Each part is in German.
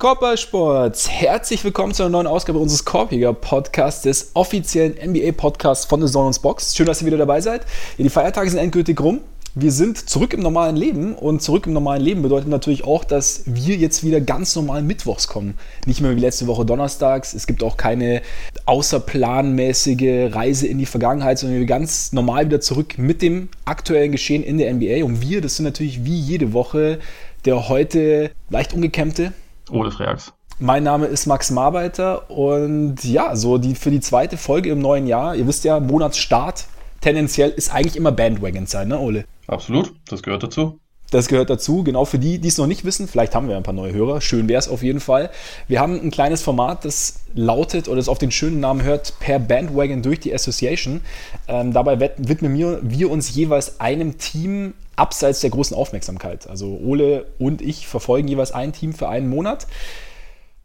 Korbballsports, herzlich willkommen zu einer neuen Ausgabe unseres Korbjäger Podcasts, des offiziellen NBA Podcasts von The Zone Box. Schön, dass ihr wieder dabei seid. Die Feiertage sind endgültig rum. Wir sind zurück im normalen Leben und zurück im normalen Leben bedeutet natürlich auch, dass wir jetzt wieder ganz normal mittwochs kommen. Nicht mehr wie letzte Woche donnerstags. Es gibt auch keine außerplanmäßige Reise in die Vergangenheit, sondern wir ganz normal wieder zurück mit dem aktuellen Geschehen in der NBA. Und wir, das sind natürlich wie jede Woche der heute leicht ungekämmte Ole Freaks. Mein Name ist Max Marbeiter und ja, so die, für die zweite Folge im neuen Jahr, ihr wisst ja, Monatsstart tendenziell ist eigentlich immer Bandwagon-Zeit, ne, Ole? Absolut, das gehört dazu. Das gehört dazu. Genau für die, die es noch nicht wissen, vielleicht haben wir ein paar neue Hörer. Schön wäre es auf jeden Fall. Wir haben ein kleines Format, das lautet oder das auf den schönen Namen hört, per Bandwagon durch die Association. Ähm, dabei widmen wir, wir uns jeweils einem Team abseits der großen Aufmerksamkeit. Also Ole und ich verfolgen jeweils ein Team für einen Monat.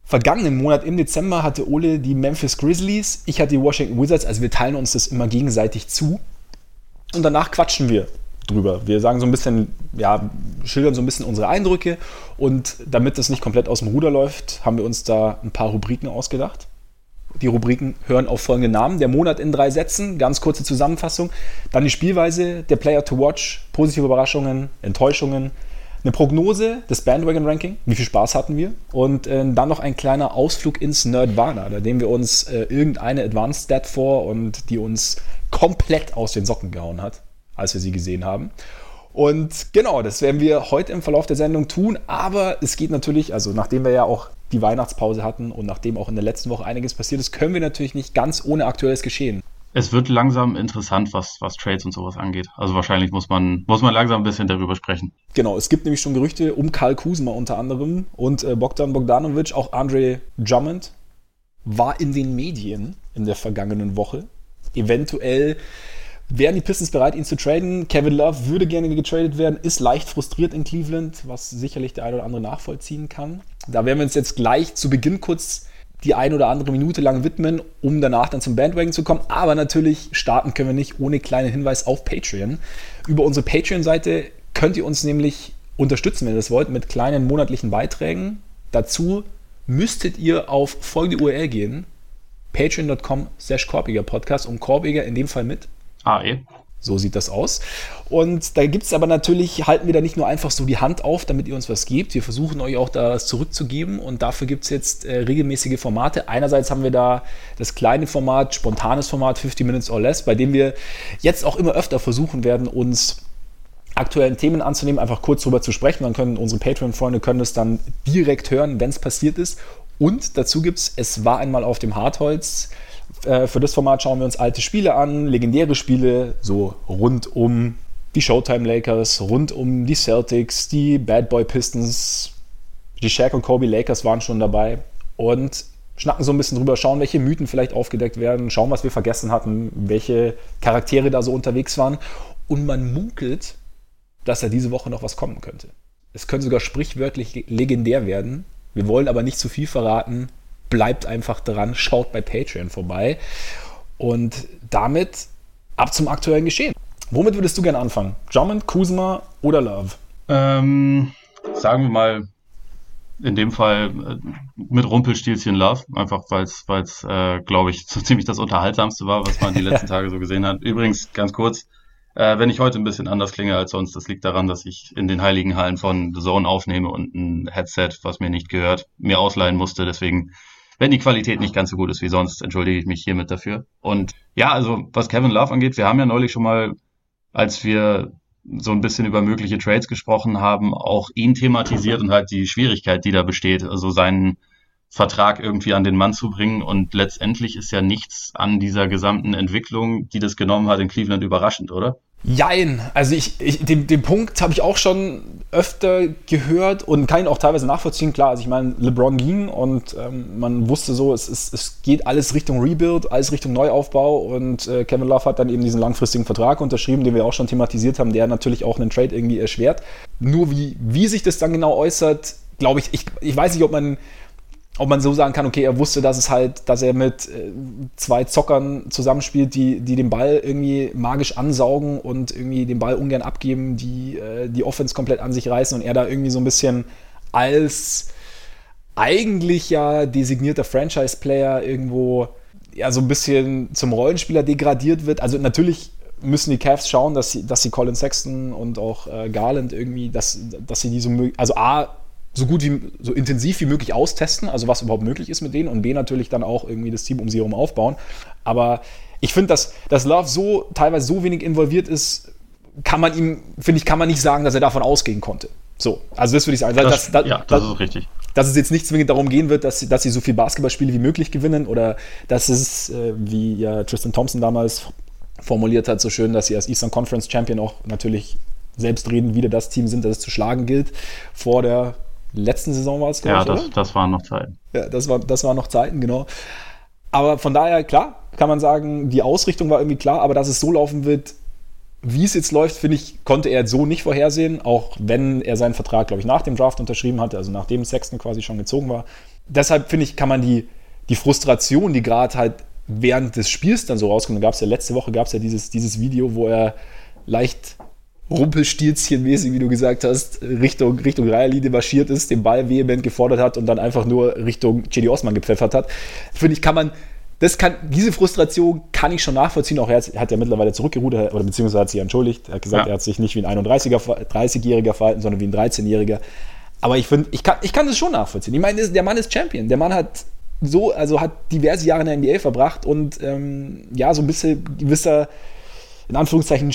Vergangenen Monat im Dezember hatte Ole die Memphis Grizzlies, ich hatte die Washington Wizards, also wir teilen uns das immer gegenseitig zu. Und danach quatschen wir drüber. Wir sagen so ein bisschen, ja, schildern so ein bisschen unsere Eindrücke und damit das nicht komplett aus dem Ruder läuft, haben wir uns da ein paar Rubriken ausgedacht. Die Rubriken hören auf folgende Namen. Der Monat in drei Sätzen, ganz kurze Zusammenfassung. Dann die Spielweise, der Player to Watch, positive Überraschungen, Enttäuschungen, eine Prognose des Bandwagon-Ranking, wie viel Spaß hatten wir und äh, dann noch ein kleiner Ausflug ins Nerdvana, da nehmen wir uns äh, irgendeine Advanced Stat vor und die uns komplett aus den Socken gehauen hat als wir sie gesehen haben. Und genau, das werden wir heute im Verlauf der Sendung tun. Aber es geht natürlich, also nachdem wir ja auch die Weihnachtspause hatten und nachdem auch in der letzten Woche einiges passiert ist, können wir natürlich nicht ganz ohne aktuelles Geschehen. Es wird langsam interessant, was, was Trades und sowas angeht. Also wahrscheinlich muss man, muss man langsam ein bisschen darüber sprechen. Genau, es gibt nämlich schon Gerüchte um Karl Kuzma unter anderem und äh, Bogdan Bogdanovic, auch Andre Drummond war in den Medien in der vergangenen Woche. Eventuell Wären die Pistons bereit, ihn zu traden? Kevin Love würde gerne getradet werden, ist leicht frustriert in Cleveland, was sicherlich der eine oder andere nachvollziehen kann. Da werden wir uns jetzt gleich zu Beginn kurz die ein oder andere Minute lang widmen, um danach dann zum Bandwagon zu kommen. Aber natürlich starten können wir nicht ohne kleinen Hinweis auf Patreon. Über unsere Patreon-Seite könnt ihr uns nämlich unterstützen, wenn ihr das wollt, mit kleinen monatlichen Beiträgen. Dazu müsstet ihr auf folgende URL gehen: patreon.com slash Podcast und Korbiger in dem Fall mit AE. So sieht das aus. Und da gibt es aber natürlich, halten wir da nicht nur einfach so die Hand auf, damit ihr uns was gebt. Wir versuchen euch auch da was zurückzugeben und dafür gibt es jetzt äh, regelmäßige Formate. Einerseits haben wir da das kleine Format, spontanes Format, 50 Minutes or Less, bei dem wir jetzt auch immer öfter versuchen werden, uns aktuellen Themen anzunehmen, einfach kurz drüber zu sprechen. Dann können unsere Patreon-Freunde können das dann direkt hören, wenn es passiert ist. Und dazu gibt es, es war einmal auf dem Hartholz äh, für das Format schauen wir uns alte Spiele an, legendäre Spiele, so rund um die Showtime Lakers, rund um die Celtics, die Bad Boy Pistons, die Shaq und Kobe Lakers waren schon dabei und schnacken so ein bisschen drüber, schauen, welche Mythen vielleicht aufgedeckt werden, schauen, was wir vergessen hatten, welche Charaktere da so unterwegs waren. Und man munkelt, dass da diese Woche noch was kommen könnte. Es könnte sogar sprichwörtlich legendär werden. Wir wollen aber nicht zu viel verraten bleibt einfach dran, schaut bei Patreon vorbei. Und damit ab zum aktuellen Geschehen. Womit würdest du gerne anfangen? Drummond, Kuzma oder Love? Ähm, sagen wir mal in dem Fall äh, mit Rumpelstilzchen Love, einfach weil es, äh, glaube ich, so ziemlich das Unterhaltsamste war, was man die letzten Tage so gesehen hat. Übrigens, ganz kurz, äh, wenn ich heute ein bisschen anders klinge als sonst, das liegt daran, dass ich in den heiligen Hallen von The Zone aufnehme und ein Headset, was mir nicht gehört, mir ausleihen musste. Deswegen wenn die Qualität nicht ganz so gut ist wie sonst, entschuldige ich mich hiermit dafür. Und ja, also was Kevin Love angeht, wir haben ja neulich schon mal, als wir so ein bisschen über mögliche Trades gesprochen haben, auch ihn thematisiert und halt die Schwierigkeit, die da besteht, also seinen Vertrag irgendwie an den Mann zu bringen. Und letztendlich ist ja nichts an dieser gesamten Entwicklung, die das genommen hat in Cleveland, überraschend, oder? Jein. Also ich, ich den, den Punkt habe ich auch schon öfter gehört und kann ihn auch teilweise nachvollziehen. Klar, also ich meine, LeBron ging und ähm, man wusste so, es, ist, es geht alles Richtung Rebuild, alles Richtung Neuaufbau und äh, Kevin Love hat dann eben diesen langfristigen Vertrag unterschrieben, den wir auch schon thematisiert haben, der natürlich auch einen Trade irgendwie erschwert. Nur wie, wie sich das dann genau äußert, glaube ich, ich, ich weiß nicht, ob man ob man so sagen kann, okay, er wusste, dass es halt, dass er mit äh, zwei Zockern zusammenspielt, die, die den Ball irgendwie magisch ansaugen und irgendwie den Ball ungern abgeben, die äh, die Offense komplett an sich reißen und er da irgendwie so ein bisschen als, eigentlich ja designierter Franchise-Player irgendwo ja so ein bisschen zum Rollenspieler degradiert wird. Also natürlich müssen die Cavs schauen, dass sie, dass sie Colin Sexton und auch äh, Garland irgendwie, dass, dass sie die so also A, so gut wie, so intensiv wie möglich austesten, also was überhaupt möglich ist mit denen und B natürlich dann auch irgendwie das Team um sie herum aufbauen. Aber ich finde, dass, dass Love so teilweise so wenig involviert ist, kann man ihm, finde ich, kann man nicht sagen, dass er davon ausgehen konnte. So, also das würde ich sagen. Das, das, ja, das, ist richtig. Dass es jetzt nicht zwingend darum gehen wird, dass sie, dass sie so viele Basketballspiele wie möglich gewinnen oder dass es, äh, wie ja Tristan Thompson damals formuliert hat, so schön, dass sie als Eastern Conference Champion auch natürlich selbstredend wieder das Team sind, das es zu schlagen gilt. Vor der letzten Saison war es, glaube ja, ich. Ja, das, das waren noch Zeiten. Ja, das, war, das waren noch Zeiten, genau. Aber von daher, klar, kann man sagen, die Ausrichtung war irgendwie klar, aber dass es so laufen wird, wie es jetzt läuft, finde ich, konnte er so nicht vorhersehen, auch wenn er seinen Vertrag, glaube ich, nach dem Draft unterschrieben hatte, also nachdem Sexton quasi schon gezogen war. Deshalb finde ich, kann man die, die Frustration, die gerade halt während des Spiels dann so rauskommt, da gab es ja letzte Woche gab es ja dieses, dieses Video, wo er leicht Rumpelstilzchen-mäßig, wie du gesagt hast, Richtung, Richtung Dreierlinie marschiert ist, den Ball vehement gefordert hat und dann einfach nur Richtung Chedi Osman gepfeffert hat. Finde ich, kann man, das kann, diese Frustration kann ich schon nachvollziehen. Auch er hat ja mittlerweile zurückgerudert, oder beziehungsweise hat sich entschuldigt. Er hat gesagt, ja. er hat sich nicht wie ein 31er, 30-Jähriger verhalten, sondern wie ein 13-Jähriger. Aber ich finde, ich kann, ich kann das schon nachvollziehen. Ich meine, der Mann ist Champion. Der Mann hat so, also hat diverse Jahre in der NBA verbracht und ähm, ja, so ein bisschen gewisser, in Anführungszeichen,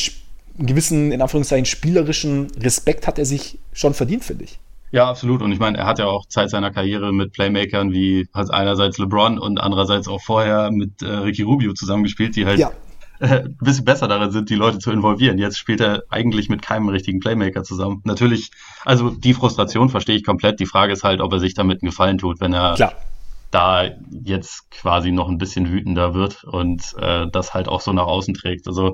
einen gewissen, in Anführungszeichen, spielerischen Respekt hat er sich schon verdient, finde ich. Ja, absolut. Und ich meine, er hat ja auch Zeit seiner Karriere mit Playmakern wie halt einerseits LeBron und andererseits auch vorher mit äh, Ricky Rubio zusammengespielt, die halt ja. äh, ein bisschen besser darin sind, die Leute zu involvieren. Jetzt spielt er eigentlich mit keinem richtigen Playmaker zusammen. Natürlich, also die Frustration verstehe ich komplett. Die Frage ist halt, ob er sich damit einen Gefallen tut, wenn er Klar. da jetzt quasi noch ein bisschen wütender wird und äh, das halt auch so nach außen trägt. Also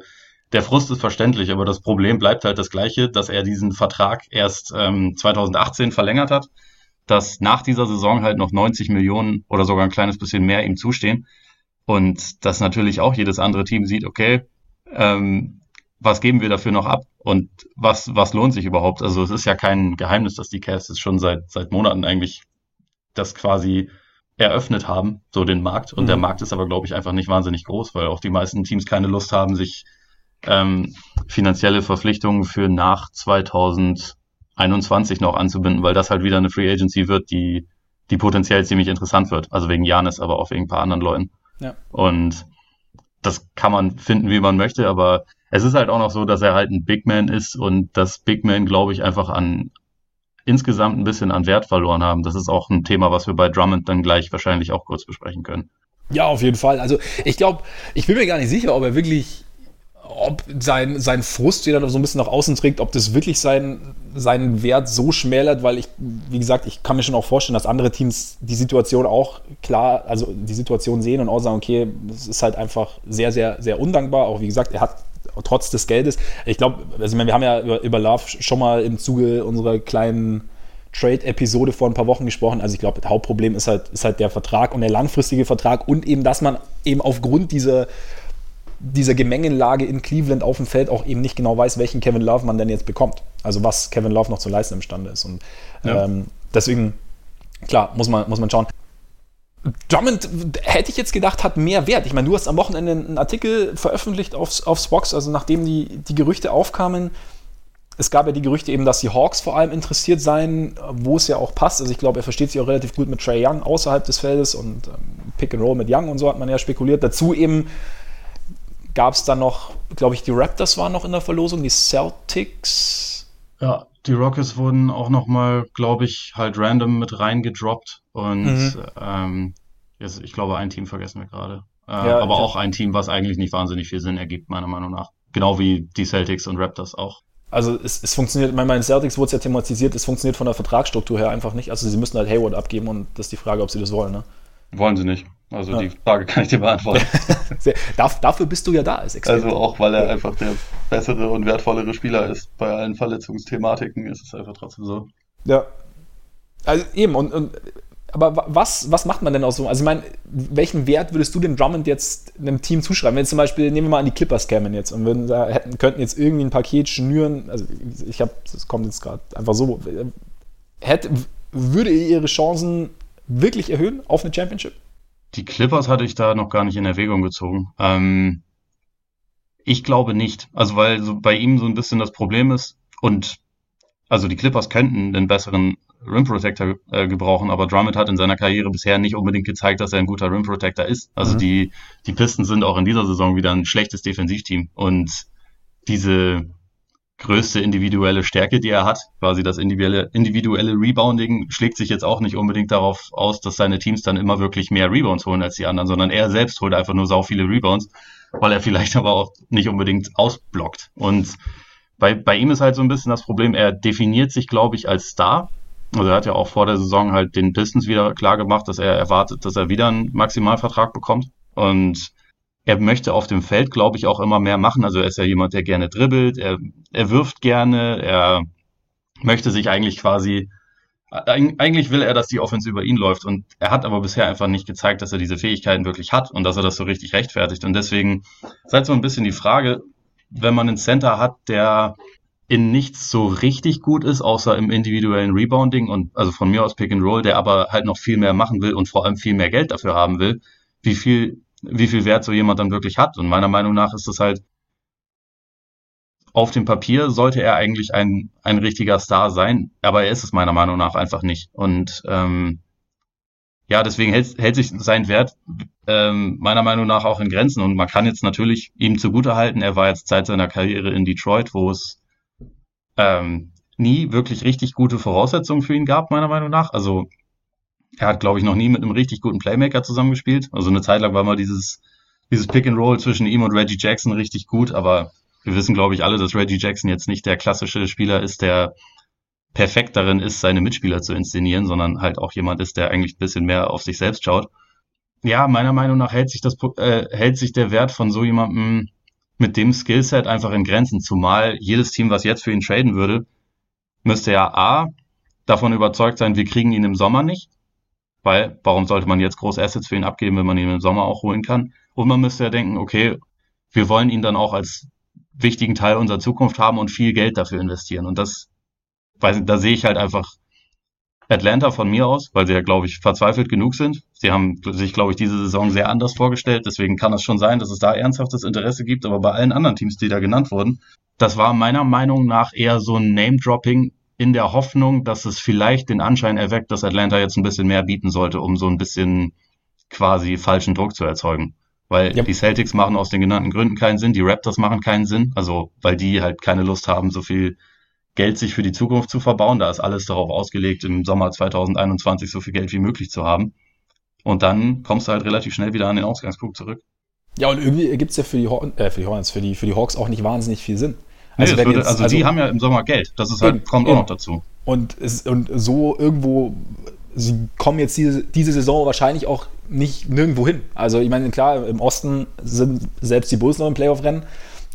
der Frust ist verständlich, aber das Problem bleibt halt das gleiche, dass er diesen Vertrag erst ähm, 2018 verlängert hat, dass nach dieser Saison halt noch 90 Millionen oder sogar ein kleines bisschen mehr ihm zustehen und dass natürlich auch jedes andere Team sieht, okay, ähm, was geben wir dafür noch ab und was, was lohnt sich überhaupt? Also es ist ja kein Geheimnis, dass die Cavs jetzt schon seit, seit Monaten eigentlich das quasi eröffnet haben, so den Markt. Und mhm. der Markt ist aber, glaube ich, einfach nicht wahnsinnig groß, weil auch die meisten Teams keine Lust haben, sich ähm, finanzielle Verpflichtungen für nach 2021 noch anzubinden, weil das halt wieder eine Free Agency wird, die, die potenziell ziemlich interessant wird. Also wegen Janis, aber auch wegen ein paar anderen Leuten. Ja. Und das kann man finden, wie man möchte, aber es ist halt auch noch so, dass er halt ein Big Man ist und dass Big Man, glaube ich, einfach an insgesamt ein bisschen an Wert verloren haben. Das ist auch ein Thema, was wir bei Drummond dann gleich wahrscheinlich auch kurz besprechen können. Ja, auf jeden Fall. Also ich glaube, ich bin mir gar nicht sicher, ob er wirklich ob sein, sein Frust, den er so ein bisschen nach außen trägt, ob das wirklich sein, seinen Wert so schmälert, weil ich, wie gesagt, ich kann mir schon auch vorstellen, dass andere Teams die Situation auch klar, also die Situation sehen und auch sagen, okay, das ist halt einfach sehr, sehr, sehr undankbar. Auch wie gesagt, er hat trotz des Geldes, ich glaube, also wir haben ja über, über Love schon mal im Zuge unserer kleinen Trade-Episode vor ein paar Wochen gesprochen. Also ich glaube, das Hauptproblem ist halt, ist halt der Vertrag und der langfristige Vertrag und eben, dass man eben aufgrund dieser dieser Gemengenlage in Cleveland auf dem Feld auch eben nicht genau weiß, welchen Kevin Love man denn jetzt bekommt. Also was Kevin Love noch zu leisten imstande ist. Und ja. ähm, deswegen, klar, muss man, muss man schauen. Drummond, hätte ich jetzt gedacht, hat mehr Wert. Ich meine, du hast am Wochenende einen Artikel veröffentlicht auf, auf Spox, also nachdem die, die Gerüchte aufkamen. Es gab ja die Gerüchte eben, dass die Hawks vor allem interessiert seien, wo es ja auch passt. Also ich glaube, er versteht sich auch relativ gut mit Trey Young außerhalb des Feldes und ähm, Pick and Roll mit Young und so hat man ja spekuliert. Dazu eben gab es dann noch, glaube ich, die Raptors waren noch in der Verlosung, die Celtics. Ja, die Rockets wurden auch noch mal, glaube ich, halt random mit reingedroppt. Und mhm. ähm, jetzt, ich glaube, ein Team vergessen wir gerade. Äh, ja, aber auch ein Team, was eigentlich nicht wahnsinnig viel Sinn ergibt, meiner Meinung nach. Genau wie die Celtics und Raptors auch. Also es, es funktioniert, bei meinen Celtics wurde es ja thematisiert, es funktioniert von der Vertragsstruktur her einfach nicht. Also sie müssen halt Hayward abgeben und das ist die Frage, ob sie das wollen. Ne? Wollen sie nicht. Also ja. die Frage kann ich dir beantworten. dafür bist du ja da als Experte. Also auch, weil er einfach der bessere und wertvollere Spieler ist. Bei allen Verletzungsthematiken ist es einfach trotzdem so. Ja. Also eben, und, und aber was, was macht man denn aus so? Also ich meine, welchen Wert würdest du dem Drummond jetzt einem Team zuschreiben? Wenn zum Beispiel, nehmen wir mal an die Clippers kämen jetzt und würden da hätten, könnten jetzt irgendwie ein Paket schnüren, also ich habe, das kommt jetzt gerade einfach so, hätte, würde ihr ihre Chancen wirklich erhöhen auf eine Championship? Die Clippers hatte ich da noch gar nicht in Erwägung gezogen. Ähm, ich glaube nicht. Also weil so bei ihm so ein bisschen das Problem ist und also die Clippers könnten den besseren Rim Protector äh, gebrauchen, aber Drummond hat in seiner Karriere bisher nicht unbedingt gezeigt, dass er ein guter Rim Protector ist. Also mhm. die, die Pistons sind auch in dieser Saison wieder ein schlechtes Defensivteam und diese größte individuelle Stärke, die er hat, quasi das individuelle, individuelle Rebounding, schlägt sich jetzt auch nicht unbedingt darauf aus, dass seine Teams dann immer wirklich mehr Rebounds holen als die anderen, sondern er selbst holt einfach nur sau viele Rebounds, weil er vielleicht aber auch nicht unbedingt ausblockt. Und bei, bei ihm ist halt so ein bisschen das Problem, er definiert sich, glaube ich, als Star. Also er hat ja auch vor der Saison halt den Pistons wieder klar gemacht, dass er erwartet, dass er wieder einen Maximalvertrag bekommt. Und er möchte auf dem Feld, glaube ich, auch immer mehr machen. Also er ist ja jemand, der gerne dribbelt, er, er wirft gerne, er möchte sich eigentlich quasi, eigentlich will er, dass die Offense über ihn läuft. Und er hat aber bisher einfach nicht gezeigt, dass er diese Fähigkeiten wirklich hat und dass er das so richtig rechtfertigt. Und deswegen ist halt so ein bisschen die Frage, wenn man einen Center hat, der in nichts so richtig gut ist, außer im individuellen Rebounding und also von mir aus Pick and Roll, der aber halt noch viel mehr machen will und vor allem viel mehr Geld dafür haben will, wie viel, wie viel Wert so jemand dann wirklich hat. Und meiner Meinung nach ist das halt auf dem Papier sollte er eigentlich ein, ein richtiger Star sein, aber er ist es meiner Meinung nach einfach nicht. Und ähm, ja, deswegen hält, hält sich sein Wert ähm, meiner Meinung nach auch in Grenzen. Und man kann jetzt natürlich ihm zugutehalten, er war jetzt seit seiner Karriere in Detroit, wo es ähm, nie wirklich richtig gute Voraussetzungen für ihn gab, meiner Meinung nach. Also er hat, glaube ich, noch nie mit einem richtig guten Playmaker zusammengespielt. Also eine Zeit lang war mal dieses, dieses Pick and Roll zwischen ihm und Reggie Jackson richtig gut, aber wir wissen, glaube ich, alle, dass Reggie Jackson jetzt nicht der klassische Spieler ist, der perfekt darin ist, seine Mitspieler zu inszenieren, sondern halt auch jemand ist, der eigentlich ein bisschen mehr auf sich selbst schaut. Ja, meiner Meinung nach hält sich das, äh, hält sich der Wert von so jemandem mit dem Skillset einfach in Grenzen, zumal jedes Team, was jetzt für ihn traden würde, müsste ja A, davon überzeugt sein, wir kriegen ihn im Sommer nicht, weil warum sollte man jetzt große Assets für ihn abgeben, wenn man ihn im Sommer auch holen kann? Und man müsste ja denken, okay, wir wollen ihn dann auch als wichtigen Teil unserer Zukunft haben und viel Geld dafür investieren. Und das weiß da sehe ich halt einfach Atlanta von mir aus, weil sie ja, glaube ich, verzweifelt genug sind. Sie haben sich, glaube ich, diese Saison sehr anders vorgestellt. Deswegen kann es schon sein, dass es da ernsthaftes Interesse gibt. Aber bei allen anderen Teams, die da genannt wurden, das war meiner Meinung nach eher so ein Name-Dropping in der Hoffnung, dass es vielleicht den Anschein erweckt, dass Atlanta jetzt ein bisschen mehr bieten sollte, um so ein bisschen quasi falschen Druck zu erzeugen. Weil ja. die Celtics machen aus den genannten Gründen keinen Sinn, die Raptors machen keinen Sinn, also weil die halt keine Lust haben, so viel Geld sich für die Zukunft zu verbauen. Da ist alles darauf ausgelegt, im Sommer 2021 so viel Geld wie möglich zu haben. Und dann kommst du halt relativ schnell wieder an den Ausgangspunkt zurück. Ja, und irgendwie gibt es ja für die, äh, für die Hornets, für die, für die Hawks auch nicht wahnsinnig viel Sinn. Also, nee, würde, jetzt, also, also, die haben ja im Sommer Geld. Das ist halt, eben, kommt auch noch dazu. Und, es, und so irgendwo, sie kommen jetzt diese, diese Saison wahrscheinlich auch nicht nirgendwo hin. Also ich meine, klar, im Osten sind selbst die Bulls noch im Playoff-Rennen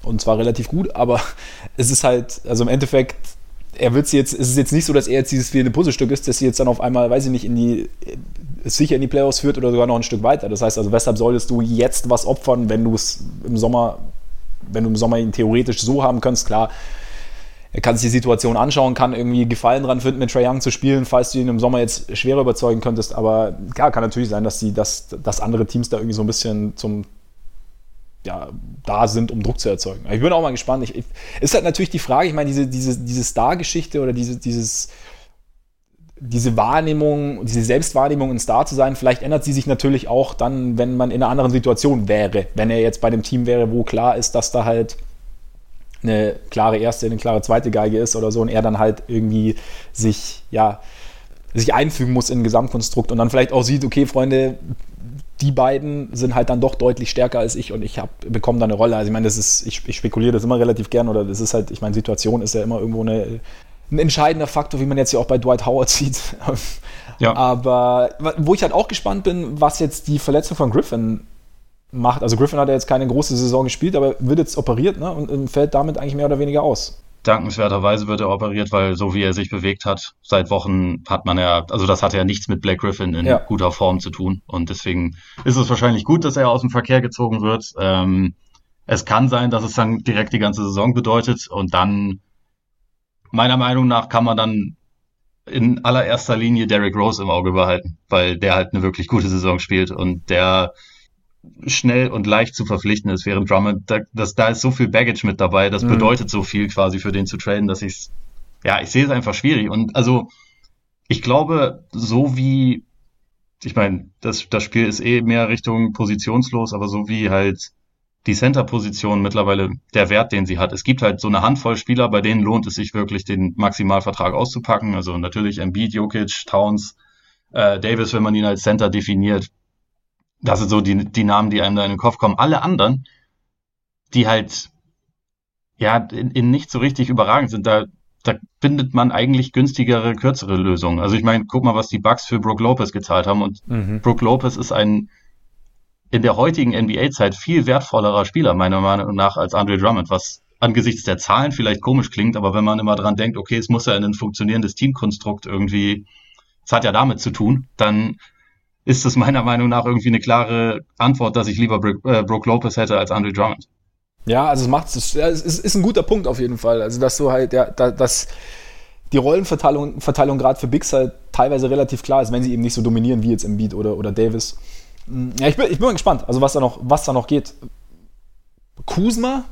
und zwar relativ gut, aber es ist halt, also im Endeffekt, er wird sie jetzt, es ist jetzt nicht so, dass er jetzt dieses fehlende Puzzlestück ist, dass sie jetzt dann auf einmal, weiß ich nicht, in die, sicher in die Playoffs führt oder sogar noch ein Stück weiter. Das heißt also, weshalb solltest du jetzt was opfern, wenn du es im Sommer, wenn du im Sommer ihn theoretisch so haben kannst, klar, er kann sich die Situation anschauen, kann irgendwie Gefallen dran finden, mit Trae Young zu spielen, falls du ihn im Sommer jetzt schwerer überzeugen könntest. Aber klar, kann natürlich sein, dass, die, dass, dass andere Teams da irgendwie so ein bisschen zum, ja, da sind, um Druck zu erzeugen. Ich bin auch mal gespannt. Ich, ich, ist halt natürlich die Frage, ich meine, diese, diese, diese Star-Geschichte oder diese, dieses, diese Wahrnehmung, diese Selbstwahrnehmung, ein Star zu sein, vielleicht ändert sie sich natürlich auch dann, wenn man in einer anderen Situation wäre. Wenn er jetzt bei einem Team wäre, wo klar ist, dass da halt eine klare erste, eine klare zweite Geige ist oder so und er dann halt irgendwie sich, ja, sich einfügen muss in ein Gesamtkonstrukt und dann vielleicht auch sieht, okay, Freunde, die beiden sind halt dann doch deutlich stärker als ich und ich bekomme da eine Rolle. Also ich meine, das ist, ich, ich spekuliere das immer relativ gern oder das ist halt, ich meine, Situation ist ja immer irgendwo eine, ein entscheidender Faktor, wie man jetzt ja auch bei Dwight Howard sieht. Ja. Aber wo ich halt auch gespannt bin, was jetzt die Verletzung von Griffin macht. Also Griffin hat ja jetzt keine große Saison gespielt, aber wird jetzt operiert ne? und fällt damit eigentlich mehr oder weniger aus dankenswerterweise wird er operiert, weil so wie er sich bewegt hat, seit Wochen hat man ja, also das hat ja nichts mit Black Griffin in ja. guter Form zu tun. Und deswegen ist es wahrscheinlich gut, dass er aus dem Verkehr gezogen wird. Ähm, es kann sein, dass es dann direkt die ganze Saison bedeutet und dann, meiner Meinung nach, kann man dann in allererster Linie Derrick Rose im Auge behalten, weil der halt eine wirklich gute Saison spielt und der schnell und leicht zu verpflichten ist, während Drummond, da, das, da ist so viel Baggage mit dabei, das mhm. bedeutet so viel quasi für den zu traden, dass ich ja, ich sehe es einfach schwierig. Und also, ich glaube, so wie, ich meine, das, das Spiel ist eh mehr Richtung positionslos, aber so wie halt die Center-Position mittlerweile der Wert, den sie hat. Es gibt halt so eine Handvoll Spieler, bei denen lohnt es sich wirklich, den Maximalvertrag auszupacken. Also natürlich Embiid, Jokic, Towns, äh, Davis, wenn man ihn als Center definiert. Das sind so die, die Namen, die einem da in den Kopf kommen. Alle anderen, die halt ja in, in nicht so richtig überragend sind, da, da findet man eigentlich günstigere, kürzere Lösungen. Also ich meine, guck mal, was die Bucks für Brook Lopez gezahlt haben. Und mhm. Brook Lopez ist ein in der heutigen NBA-Zeit viel wertvollerer Spieler, meiner Meinung nach, als Andre Drummond, was angesichts der Zahlen vielleicht komisch klingt, aber wenn man immer dran denkt, okay, es muss ja ein funktionierendes Teamkonstrukt irgendwie, es hat ja damit zu tun, dann ist es meiner Meinung nach irgendwie eine klare Antwort, dass ich lieber Brook, äh, Brook Lopez hätte als Andre Drummond. Ja, also es macht es ist, ist ein guter Punkt auf jeden Fall. Also dass du halt, ja, dass die Rollenverteilung Verteilung gerade für Bigs halt teilweise relativ klar ist, wenn sie eben nicht so dominieren wie jetzt im Beat oder, oder Davis. Hm, ja, ich bin, ich bin gespannt, also was da noch, was da noch geht. Kuzma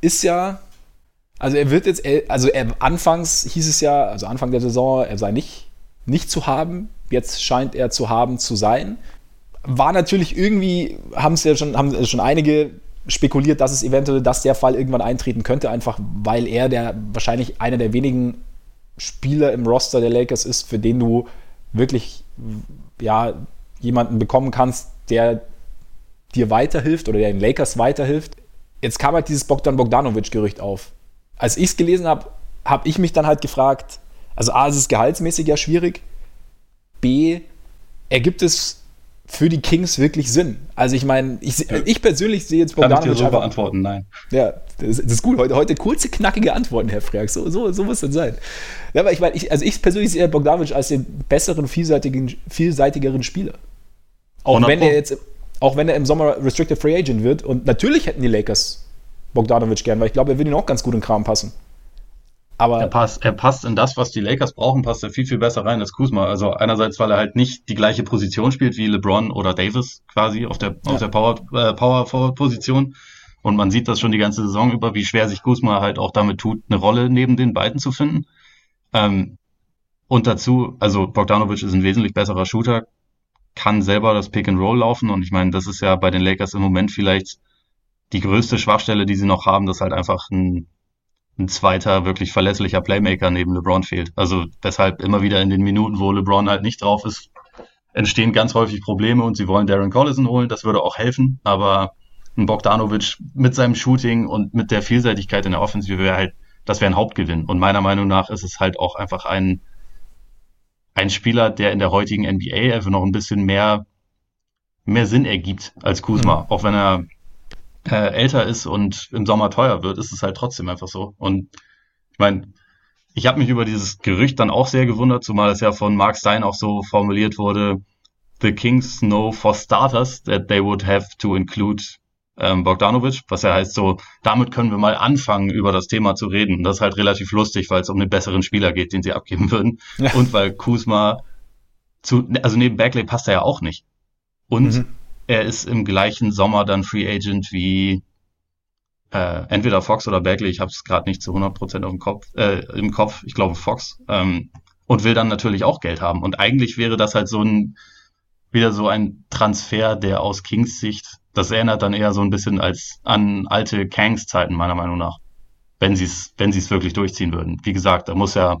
ist ja, also er wird jetzt, also er, anfangs hieß es ja, also Anfang der Saison, er sei nicht, nicht zu haben. Jetzt scheint er zu haben zu sein. War natürlich irgendwie, haben es ja schon, haben schon einige spekuliert, dass es eventuell, dass der Fall irgendwann eintreten könnte, einfach weil er der wahrscheinlich einer der wenigen Spieler im Roster der Lakers ist, für den du wirklich ja jemanden bekommen kannst, der dir weiterhilft oder der den Lakers weiterhilft. Jetzt kam halt dieses Bogdan Bogdanovic-Gerücht auf. Als ich es gelesen habe, habe ich mich dann halt gefragt, also A, ist es gehaltsmäßig ja schwierig, B, ergibt es für die Kings wirklich Sinn? Also ich meine, ich, ich persönlich sehe jetzt Bogdanovic... Kann ich dir so beantworten, nein. Ja, das, ist gut. Heute, heute kurze, knackige Antworten, Herr Frerk. So, so, so muss das sein. Ja, aber ich meine, ich, also ich persönlich sehe Bogdanovic als den besseren, vielseitigen, vielseitigeren Spieler. Auch wenn er jetzt, auch wenn er im Sommer Restricted Free Agent wird. Und natürlich hätten die Lakers Bogdanovic gern, weil ich glaube, er würde ihn auch ganz gut in den Kram passen. Aber er passt, er passt in das, was die Lakers brauchen, passt er viel, viel besser rein als Kuzma. Also einerseits, weil er halt nicht die gleiche Position spielt wie LeBron oder Davis quasi auf der, ja. auf der Power, äh, Power Forward Position. Und man sieht das schon die ganze Saison über, wie schwer sich Kuzma halt auch damit tut, eine Rolle neben den beiden zu finden. Ähm, und dazu, also Bogdanovic ist ein wesentlich besserer Shooter, kann selber das Pick and Roll laufen. Und ich meine, das ist ja bei den Lakers im Moment vielleicht die größte Schwachstelle, die sie noch haben, dass halt einfach ein ein zweiter wirklich verlässlicher Playmaker neben LeBron fehlt. Also deshalb immer wieder in den Minuten, wo LeBron halt nicht drauf ist, entstehen ganz häufig Probleme und sie wollen Darren Collison holen. Das würde auch helfen, aber ein Bogdanovic mit seinem Shooting und mit der Vielseitigkeit in der Offensive wäre halt, das wäre ein Hauptgewinn. Und meiner Meinung nach ist es halt auch einfach ein, ein Spieler, der in der heutigen NBA einfach noch ein bisschen mehr, mehr Sinn ergibt als Kuzma. Mhm. Auch wenn er äh, älter ist und im Sommer teuer wird, ist es halt trotzdem einfach so. Und ich meine, ich habe mich über dieses Gerücht dann auch sehr gewundert, zumal es ja von Mark Stein auch so formuliert wurde, the Kings know for starters that they would have to include ähm, Bogdanovic, was ja heißt so, damit können wir mal anfangen, über das Thema zu reden. Das ist halt relativ lustig, weil es um einen besseren Spieler geht, den sie abgeben würden. Ja. Und weil Kuzma zu, also neben Bagley passt er ja auch nicht. Und mhm er ist im gleichen Sommer dann Free Agent wie äh, entweder Fox oder Bagley, ich habe es gerade nicht zu 100% auf dem Kopf, äh, im Kopf, ich glaube Fox, ähm, und will dann natürlich auch Geld haben. Und eigentlich wäre das halt so ein, wieder so ein Transfer, der aus Kings Sicht, das erinnert dann eher so ein bisschen als an alte Kangs-Zeiten, meiner Meinung nach. Wenn sie es, wenn es wirklich durchziehen würden. Wie gesagt, da muss ja,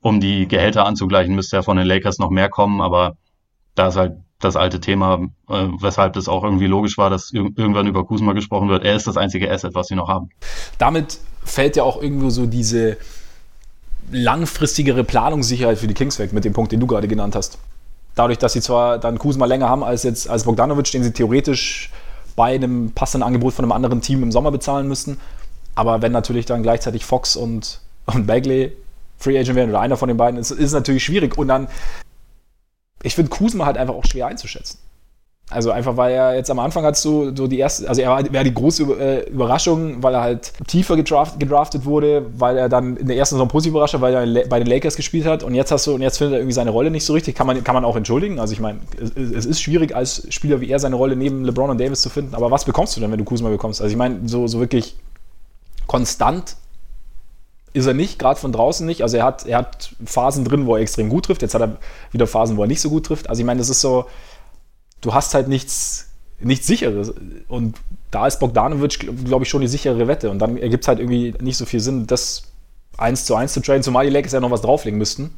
um die Gehälter anzugleichen, müsste ja von den Lakers noch mehr kommen, aber da ist halt das alte Thema, äh, weshalb das auch irgendwie logisch war, dass ir irgendwann über Kusma gesprochen wird. Er ist das einzige Asset, was sie noch haben. Damit fällt ja auch irgendwo so diese langfristigere Planungssicherheit für die Kings weg, mit dem Punkt, den du gerade genannt hast. Dadurch, dass sie zwar dann Kusma länger haben als jetzt als Bogdanovic, den sie theoretisch bei einem passenden Angebot von einem anderen Team im Sommer bezahlen müssten. Aber wenn natürlich dann gleichzeitig Fox und, und Bagley Free Agent werden oder einer von den beiden, ist, ist natürlich schwierig. Und dann ich finde Kusma halt einfach auch schwer einzuschätzen. Also einfach, weil er jetzt am Anfang hat so, so die erste, also er war, war die große äh, Überraschung, weil er halt tiefer gedraft, gedraftet wurde, weil er dann in der ersten Saison positiv überrascht hat, weil er bei den Lakers gespielt hat und jetzt hast du, und jetzt findet er irgendwie seine Rolle nicht so richtig. Kann man, kann man auch entschuldigen. Also ich meine, es, es ist schwierig als Spieler wie er seine Rolle neben LeBron und Davis zu finden, aber was bekommst du denn, wenn du Kuzma bekommst? Also ich meine, so, so wirklich konstant ist er nicht, gerade von draußen nicht. Also er hat, er hat Phasen drin, wo er extrem gut trifft. Jetzt hat er wieder Phasen, wo er nicht so gut trifft. Also ich meine, das ist so, du hast halt nichts, nichts Sicheres. Und da ist Bogdanovic, glaube ich, schon die sichere Wette. Und dann ergibt es halt irgendwie nicht so viel Sinn, das eins zu eins zu traden, zumal die Lakers ja noch was drauflegen müssten.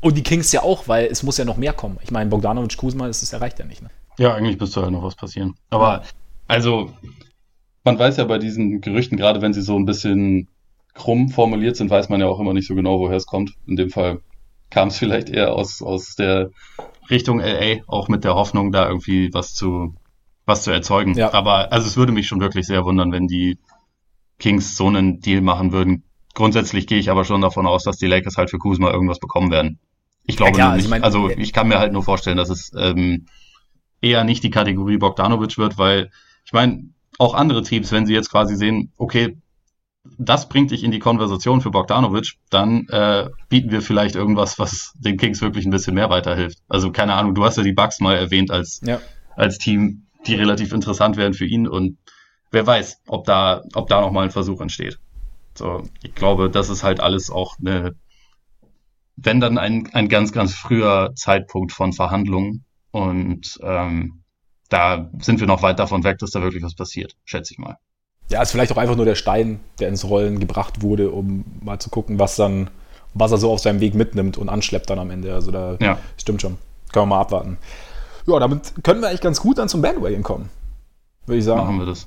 Und die Kings ja auch, weil es muss ja noch mehr kommen. Ich meine, Bogdanovic, Kuzma, das, das erreicht ja nicht. Ne? Ja, eigentlich müsste halt noch was passieren. Aber, also, man weiß ja bei diesen Gerüchten, gerade wenn sie so ein bisschen krumm formuliert sind, weiß man ja auch immer nicht so genau, woher es kommt. In dem Fall kam es vielleicht eher aus, aus der Richtung LA, auch mit der Hoffnung, da irgendwie was zu, was zu erzeugen. Ja. Aber also es würde mich schon wirklich sehr wundern, wenn die Kings so einen Deal machen würden. Grundsätzlich gehe ich aber schon davon aus, dass die Lakers halt für Kuzma irgendwas bekommen werden. Ich glaube ja, klar, nicht. Also ich, mein, also ich kann mir halt nur vorstellen, dass es ähm, eher nicht die Kategorie Bogdanovic wird, weil ich meine, auch andere Teams, wenn sie jetzt quasi sehen, okay, das bringt dich in die Konversation für Bogdanovic, dann äh, bieten wir vielleicht irgendwas, was den Kings wirklich ein bisschen mehr weiterhilft. Also keine Ahnung, du hast ja die Bucks mal erwähnt als, ja. als Team, die relativ interessant wären für ihn und wer weiß, ob da, ob da nochmal ein Versuch entsteht. So, ich glaube, das ist halt alles auch eine, wenn dann ein, ein ganz, ganz früher Zeitpunkt von Verhandlungen und ähm, da sind wir noch weit davon weg, dass da wirklich was passiert, schätze ich mal. Ja, ist vielleicht auch einfach nur der Stein, der ins Rollen gebracht wurde, um mal zu gucken, was dann, was er so auf seinem Weg mitnimmt und anschleppt dann am Ende. Also da ja. stimmt schon. Können wir mal abwarten. Ja, damit können wir eigentlich ganz gut dann zum Bandwagon kommen. Würde ich sagen. Machen wir das.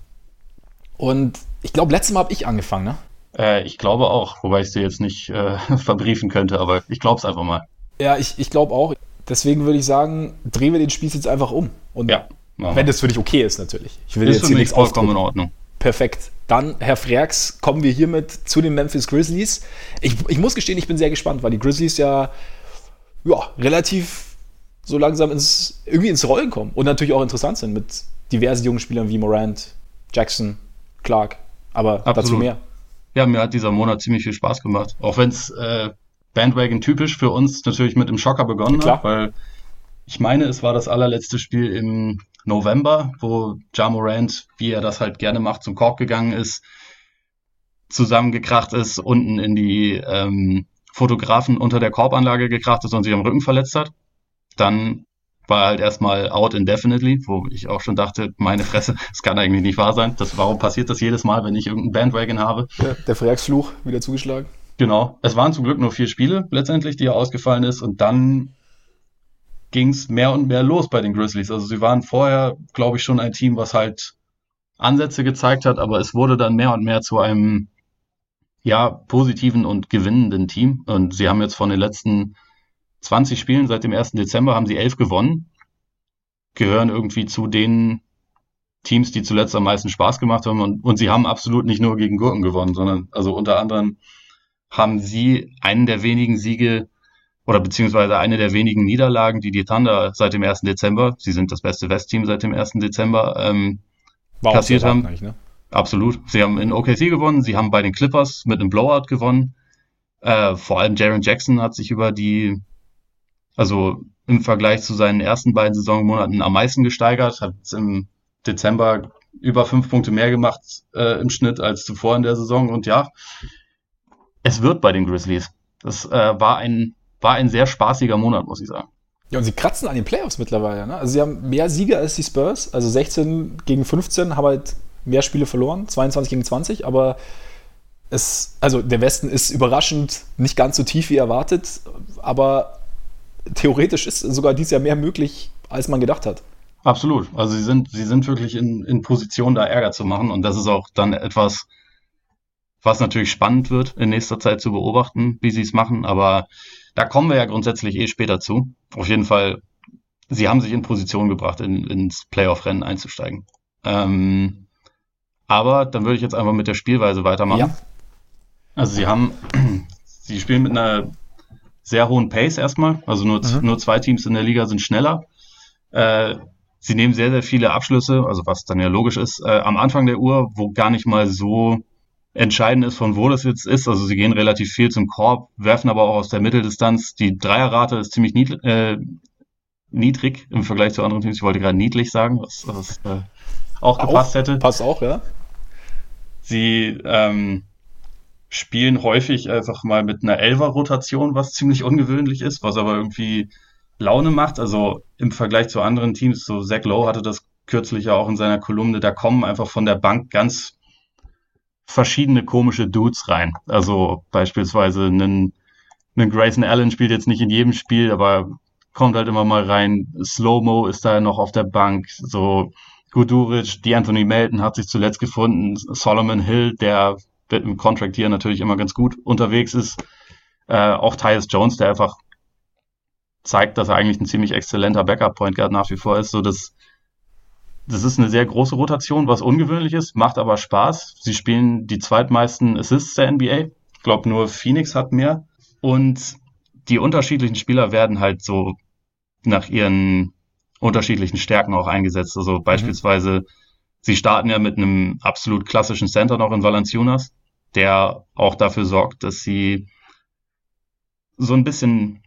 Und ich glaube, letztes Mal habe ich angefangen, ne? Äh, ich glaube auch, wobei ich es dir jetzt nicht äh, verbriefen könnte, aber ich glaube es einfach mal. Ja, ich, ich glaube auch. Deswegen würde ich sagen, drehen wir den Spieß jetzt einfach um. Und ja, wenn das für dich okay ist, natürlich. Ich will ist jetzt hier nichts vollkommen in Ordnung. Perfekt. Dann, Herr Freaks, kommen wir hiermit zu den Memphis Grizzlies. Ich, ich muss gestehen, ich bin sehr gespannt, weil die Grizzlies ja, ja relativ so langsam ins, irgendwie ins Rollen kommen und natürlich auch interessant sind mit diversen jungen Spielern wie Morant, Jackson, Clark. Aber Absolut. dazu mehr. Ja, mir hat dieser Monat ziemlich viel Spaß gemacht. Auch wenn es äh, Bandwagon typisch für uns natürlich mit dem Schocker begonnen ja, hat, weil ich meine, es war das allerletzte Spiel im November, wo Ja Morant, wie er das halt gerne macht, zum Korb gegangen ist, zusammengekracht ist, unten in die ähm, Fotografen unter der Korbanlage gekracht ist und sich am Rücken verletzt hat. Dann war er halt erstmal out indefinitely, wo ich auch schon dachte, meine Fresse, das kann eigentlich nicht wahr sein. Das, warum passiert das jedes Mal, wenn ich irgendeinen Bandwagon habe? Der, der Freaksfluch wieder zugeschlagen. Genau. Es waren zum Glück nur vier Spiele letztendlich, die er ausgefallen ist. Und dann ging es mehr und mehr los bei den Grizzlies. Also sie waren vorher, glaube ich, schon ein Team, was halt Ansätze gezeigt hat, aber es wurde dann mehr und mehr zu einem ja positiven und gewinnenden Team. Und sie haben jetzt von den letzten 20 Spielen seit dem 1. Dezember haben sie elf gewonnen, gehören irgendwie zu den Teams, die zuletzt am meisten Spaß gemacht haben. Und, und sie haben absolut nicht nur gegen Gurken gewonnen, sondern also unter anderem haben sie einen der wenigen Siege oder beziehungsweise eine der wenigen Niederlagen, die die Thunder seit dem 1. Dezember, sie sind das beste Westteam seit dem 1. Dezember, ähm, War kassiert haben. Ne? Absolut. Sie haben in OKC gewonnen, sie haben bei den Clippers mit einem Blowout gewonnen. Äh, vor allem Jaron Jackson hat sich über die, also im Vergleich zu seinen ersten beiden Saisonmonaten am meisten gesteigert, hat im Dezember über fünf Punkte mehr gemacht äh, im Schnitt als zuvor in der Saison. Und ja, es wird bei den Grizzlies. Das äh, war ein war ein sehr spaßiger Monat, muss ich sagen. Ja, und sie kratzen an den Playoffs mittlerweile. Ne? Also sie haben mehr Siege als die Spurs. Also 16 gegen 15 haben halt mehr Spiele verloren, 22 gegen 20, aber es, also der Westen ist überraschend nicht ganz so tief wie erwartet, aber theoretisch ist sogar dieses Jahr mehr möglich, als man gedacht hat. Absolut. Also sie sind, sie sind wirklich in, in Position, da Ärger zu machen und das ist auch dann etwas, was natürlich spannend wird, in nächster Zeit zu beobachten, wie sie es machen, aber da kommen wir ja grundsätzlich eh später zu. Auf jeden Fall, sie haben sich in Position gebracht, in, ins Playoff-Rennen einzusteigen. Ähm, aber dann würde ich jetzt einfach mit der Spielweise weitermachen. Ja. Also sie haben, sie spielen mit einer sehr hohen Pace erstmal. Also nur, mhm. nur zwei Teams in der Liga sind schneller. Äh, sie nehmen sehr, sehr viele Abschlüsse, also was dann ja logisch ist, äh, am Anfang der Uhr, wo gar nicht mal so entscheidend ist, von wo das jetzt ist. Also sie gehen relativ viel zum Korb, werfen aber auch aus der Mitteldistanz. Die Dreierrate ist ziemlich niedrig, äh, niedrig im Vergleich zu anderen Teams. Ich wollte gerade niedlich sagen, was, was äh, auch gepasst auch, hätte. Passt auch, ja. Sie ähm, spielen häufig einfach mal mit einer Elfer-Rotation, was ziemlich ungewöhnlich ist, was aber irgendwie Laune macht. Also im Vergleich zu anderen Teams, so Zach Lowe hatte das kürzlich ja auch in seiner Kolumne, da kommen einfach von der Bank ganz verschiedene komische Dudes rein. Also beispielsweise einen, einen Grayson Allen spielt jetzt nicht in jedem Spiel, aber kommt halt immer mal rein. Slow-Mo ist da noch auf der Bank. So Guduric, die Anthony Melton hat sich zuletzt gefunden. Solomon Hill, der im Contract hier natürlich immer ganz gut unterwegs ist. Äh, auch Tyus Jones, der einfach zeigt, dass er eigentlich ein ziemlich exzellenter Backup-Point Guard nach wie vor ist. So das, das ist eine sehr große Rotation, was ungewöhnlich ist, macht aber Spaß. Sie spielen die zweitmeisten Assists der NBA. Ich glaube, nur Phoenix hat mehr. Und die unterschiedlichen Spieler werden halt so nach ihren unterschiedlichen Stärken auch eingesetzt. Also mhm. beispielsweise, sie starten ja mit einem absolut klassischen Center noch in Valanciunas, der auch dafür sorgt, dass sie so ein bisschen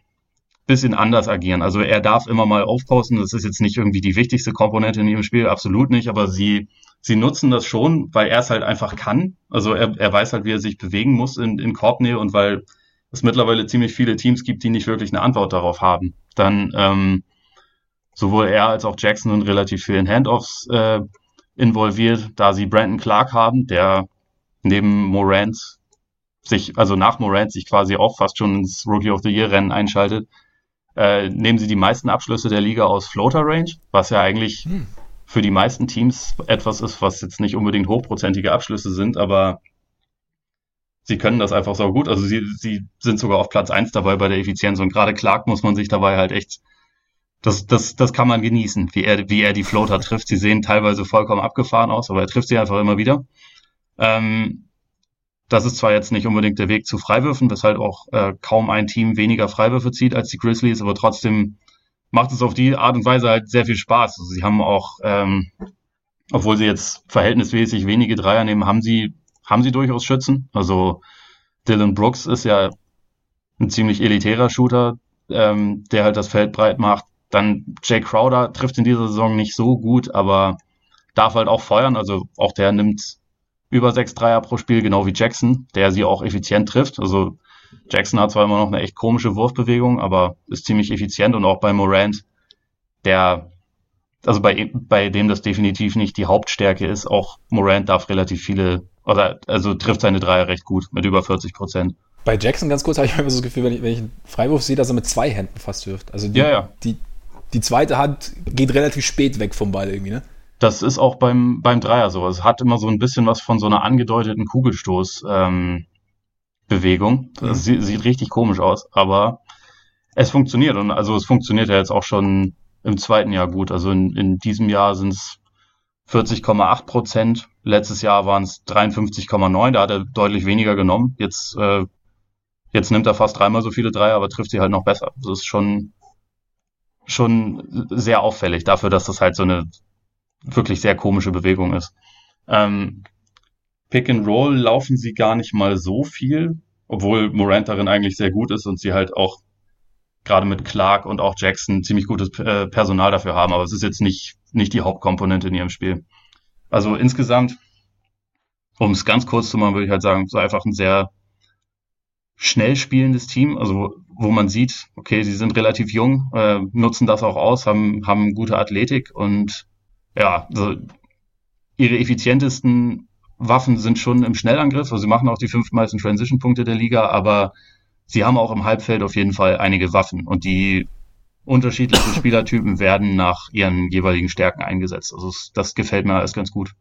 bisschen anders agieren. Also er darf immer mal aufposten. Das ist jetzt nicht irgendwie die wichtigste Komponente in ihrem Spiel, absolut nicht. Aber sie, sie nutzen das schon, weil er es halt einfach kann. Also er, er weiß halt, wie er sich bewegen muss in, in Korbnähe und weil es mittlerweile ziemlich viele Teams gibt, die nicht wirklich eine Antwort darauf haben. Dann ähm, sowohl er als auch Jackson sind relativ viel in Handoffs äh, involviert, da sie Brandon Clark haben, der neben Morant sich, also nach Morant sich quasi auch fast schon ins Rookie of the Year Rennen einschaltet äh, nehmen sie die meisten Abschlüsse der Liga aus Floater Range, was ja eigentlich hm. für die meisten Teams etwas ist, was jetzt nicht unbedingt hochprozentige Abschlüsse sind, aber sie können das einfach so gut. Also sie, sie sind sogar auf Platz eins dabei bei der Effizienz und gerade Clark muss man sich dabei halt echt, das, das, das kann man genießen, wie er, wie er die Floater trifft. Sie sehen teilweise vollkommen abgefahren aus, aber er trifft sie einfach immer wieder. Ähm, das ist zwar jetzt nicht unbedingt der Weg zu Freiwürfen, weshalb auch äh, kaum ein Team weniger Freiwürfe zieht als die Grizzlies, aber trotzdem macht es auf die Art und Weise halt sehr viel Spaß. Also sie haben auch, ähm, obwohl sie jetzt verhältnismäßig wenige Dreier nehmen, haben sie, haben sie durchaus Schützen. Also Dylan Brooks ist ja ein ziemlich elitärer Shooter, ähm, der halt das Feld breit macht. Dann Jay Crowder trifft in dieser Saison nicht so gut, aber darf halt auch feuern. Also auch der nimmt über sechs Dreier pro Spiel, genau wie Jackson, der sie auch effizient trifft. Also Jackson hat zwar immer noch eine echt komische Wurfbewegung, aber ist ziemlich effizient und auch bei Morant, der, also bei, bei dem das definitiv nicht die Hauptstärke ist, auch Morant darf relativ viele, oder also trifft seine Dreier recht gut mit über 40 Prozent. Bei Jackson ganz kurz habe ich immer so das Gefühl, wenn ich, wenn ich einen Freiwurf sehe, dass er mit zwei Händen fast wirft. Also die, ja, ja. die, die zweite Hand geht relativ spät weg vom Ball irgendwie, ne? Das ist auch beim, beim Dreier so. Es hat immer so ein bisschen was von so einer angedeuteten Kugelstoß-Bewegung. Ähm, das sieht, sieht richtig komisch aus, aber es funktioniert. Und also es funktioniert ja jetzt auch schon im zweiten Jahr gut. Also in, in diesem Jahr sind es 40,8 Prozent. Letztes Jahr waren es 53,9. Da hat er deutlich weniger genommen. Jetzt, äh, jetzt nimmt er fast dreimal so viele Dreier, aber trifft sie halt noch besser. Das ist schon, schon sehr auffällig dafür, dass das halt so eine wirklich sehr komische Bewegung ist. Ähm, Pick and Roll laufen sie gar nicht mal so viel, obwohl Morant darin eigentlich sehr gut ist und sie halt auch gerade mit Clark und auch Jackson ziemlich gutes äh, Personal dafür haben, aber es ist jetzt nicht, nicht die Hauptkomponente in ihrem Spiel. Also insgesamt, um es ganz kurz zu machen, würde ich halt sagen, so einfach ein sehr schnell spielendes Team, also wo man sieht, okay, sie sind relativ jung, äh, nutzen das auch aus, haben, haben gute Athletik und ja, also ihre effizientesten Waffen sind schon im Schnellangriff. Also sie machen auch die fünf meisten Transition-Punkte der Liga, aber sie haben auch im Halbfeld auf jeden Fall einige Waffen und die unterschiedlichen Spielertypen werden nach ihren jeweiligen Stärken eingesetzt. Also das gefällt mir alles ganz gut.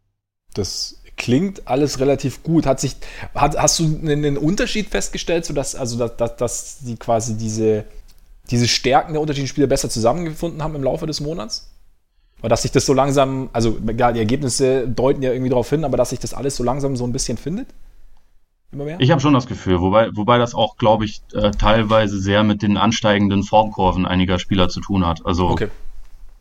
Das klingt alles relativ gut. Hat sich, hat, hast du einen Unterschied festgestellt, sodass also dass, dass, dass die quasi diese, diese Stärken der unterschiedlichen Spieler besser zusammengefunden haben im Laufe des Monats? Oder dass sich das so langsam, also egal, die Ergebnisse deuten ja irgendwie darauf hin, aber dass sich das alles so langsam so ein bisschen findet? Immer mehr? Ich habe schon das Gefühl, wobei, wobei das auch, glaube ich, äh, teilweise sehr mit den ansteigenden Formkurven einiger Spieler zu tun hat. Also okay.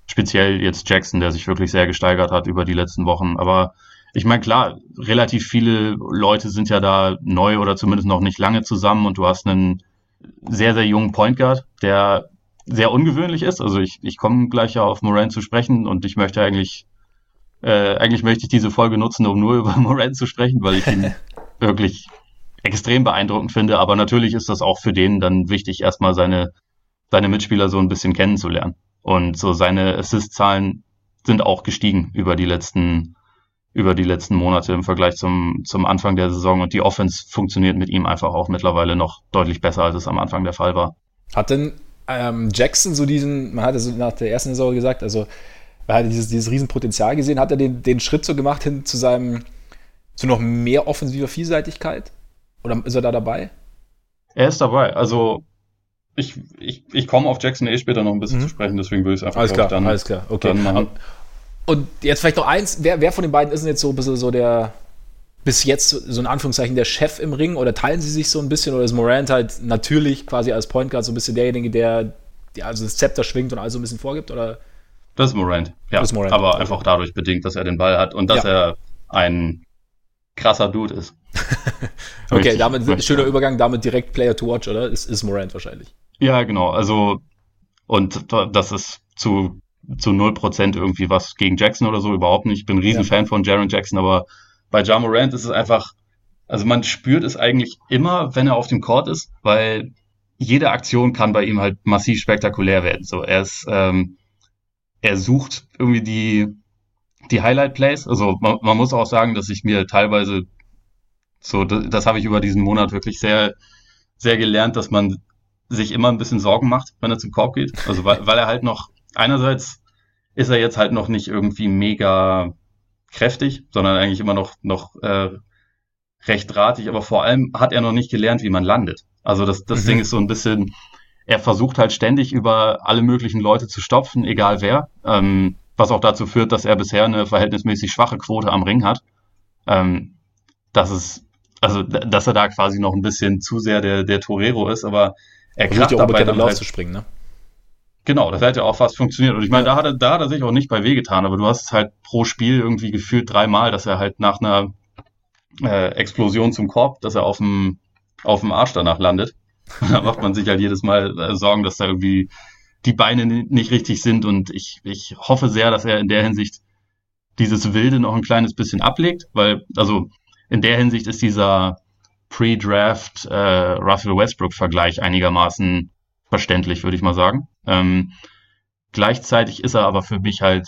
speziell jetzt Jackson, der sich wirklich sehr gesteigert hat über die letzten Wochen. Aber ich meine, klar, relativ viele Leute sind ja da neu oder zumindest noch nicht lange zusammen und du hast einen sehr, sehr jungen Point Guard, der sehr ungewöhnlich ist. Also ich, ich komme gleich ja auf Moran zu sprechen und ich möchte eigentlich, äh, eigentlich möchte ich diese Folge nutzen, um nur über Moran zu sprechen, weil ich ihn wirklich extrem beeindruckend finde. Aber natürlich ist das auch für den dann wichtig, erstmal seine, seine Mitspieler so ein bisschen kennenzulernen. Und so seine Assist-Zahlen sind auch gestiegen über die letzten, über die letzten Monate im Vergleich zum, zum Anfang der Saison. Und die Offense funktioniert mit ihm einfach auch mittlerweile noch deutlich besser, als es am Anfang der Fall war. Hat denn ähm, Jackson so diesen, man hatte so nach der ersten Saison gesagt, also er hat dieses, dieses Riesenpotenzial gesehen, hat er den, den Schritt so gemacht hin zu seinem, zu noch mehr offensiver Vielseitigkeit? Oder ist er da dabei? Er ist dabei. Also ich, ich, ich komme auf Jackson eh später noch ein bisschen mhm. zu sprechen, deswegen würde ich es einfach alles klar, dann, alles klar, okay. Und jetzt vielleicht noch eins, wer, wer von den beiden ist denn jetzt so ein bisschen so der, bis jetzt so in Anführungszeichen der Chef im Ring oder teilen sie sich so ein bisschen oder ist Morant halt natürlich quasi als Point Guard so ein bisschen derjenige, der, der also das Zepter schwingt und also ein bisschen vorgibt oder? Das ist Morant, ja. Das ist Morant. Aber einfach dadurch bedingt, dass er den Ball hat und dass ja. er ein krasser Dude ist. okay, damit ein schöner Übergang, damit direkt Player to Watch, oder? Ist, ist Morant wahrscheinlich. Ja, genau. Also, und das ist zu, zu 0% irgendwie was gegen Jackson oder so, überhaupt nicht. Ich bin ein Riesenfan ja. von Jaron Jackson, aber bei Ja Morant ist es einfach, also man spürt es eigentlich immer, wenn er auf dem Court ist, weil jede Aktion kann bei ihm halt massiv spektakulär werden. So, er ist, ähm, er sucht irgendwie die, die Highlight Plays. Also man, man muss auch sagen, dass ich mir teilweise so, das, das habe ich über diesen Monat wirklich sehr, sehr gelernt, dass man sich immer ein bisschen Sorgen macht, wenn er zum Korb geht. Also weil, weil er halt noch, einerseits ist er jetzt halt noch nicht irgendwie mega kräftig, sondern eigentlich immer noch, noch äh, recht drahtig, aber vor allem hat er noch nicht gelernt, wie man landet. Also das, das mhm. Ding ist so ein bisschen, er versucht halt ständig über alle möglichen Leute zu stopfen, egal wer, ähm, was auch dazu führt, dass er bisher eine verhältnismäßig schwache Quote am Ring hat. Ähm, das ist, also dass er da quasi noch ein bisschen zu sehr der, der Torero ist, aber er kracht dabei dann halt, zu springen, ne? Genau, das hätte auch fast funktioniert. Und ich meine, ja. da, hat er, da hat er sich auch nicht bei wehgetan, aber du hast es halt pro Spiel irgendwie gefühlt dreimal, dass er halt nach einer äh, Explosion zum Korb, dass er auf dem, auf dem Arsch danach landet. da macht man sich halt jedes Mal äh, Sorgen, dass da irgendwie die Beine nicht richtig sind. Und ich, ich hoffe sehr, dass er in der Hinsicht dieses Wilde noch ein kleines bisschen ablegt, weil, also in der Hinsicht ist dieser Pre-Draft äh, Russell Westbrook-Vergleich einigermaßen verständlich, würde ich mal sagen. Ähm, gleichzeitig ist er aber für mich halt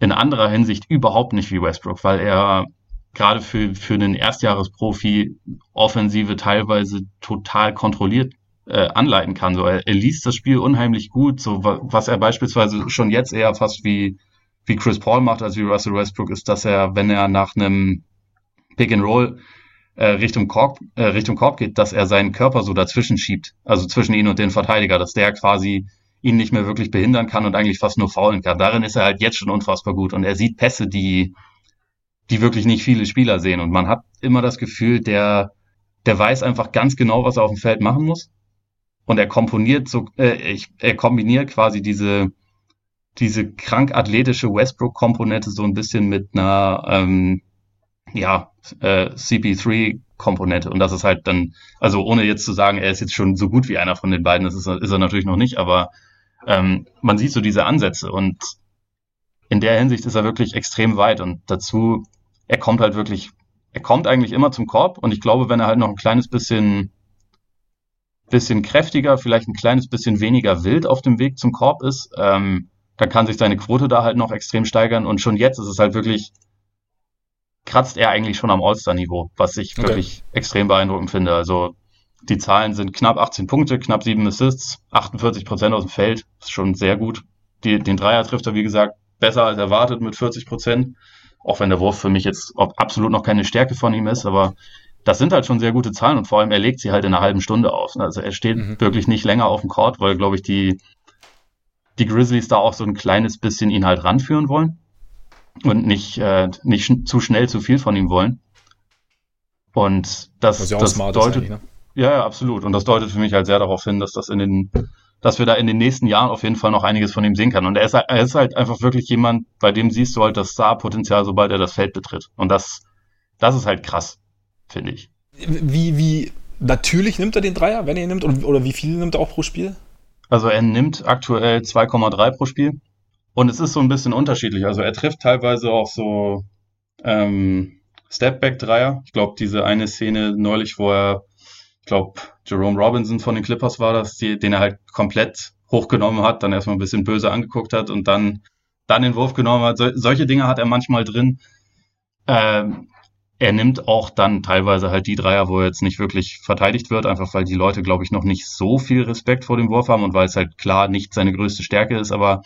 in anderer Hinsicht überhaupt nicht wie Westbrook, weil er gerade für, für einen Erstjahresprofi Offensive teilweise total kontrolliert äh, anleiten kann. So, er, er liest das Spiel unheimlich gut, so was er beispielsweise schon jetzt eher fast wie, wie Chris Paul macht als wie Russell Westbrook, ist, dass er, wenn er nach einem Pick and Roll äh, Richtung, Korb, äh, Richtung Korb geht, dass er seinen Körper so dazwischen schiebt, also zwischen ihn und den Verteidiger, dass der quasi ihn nicht mehr wirklich behindern kann und eigentlich fast nur faulen kann. Darin ist er halt jetzt schon unfassbar gut und er sieht Pässe, die, die wirklich nicht viele Spieler sehen und man hat immer das Gefühl, der, der weiß einfach ganz genau, was er auf dem Feld machen muss und er komponiert so, äh, ich, er kombiniert quasi diese, diese krank athletische Westbrook-Komponente so ein bisschen mit einer, ähm, ja, äh, CP3-Komponente. Und das ist halt dann, also ohne jetzt zu sagen, er ist jetzt schon so gut wie einer von den beiden, das ist, ist er natürlich noch nicht, aber ähm, man sieht so diese Ansätze und in der Hinsicht ist er wirklich extrem weit und dazu, er kommt halt wirklich, er kommt eigentlich immer zum Korb und ich glaube, wenn er halt noch ein kleines bisschen, bisschen kräftiger, vielleicht ein kleines bisschen weniger wild auf dem Weg zum Korb ist, ähm, dann kann sich seine Quote da halt noch extrem steigern und schon jetzt ist es halt wirklich kratzt er eigentlich schon am All-Star-Niveau, was ich okay. wirklich extrem beeindruckend finde. Also die Zahlen sind knapp 18 Punkte, knapp 7 Assists, 48 Prozent aus dem Feld, ist schon sehr gut. Die, den Dreier trifft er, wie gesagt, besser als erwartet mit 40 Prozent. Auch wenn der Wurf für mich jetzt absolut noch keine Stärke von ihm ist, aber das sind halt schon sehr gute Zahlen und vor allem er legt sie halt in einer halben Stunde aus. Also er steht mhm. wirklich nicht länger auf dem Court, weil, glaube ich, die, die Grizzlies da auch so ein kleines bisschen ihn halt ranführen wollen und nicht, äh, nicht sch zu schnell zu viel von ihm wollen. Und das, das, das deutet, ne? ja, ja, absolut. Und das deutet für mich halt sehr darauf hin, dass das in den, dass wir da in den nächsten Jahren auf jeden Fall noch einiges von ihm sehen können. Und er ist, er ist halt einfach wirklich jemand, bei dem siehst du halt das Star-Potenzial, sobald er das Feld betritt. Und das, das ist halt krass, finde ich. Wie, wie natürlich nimmt er den Dreier, wenn er ihn nimmt? Oder, oder wie viel nimmt er auch pro Spiel? Also er nimmt aktuell 2,3 pro Spiel. Und es ist so ein bisschen unterschiedlich. Also er trifft teilweise auch so ähm, Stepback-Dreier. Ich glaube, diese eine Szene neulich, wo er, ich glaube, Jerome Robinson von den Clippers war das, die, den er halt komplett hochgenommen hat, dann erstmal ein bisschen böse angeguckt hat und dann, dann den Wurf genommen hat. So, solche Dinge hat er manchmal drin. Ähm, er nimmt auch dann teilweise halt die Dreier, wo er jetzt nicht wirklich verteidigt wird, einfach weil die Leute, glaube ich, noch nicht so viel Respekt vor dem Wurf haben und weil es halt klar nicht seine größte Stärke ist, aber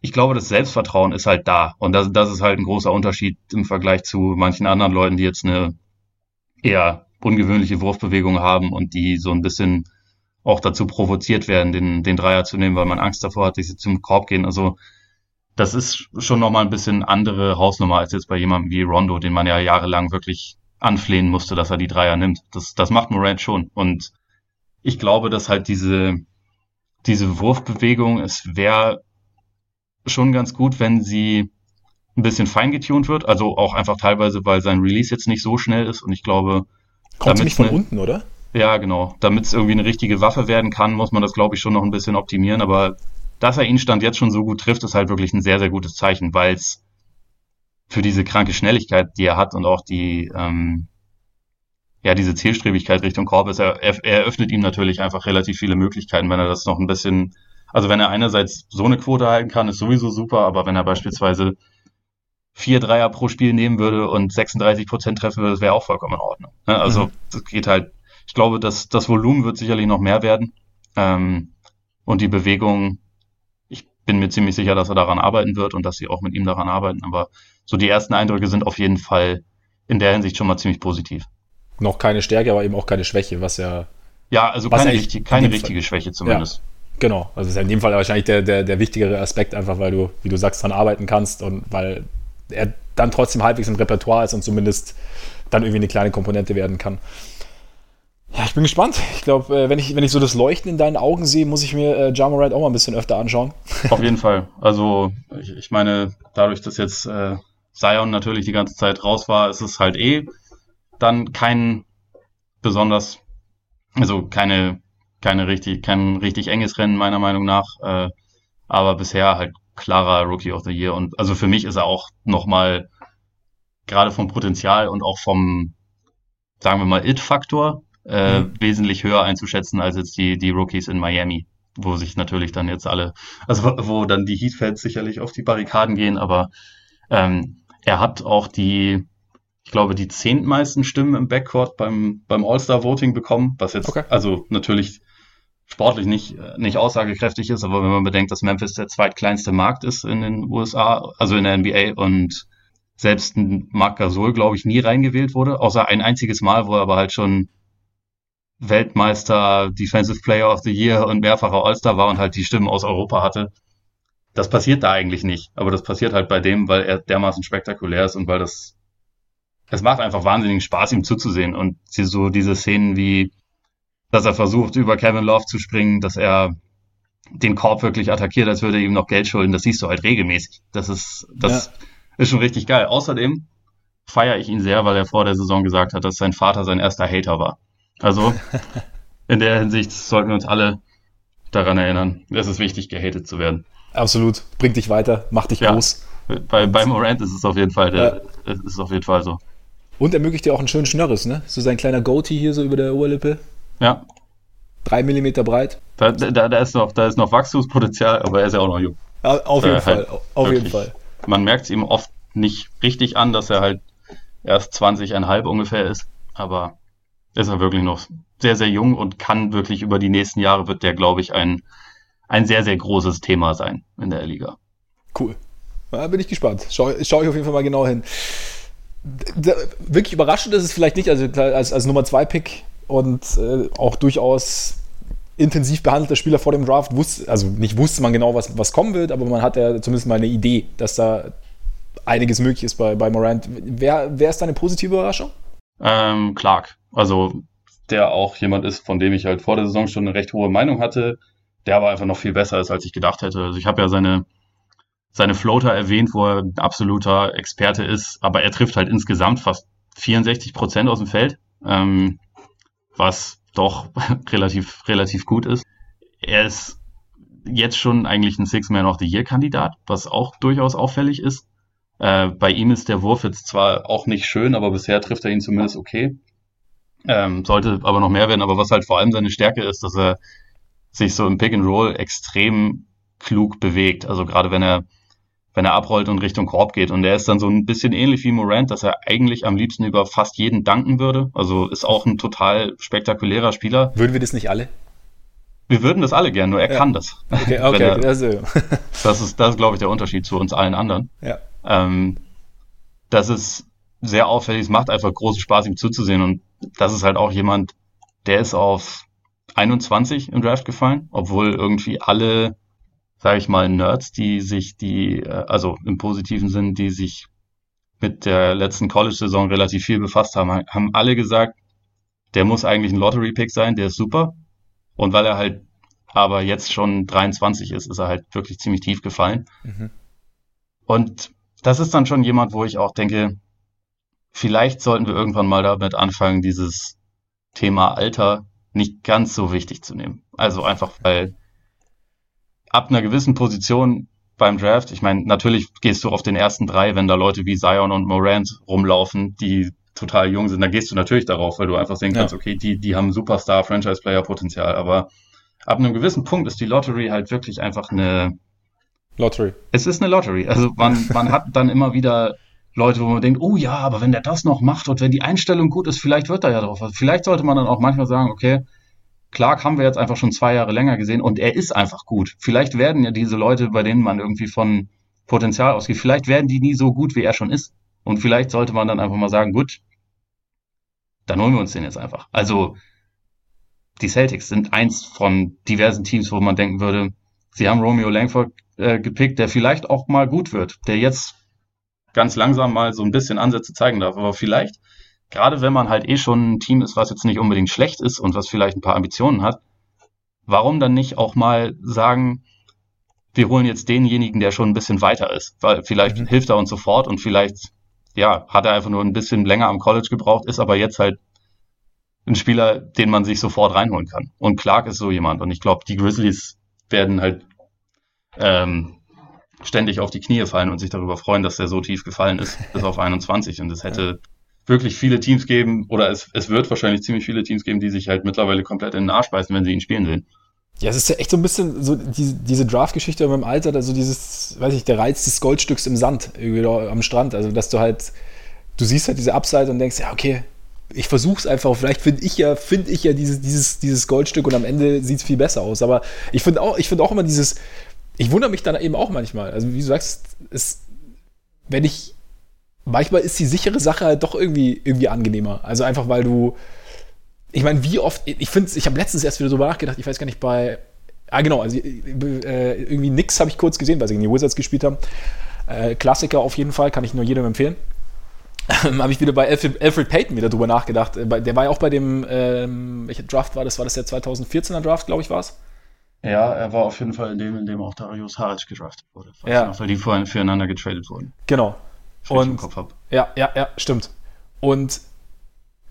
ich glaube, das Selbstvertrauen ist halt da. Und das, das ist halt ein großer Unterschied im Vergleich zu manchen anderen Leuten, die jetzt eine eher ungewöhnliche Wurfbewegung haben und die so ein bisschen auch dazu provoziert werden, den, den Dreier zu nehmen, weil man Angst davor hat, dass sie zum Korb gehen. Also das ist schon nochmal ein bisschen andere Hausnummer als jetzt bei jemandem wie Rondo, den man ja jahrelang wirklich anflehen musste, dass er die Dreier nimmt. Das, das macht Morant schon. Und ich glaube, dass halt diese, diese Wurfbewegung, es wäre schon ganz gut, wenn sie ein bisschen feingetuned wird. Also auch einfach teilweise, weil sein Release jetzt nicht so schnell ist. Und ich glaube, Kommt nicht von eine, unten, oder? Ja, genau. Damit es irgendwie eine richtige Waffe werden kann, muss man das, glaube ich, schon noch ein bisschen optimieren. Aber dass er ihn Stand jetzt schon so gut trifft, ist halt wirklich ein sehr, sehr gutes Zeichen, weil es für diese kranke Schnelligkeit, die er hat und auch die, ähm, ja, diese Zielstrebigkeit Richtung Korb ist, er, er eröffnet ihm natürlich einfach relativ viele Möglichkeiten, wenn er das noch ein bisschen, also wenn er einerseits so eine Quote halten kann, ist sowieso super, aber wenn er beispielsweise vier Dreier pro Spiel nehmen würde und 36 Prozent treffen würde, das wäre auch vollkommen in Ordnung. Ne? Also mhm. das geht halt, ich glaube, dass das Volumen wird sicherlich noch mehr werden. Ähm, und die Bewegung bin mir ziemlich sicher, dass er daran arbeiten wird und dass sie auch mit ihm daran arbeiten. Aber so die ersten Eindrücke sind auf jeden Fall in der Hinsicht schon mal ziemlich positiv. Noch keine Stärke, aber eben auch keine Schwäche, was ja. Ja, also keine, richtig, keine richtige Fall, Schwäche zumindest. Ja, genau, also ist ja in dem Fall wahrscheinlich der, der, der wichtigere Aspekt, einfach weil du, wie du sagst, daran arbeiten kannst und weil er dann trotzdem halbwegs im Repertoire ist und zumindest dann irgendwie eine kleine Komponente werden kann. Ja, ich bin gespannt. Ich glaube, äh, wenn, ich, wenn ich so das Leuchten in deinen Augen sehe, muss ich mir äh, Jamorant auch mal ein bisschen öfter anschauen. Auf jeden Fall. Also, ich, ich meine, dadurch, dass jetzt äh, Zion natürlich die ganze Zeit raus war, ist es halt eh dann kein besonders, also keine, keine richtig, kein richtig enges Rennen meiner Meinung nach. Äh, aber bisher halt klarer Rookie of the Year. Und also für mich ist er auch nochmal gerade vom Potenzial und auch vom, sagen wir mal, It-Faktor äh, mhm. wesentlich höher einzuschätzen als jetzt die, die Rookies in Miami, wo sich natürlich dann jetzt alle, also wo dann die Heat-Fans sicherlich auf die Barrikaden gehen, aber ähm, er hat auch die, ich glaube, die zehntmeisten Stimmen im Backcourt beim, beim All-Star-Voting bekommen, was jetzt okay. also natürlich sportlich nicht, nicht aussagekräftig ist, aber wenn man bedenkt, dass Memphis der zweitkleinste Markt ist in den USA, also in der NBA und selbst ein Marc Gasol, glaube ich, nie reingewählt wurde, außer ein einziges Mal, wo er aber halt schon Weltmeister, Defensive Player of the Year und mehrfacher All-Star war und halt die Stimmen aus Europa hatte. Das passiert da eigentlich nicht. Aber das passiert halt bei dem, weil er dermaßen spektakulär ist und weil das, es macht einfach wahnsinnigen Spaß, ihm zuzusehen. Und so diese Szenen wie, dass er versucht, über Kevin Love zu springen, dass er den Korb wirklich attackiert, als würde er ihm noch Geld schulden, das siehst du halt regelmäßig. Das ist, das ja. ist schon richtig geil. Außerdem feiere ich ihn sehr, weil er vor der Saison gesagt hat, dass sein Vater sein erster Hater war. Also in der Hinsicht sollten wir uns alle daran erinnern, es ist wichtig, gehatet zu werden. Absolut. Bringt dich weiter, macht dich ja. groß. Bei, bei Morant ist es auf jeden Fall, der, ja. ist auf jeden Fall so. Und ermöglicht dir auch einen schönen Schnörres, ne? So sein kleiner Goatee hier so über der Oberlippe. Ja. Drei Millimeter breit. Da, da, da, ist noch, da ist noch Wachstumspotenzial, aber er ist ja auch noch jung. Auf jeden äh, Fall, halt auf jeden Fall. Man merkt es ihm oft nicht richtig an, dass er halt erst 20,5 ungefähr ist, aber ist er wirklich noch sehr, sehr jung und kann wirklich über die nächsten Jahre wird der, glaube ich, ein, ein sehr, sehr großes Thema sein in der Liga. Cool. Da bin ich gespannt. Schaue schau ich auf jeden Fall mal genau hin. Da, wirklich überraschend ist es vielleicht nicht, also als, als Nummer 2 Pick und äh, auch durchaus intensiv behandelter Spieler vor dem Draft wusste, also nicht wusste man genau, was, was kommen wird, aber man hat ja zumindest mal eine Idee, dass da einiges möglich ist bei, bei Morant. Wer, wer ist deine positive Überraschung? Ähm, Clark. Also der auch jemand ist, von dem ich halt vor der Saison schon eine recht hohe Meinung hatte. der aber einfach noch viel besser ist, als ich gedacht hätte. Also ich habe ja seine, seine Floater erwähnt, wo er ein absoluter Experte ist, aber er trifft halt insgesamt fast 64 Prozent aus dem Feld, ähm, was doch relativ, relativ gut ist. Er ist jetzt schon eigentlich ein Six-Man of the Year-Kandidat, was auch durchaus auffällig ist. Äh, bei ihm ist der Wurf jetzt zwar auch nicht schön, aber bisher trifft er ihn zumindest okay. Ähm, sollte aber noch mehr werden, aber was halt vor allem seine Stärke ist, dass er sich so im Pick and Roll extrem klug bewegt. Also gerade wenn er wenn er abrollt und Richtung Korb geht. Und er ist dann so ein bisschen ähnlich wie Morant, dass er eigentlich am liebsten über fast jeden danken würde. Also ist auch ein total spektakulärer Spieler. Würden wir das nicht alle? Wir würden das alle gern, nur er ja. kann das. Okay, okay. er, also. das ist, das ist, glaube ich, der Unterschied zu uns allen anderen. Ja. Ähm, das ist sehr auffällig, es macht einfach großen Spaß, ihm zuzusehen. Und das ist halt auch jemand, der ist auf 21 im Draft gefallen, obwohl irgendwie alle sage ich mal, Nerds, die sich, die, äh, also im positiven Sinn, die sich mit der letzten College-Saison relativ viel befasst haben, haben alle gesagt, der muss eigentlich ein Lottery-Pick sein, der ist super. Und weil er halt aber jetzt schon 23 ist, ist er halt wirklich ziemlich tief gefallen. Mhm. Und das ist dann schon jemand, wo ich auch denke, vielleicht sollten wir irgendwann mal damit anfangen, dieses Thema Alter nicht ganz so wichtig zu nehmen. Also einfach, weil ab einer gewissen Position beim Draft, ich meine, natürlich gehst du auf den ersten drei, wenn da Leute wie Zion und Morant rumlaufen, die total jung sind, dann gehst du natürlich darauf, weil du einfach sehen kannst, ja. okay, die, die haben Superstar, Franchise-Player-Potenzial, aber ab einem gewissen Punkt ist die Lottery halt wirklich einfach eine Lottery. Es ist eine Lottery. Also man, man hat dann immer wieder Leute, wo man denkt, oh ja, aber wenn der das noch macht und wenn die Einstellung gut ist, vielleicht wird er ja drauf. Also vielleicht sollte man dann auch manchmal sagen, okay, Clark haben wir jetzt einfach schon zwei Jahre länger gesehen und er ist einfach gut. Vielleicht werden ja diese Leute, bei denen man irgendwie von Potenzial ausgeht, vielleicht werden die nie so gut, wie er schon ist. Und vielleicht sollte man dann einfach mal sagen, gut, dann holen wir uns den jetzt einfach. Also die Celtics sind eins von diversen Teams, wo man denken würde, sie haben Romeo Langford äh, gepickt, der vielleicht auch mal gut wird, der jetzt ganz langsam mal so ein bisschen Ansätze zeigen darf. Aber vielleicht gerade wenn man halt eh schon ein Team ist, was jetzt nicht unbedingt schlecht ist und was vielleicht ein paar Ambitionen hat, warum dann nicht auch mal sagen, wir holen jetzt denjenigen, der schon ein bisschen weiter ist, weil vielleicht mhm. hilft er uns sofort und vielleicht, ja, hat er einfach nur ein bisschen länger am College gebraucht, ist aber jetzt halt ein Spieler, den man sich sofort reinholen kann. Und Clark ist so jemand. Und ich glaube, die Grizzlies werden halt ähm, ständig auf die Knie fallen und sich darüber freuen, dass er so tief gefallen ist, bis auf 21. Und es hätte wirklich viele Teams geben, oder es, es wird wahrscheinlich ziemlich viele Teams geben, die sich halt mittlerweile komplett in den Arsch beißen, wenn sie ihn spielen sehen. Ja, es ist ja echt so ein bisschen so die, diese Draft-Geschichte dem Alter, also dieses, weiß ich, der Reiz des Goldstücks im Sand, irgendwie am Strand. Also, dass du halt, du siehst halt diese Upside und denkst, ja, okay, ich versuch's einfach, vielleicht finde ich ja, finde ich ja dieses, dieses, dieses Goldstück und am Ende sieht es viel besser aus. Aber ich finde auch, ich finde auch immer dieses, ich wundere mich dann eben auch manchmal. Also, wie du sagst, es, wenn ich manchmal ist die sichere Sache halt doch irgendwie, irgendwie angenehmer. Also einfach, weil du, ich meine, wie oft, ich finde, ich habe letztens erst wieder darüber nachgedacht, ich weiß gar nicht, bei, ah genau, also äh, irgendwie nix habe ich kurz gesehen, weil sie gegen die Wizards gespielt haben. Äh, Klassiker auf jeden Fall, kann ich nur jedem empfehlen. Ähm, habe ich wieder bei Alfred, Alfred, Payton wieder drüber nachgedacht. Äh, der war ja auch bei dem, ähm, welcher Draft war das? War das der 2014er Draft, glaube ich, war es? Ja, er war auf jeden Fall in dem, in dem auch Darius Haric gedraftet wurde. Ja. Noch, weil die vorhin füreinander getradet wurden. Genau und, Kopf habe. Ja, ja, ja, stimmt. Und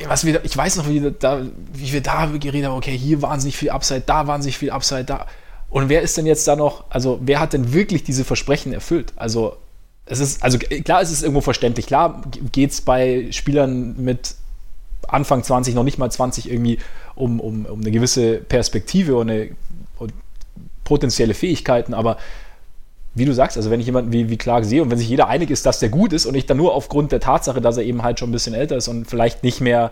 was wir, ich weiß noch, wie, da, wie wir da geredet haben, okay, hier wahnsinnig viel Upside, da wahnsinnig viel Upside, da. Und wer ist denn jetzt da noch, also wer hat denn wirklich diese Versprechen erfüllt? Also es ist, also klar, es ist irgendwo verständlich. Klar geht es bei Spielern mit Anfang 20, noch nicht mal 20 irgendwie um, um, um eine gewisse Perspektive und, eine, und potenzielle Fähigkeiten, aber wie du sagst, also wenn ich jemanden wie, wie Clark sehe und wenn sich jeder einig ist, dass der gut ist und ich dann nur aufgrund der Tatsache, dass er eben halt schon ein bisschen älter ist und vielleicht nicht mehr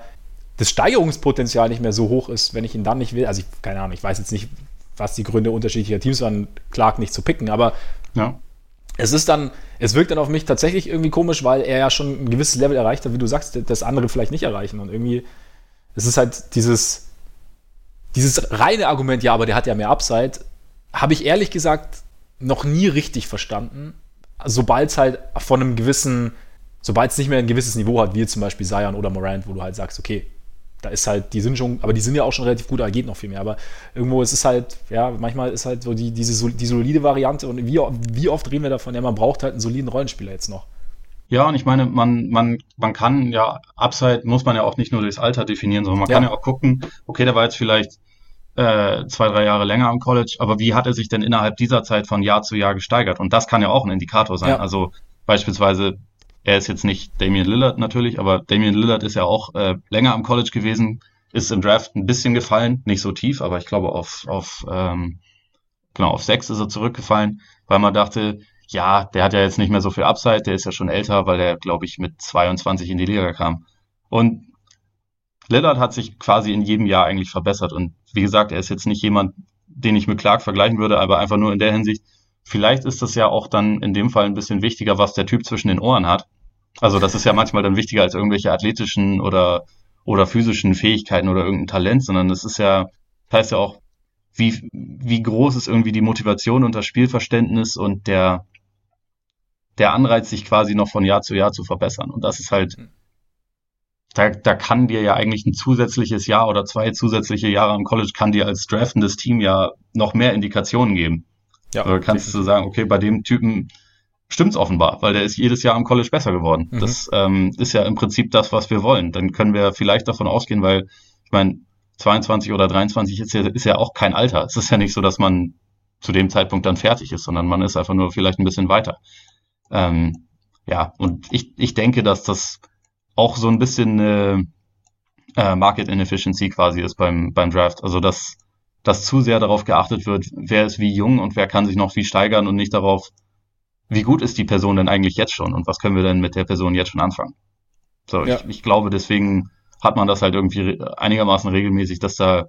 das Steigerungspotenzial nicht mehr so hoch ist, wenn ich ihn dann nicht will. Also ich, keine Ahnung, ich weiß jetzt nicht, was die Gründe unterschiedlicher Teams waren, Clark nicht zu picken, aber ja. es ist dann, es wirkt dann auf mich tatsächlich irgendwie komisch, weil er ja schon ein gewisses Level erreicht hat, wie du sagst, das andere vielleicht nicht erreichen und irgendwie, es ist halt dieses, dieses reine Argument, ja, aber der hat ja mehr Upside, habe ich ehrlich gesagt noch nie richtig verstanden. Sobald es halt von einem gewissen, sobald es nicht mehr ein gewisses Niveau hat, wie zum Beispiel Zion oder Morant, wo du halt sagst, okay, da ist halt, die sind schon, aber die sind ja auch schon relativ gut, da geht noch viel mehr. Aber irgendwo ist es halt, ja, manchmal ist halt so die, diese die solide Variante und wie, wie oft reden wir davon, ja, man braucht halt einen soliden Rollenspieler jetzt noch. Ja, und ich meine, man, man, man kann ja, Upside muss man ja auch nicht nur durchs Alter definieren, sondern man ja. kann ja auch gucken, okay, der war jetzt vielleicht äh, zwei, drei Jahre länger am College, aber wie hat er sich denn innerhalb dieser Zeit von Jahr zu Jahr gesteigert? Und das kann ja auch ein Indikator sein. Ja. Also beispielsweise, er ist jetzt nicht Damian Lillard natürlich, aber Damian Lillard ist ja auch äh, länger am College gewesen, ist im Draft ein bisschen gefallen, nicht so tief, aber ich glaube auf, auf ähm, genau, auf sechs ist er zurückgefallen, weil man dachte, ja, der hat ja jetzt nicht mehr so viel Upside, der ist ja schon älter, weil er, glaube ich, mit 22 in die Liga kam. Und Lillard hat sich quasi in jedem Jahr eigentlich verbessert. Und wie gesagt, er ist jetzt nicht jemand, den ich mit Clark vergleichen würde, aber einfach nur in der Hinsicht, vielleicht ist das ja auch dann in dem Fall ein bisschen wichtiger, was der Typ zwischen den Ohren hat. Also das ist ja manchmal dann wichtiger als irgendwelche athletischen oder, oder physischen Fähigkeiten oder irgendein Talent, sondern das ist ja, das heißt ja auch, wie, wie groß ist irgendwie die Motivation und das Spielverständnis und der, der Anreiz, sich quasi noch von Jahr zu Jahr zu verbessern. Und das ist halt, hm. Da, da kann dir ja eigentlich ein zusätzliches Jahr oder zwei zusätzliche Jahre am College kann dir als draftendes Team ja noch mehr Indikationen geben. Ja, also kannst du sagen, okay, bei dem Typen stimmt's offenbar, weil der ist jedes Jahr am College besser geworden. Mhm. Das ähm, ist ja im Prinzip das, was wir wollen. Dann können wir vielleicht davon ausgehen, weil ich meine, 22 oder 23 ist ja, ist ja auch kein Alter. Es ist ja nicht so, dass man zu dem Zeitpunkt dann fertig ist, sondern man ist einfach nur vielleicht ein bisschen weiter. Ähm, ja, und ich, ich denke, dass das auch so ein bisschen eine äh, Market Inefficiency quasi ist beim, beim Draft. Also, dass, dass zu sehr darauf geachtet wird, wer ist wie jung und wer kann sich noch wie steigern und nicht darauf, wie gut ist die Person denn eigentlich jetzt schon und was können wir denn mit der Person jetzt schon anfangen. So, ja. ich, ich glaube, deswegen hat man das halt irgendwie einigermaßen regelmäßig, dass da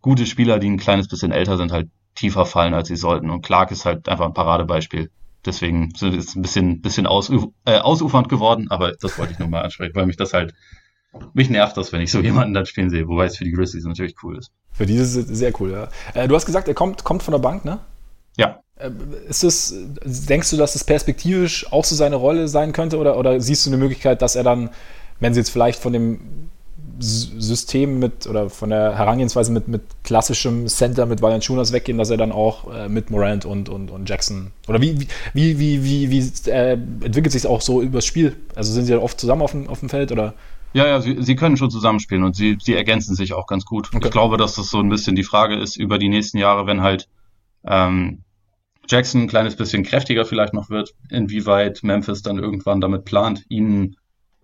gute Spieler, die ein kleines bisschen älter sind, halt tiefer fallen, als sie sollten. Und Clark ist halt einfach ein Paradebeispiel deswegen ist es ein bisschen, bisschen ausuf äh, ausufernd geworden, aber das wollte ich nur mal ansprechen, weil mich das halt, mich nervt das, wenn ich so jemanden dann spielen sehe, wobei es für die Grizzlies natürlich cool ist. Für die ist es sehr cool, ja. Äh, du hast gesagt, er kommt, kommt von der Bank, ne? Ja. Äh, ist es, denkst du, dass das perspektivisch auch so seine Rolle sein könnte oder, oder siehst du eine Möglichkeit, dass er dann, wenn sie jetzt vielleicht von dem System mit oder von der Herangehensweise mit, mit klassischem Center mit Valanciunas weggehen, dass er dann auch äh, mit Morant und, und, und Jackson oder wie, wie, wie, wie, wie äh, entwickelt sich auch so übers Spiel? Also sind sie dann oft zusammen auf dem, auf dem Feld oder? Ja, ja, sie, sie können schon zusammenspielen und sie, sie ergänzen sich auch ganz gut. Okay. Ich glaube, dass das so ein bisschen die Frage ist über die nächsten Jahre, wenn halt ähm, Jackson ein kleines bisschen kräftiger vielleicht noch wird, inwieweit Memphis dann irgendwann damit plant, ihn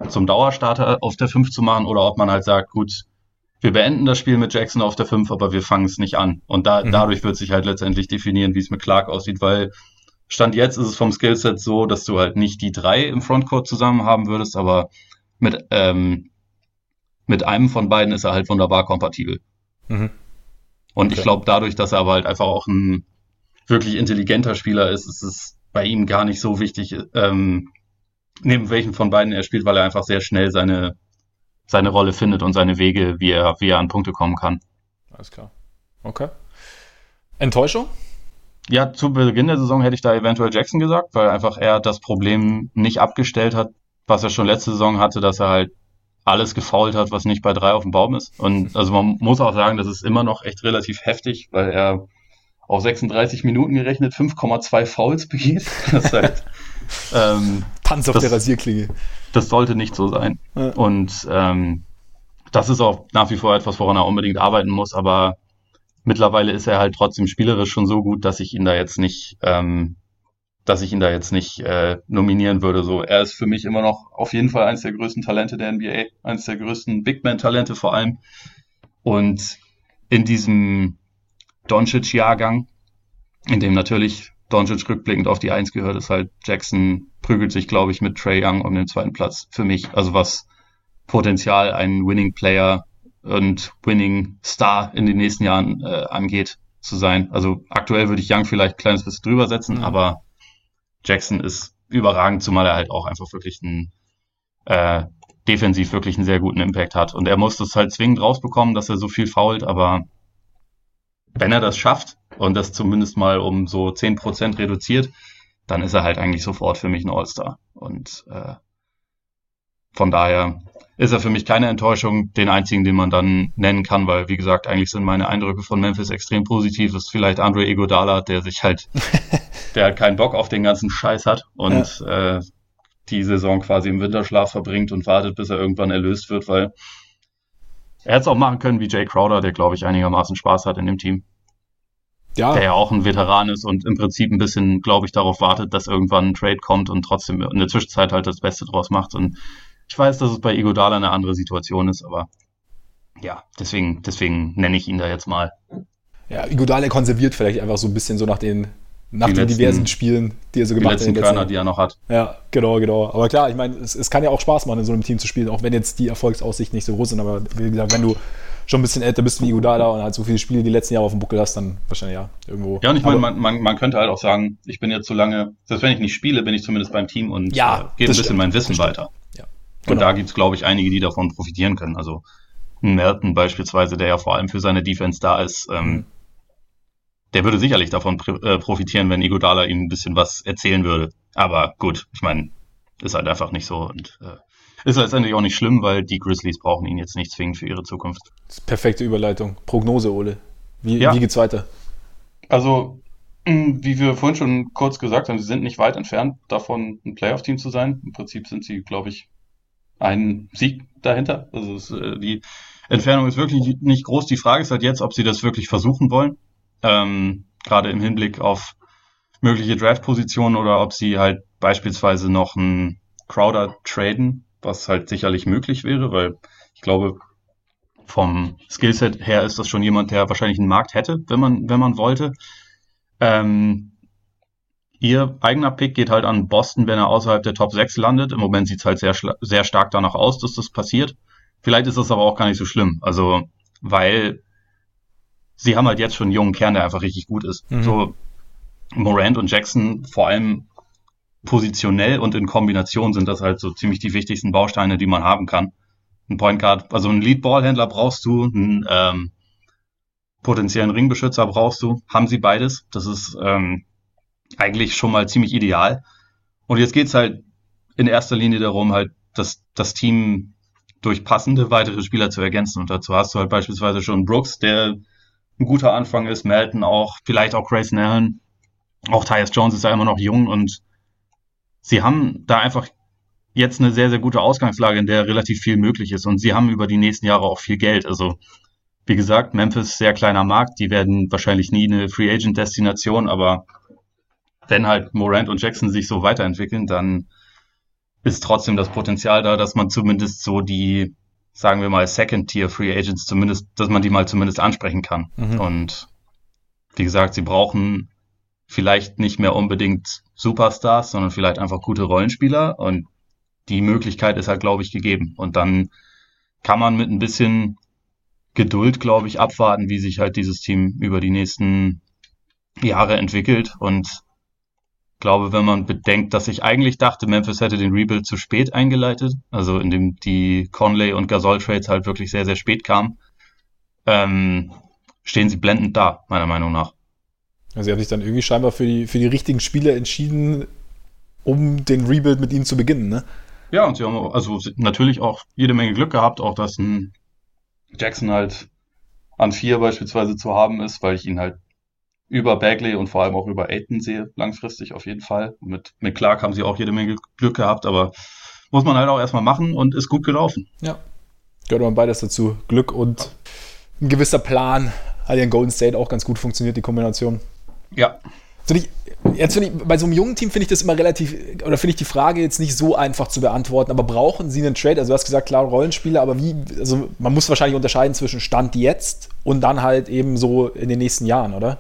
zum Dauerstarter auf der 5 zu machen oder ob man halt sagt, gut, wir beenden das Spiel mit Jackson auf der 5, aber wir fangen es nicht an. Und da, mhm. dadurch wird sich halt letztendlich definieren, wie es mit Clark aussieht, weil Stand jetzt ist es vom Skillset so, dass du halt nicht die drei im Frontcourt zusammen haben würdest, aber mit, ähm, mit einem von beiden ist er halt wunderbar kompatibel. Mhm. Und okay. ich glaube, dadurch, dass er aber halt einfach auch ein wirklich intelligenter Spieler ist, ist es bei ihm gar nicht so wichtig, ähm, neben welchen von beiden er spielt, weil er einfach sehr schnell seine, seine Rolle findet und seine Wege, wie er, wie er an Punkte kommen kann. Alles klar. Okay. Enttäuschung? Ja, zu Beginn der Saison hätte ich da eventuell Jackson gesagt, weil einfach er das Problem nicht abgestellt hat, was er schon letzte Saison hatte, dass er halt alles gefault hat, was nicht bei drei auf dem Baum ist. Und also man muss auch sagen, das ist immer noch echt relativ heftig, weil er auf 36 Minuten gerechnet 5,2 Fouls begeht. Das halt ähm, Tanz auf das, der Rasierklinge. Das sollte nicht so sein. Ja. Und ähm, das ist auch nach wie vor etwas, woran er unbedingt arbeiten muss, aber mittlerweile ist er halt trotzdem spielerisch schon so gut, dass ich ihn da jetzt nicht, ähm, dass ich ihn da jetzt nicht äh, nominieren würde. So, er ist für mich immer noch auf jeden Fall eines der größten Talente der NBA, eines der größten Big Man-Talente vor allem. Und in diesem Doncic-Jahrgang, in dem natürlich Doncic rückblickend auf die Eins gehört, ist halt Jackson prügelt sich, glaube ich, mit Trey Young um den zweiten Platz für mich. Also was Potenzial einen Winning Player und Winning Star in den nächsten Jahren äh, angeht zu sein. Also aktuell würde ich Young vielleicht ein kleines bisschen drüber setzen, mhm. aber Jackson ist überragend, zumal er halt auch einfach wirklich ein äh, defensiv wirklich einen sehr guten Impact hat. Und er muss das halt zwingend rausbekommen, dass er so viel fault, aber wenn er das schafft und das zumindest mal um so zehn Prozent reduziert, dann ist er halt eigentlich sofort für mich ein All-Star. Und äh, von daher ist er für mich keine Enttäuschung, den einzigen, den man dann nennen kann, weil, wie gesagt, eigentlich sind meine Eindrücke von Memphis extrem positiv. Das ist vielleicht Andre Iguodala, der sich halt, der halt keinen Bock auf den ganzen Scheiß hat und ja. äh, die Saison quasi im Winterschlaf verbringt und wartet, bis er irgendwann erlöst wird, weil er hätte es auch machen können wie Jay Crowder, der, glaube ich, einigermaßen Spaß hat in dem Team. Ja. Der ja auch ein Veteran ist und im Prinzip ein bisschen, glaube ich, darauf wartet, dass irgendwann ein Trade kommt und trotzdem in der Zwischenzeit halt das Beste draus macht. Und ich weiß, dass es bei Igodala eine andere Situation ist, aber ja, deswegen, deswegen nenne ich ihn da jetzt mal. Ja, Igodala konserviert vielleicht einfach so ein bisschen so nach den, nach die den letzten, diversen Spielen, die er so gemacht hat. Die letzten Körner, die er noch hat. Ja, genau, genau. Aber klar, ich meine, es, es, kann ja auch Spaß machen, in so einem Team zu spielen, auch wenn jetzt die Erfolgsaussichten nicht so groß sind. Aber wie gesagt, wenn du schon ein bisschen älter bist wie Igodala und halt so viele Spiele die letzten Jahre auf dem Buckel hast, dann wahrscheinlich ja, irgendwo. Ja, und ich meine, man, man, man könnte halt auch sagen, ich bin jetzt so lange, selbst wenn ich nicht spiele, bin ich zumindest beim Team und ja, äh, gebe ein bisschen stimmt, mein Wissen weiter. Ja. Genau. Und da gibt es, glaube ich, einige, die davon profitieren können. Also ein Merton beispielsweise, der ja vor allem für seine Defense da ist, ähm, mhm. Der würde sicherlich davon äh, profitieren, wenn Igodala ihm ein bisschen was erzählen würde. Aber gut, ich meine, ist halt einfach nicht so und äh, ist letztendlich auch nicht schlimm, weil die Grizzlies brauchen ihn jetzt nicht zwingend für ihre Zukunft. Perfekte Überleitung. Prognose, Ole. Wie, ja. wie geht's weiter? Also, wie wir vorhin schon kurz gesagt haben, sie sind nicht weit entfernt davon, ein Playoff-Team zu sein. Im Prinzip sind sie, glaube ich, ein Sieg dahinter. Also es, äh, die Entfernung ist wirklich nicht groß. Die Frage ist halt jetzt, ob sie das wirklich versuchen wollen. Ähm, gerade im Hinblick auf mögliche Draft-Positionen oder ob sie halt beispielsweise noch einen Crowder traden was halt sicherlich möglich wäre, weil ich glaube, vom Skillset her ist das schon jemand, der wahrscheinlich einen Markt hätte, wenn man, wenn man wollte. Ähm, ihr eigener Pick geht halt an Boston, wenn er außerhalb der Top 6 landet. Im Moment sieht es halt sehr, sehr stark danach aus, dass das passiert. Vielleicht ist das aber auch gar nicht so schlimm. Also, weil sie haben halt jetzt schon einen jungen Kern, der einfach richtig gut ist. Mhm. So Morant und Jackson vor allem positionell und in Kombination sind das halt so ziemlich die wichtigsten Bausteine, die man haben kann. Ein Point Guard, also einen Lead Ballhändler brauchst du, einen ähm, potenziellen Ringbeschützer brauchst du. Haben sie beides. Das ist ähm, eigentlich schon mal ziemlich ideal. Und jetzt geht's halt in erster Linie darum, halt das, das Team durch passende weitere Spieler zu ergänzen. Und dazu hast du halt beispielsweise schon Brooks, der ein guter Anfang ist, Melton auch, vielleicht auch Grayson Allen. Auch Tyus Jones ist ja immer noch jung und sie haben da einfach jetzt eine sehr, sehr gute Ausgangslage, in der relativ viel möglich ist. Und sie haben über die nächsten Jahre auch viel Geld. Also, wie gesagt, Memphis sehr kleiner Markt. Die werden wahrscheinlich nie eine Free Agent Destination, aber wenn halt Morant und Jackson sich so weiterentwickeln, dann ist trotzdem das Potenzial da, dass man zumindest so die, sagen wir mal, Second-Tier Free Agents zumindest, dass man die mal zumindest ansprechen kann. Mhm. Und wie gesagt, sie brauchen vielleicht nicht mehr unbedingt Superstars, sondern vielleicht einfach gute Rollenspieler und die Möglichkeit ist halt, glaube ich, gegeben. Und dann kann man mit ein bisschen Geduld, glaube ich, abwarten, wie sich halt dieses Team über die nächsten Jahre entwickelt. Und glaube, wenn man bedenkt, dass ich eigentlich dachte, Memphis hätte den Rebuild zu spät eingeleitet, also in dem die Conley und Gasol Trades halt wirklich sehr, sehr spät kamen, ähm, stehen sie blendend da, meiner Meinung nach. Also sie haben sich dann irgendwie scheinbar für die, für die richtigen Spieler entschieden, um den Rebuild mit ihnen zu beginnen, ne? Ja, und sie haben also natürlich auch jede Menge Glück gehabt, auch dass ein Jackson halt an vier beispielsweise zu haben ist, weil ich ihn halt über Bagley und vor allem auch über Aiton sehe, langfristig auf jeden Fall. Mit, mit Clark haben sie auch jede Menge Glück gehabt, aber muss man halt auch erstmal machen und ist gut gelaufen. Ja. Gehört man beides dazu. Glück und ein gewisser Plan. Hat ja in Golden State auch ganz gut funktioniert, die Kombination. Ja. Ich, jetzt ich, bei so einem jungen Team finde ich das immer relativ, oder finde ich die Frage jetzt nicht so einfach zu beantworten, aber brauchen sie einen Trade? Also du hast gesagt, klar, Rollenspieler, aber wie, also man muss wahrscheinlich unterscheiden zwischen Stand jetzt und dann halt eben so in den nächsten Jahren, oder?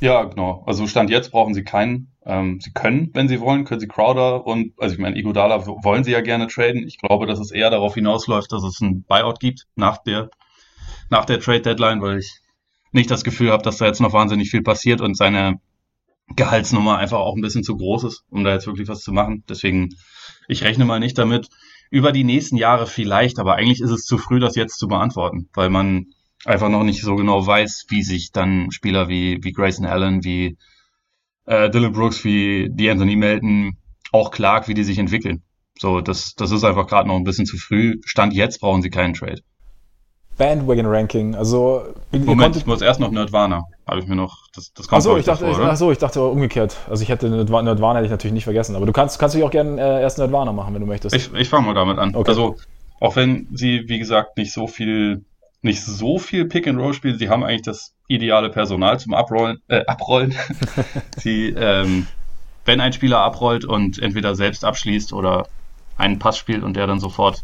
Ja, genau. Also Stand jetzt brauchen sie keinen. Ähm, sie können, wenn sie wollen, können sie Crowder und, also ich meine, Igodala wollen sie ja gerne traden. Ich glaube, dass es eher darauf hinausläuft, dass es ein Buyout gibt nach der, nach der Trade Deadline, weil ich nicht das Gefühl habe, dass da jetzt noch wahnsinnig viel passiert und seine Gehaltsnummer einfach auch ein bisschen zu groß ist, um da jetzt wirklich was zu machen. Deswegen, ich rechne mal nicht damit. Über die nächsten Jahre vielleicht, aber eigentlich ist es zu früh, das jetzt zu beantworten, weil man einfach noch nicht so genau weiß, wie sich dann Spieler wie, wie Grayson Allen, wie äh, Dylan Brooks, wie die Anthony Melton, auch Clark, wie die sich entwickeln. So, das, das ist einfach gerade noch ein bisschen zu früh. Stand jetzt brauchen sie keinen Trade. Bandwagon-Ranking. Also, Moment, ich muss erst noch Nerdwana. Habe ich mir noch. Das, das kommt achso, ich dachte, vor, ich, achso, ich dachte umgekehrt. Also ich hätte Nerdwana hätte ich natürlich nicht vergessen. Aber du kannst, kannst dich auch gerne äh, erst Nerdwana machen, wenn du möchtest. Ich, ich fange mal damit an. Okay. Also, auch wenn sie, wie gesagt, nicht so viel, nicht so viel Pick and Roll spielen, sie haben eigentlich das ideale Personal zum Abrollen, äh, Abrollen. sie, ähm, wenn ein Spieler abrollt und entweder selbst abschließt oder einen Pass spielt und der dann sofort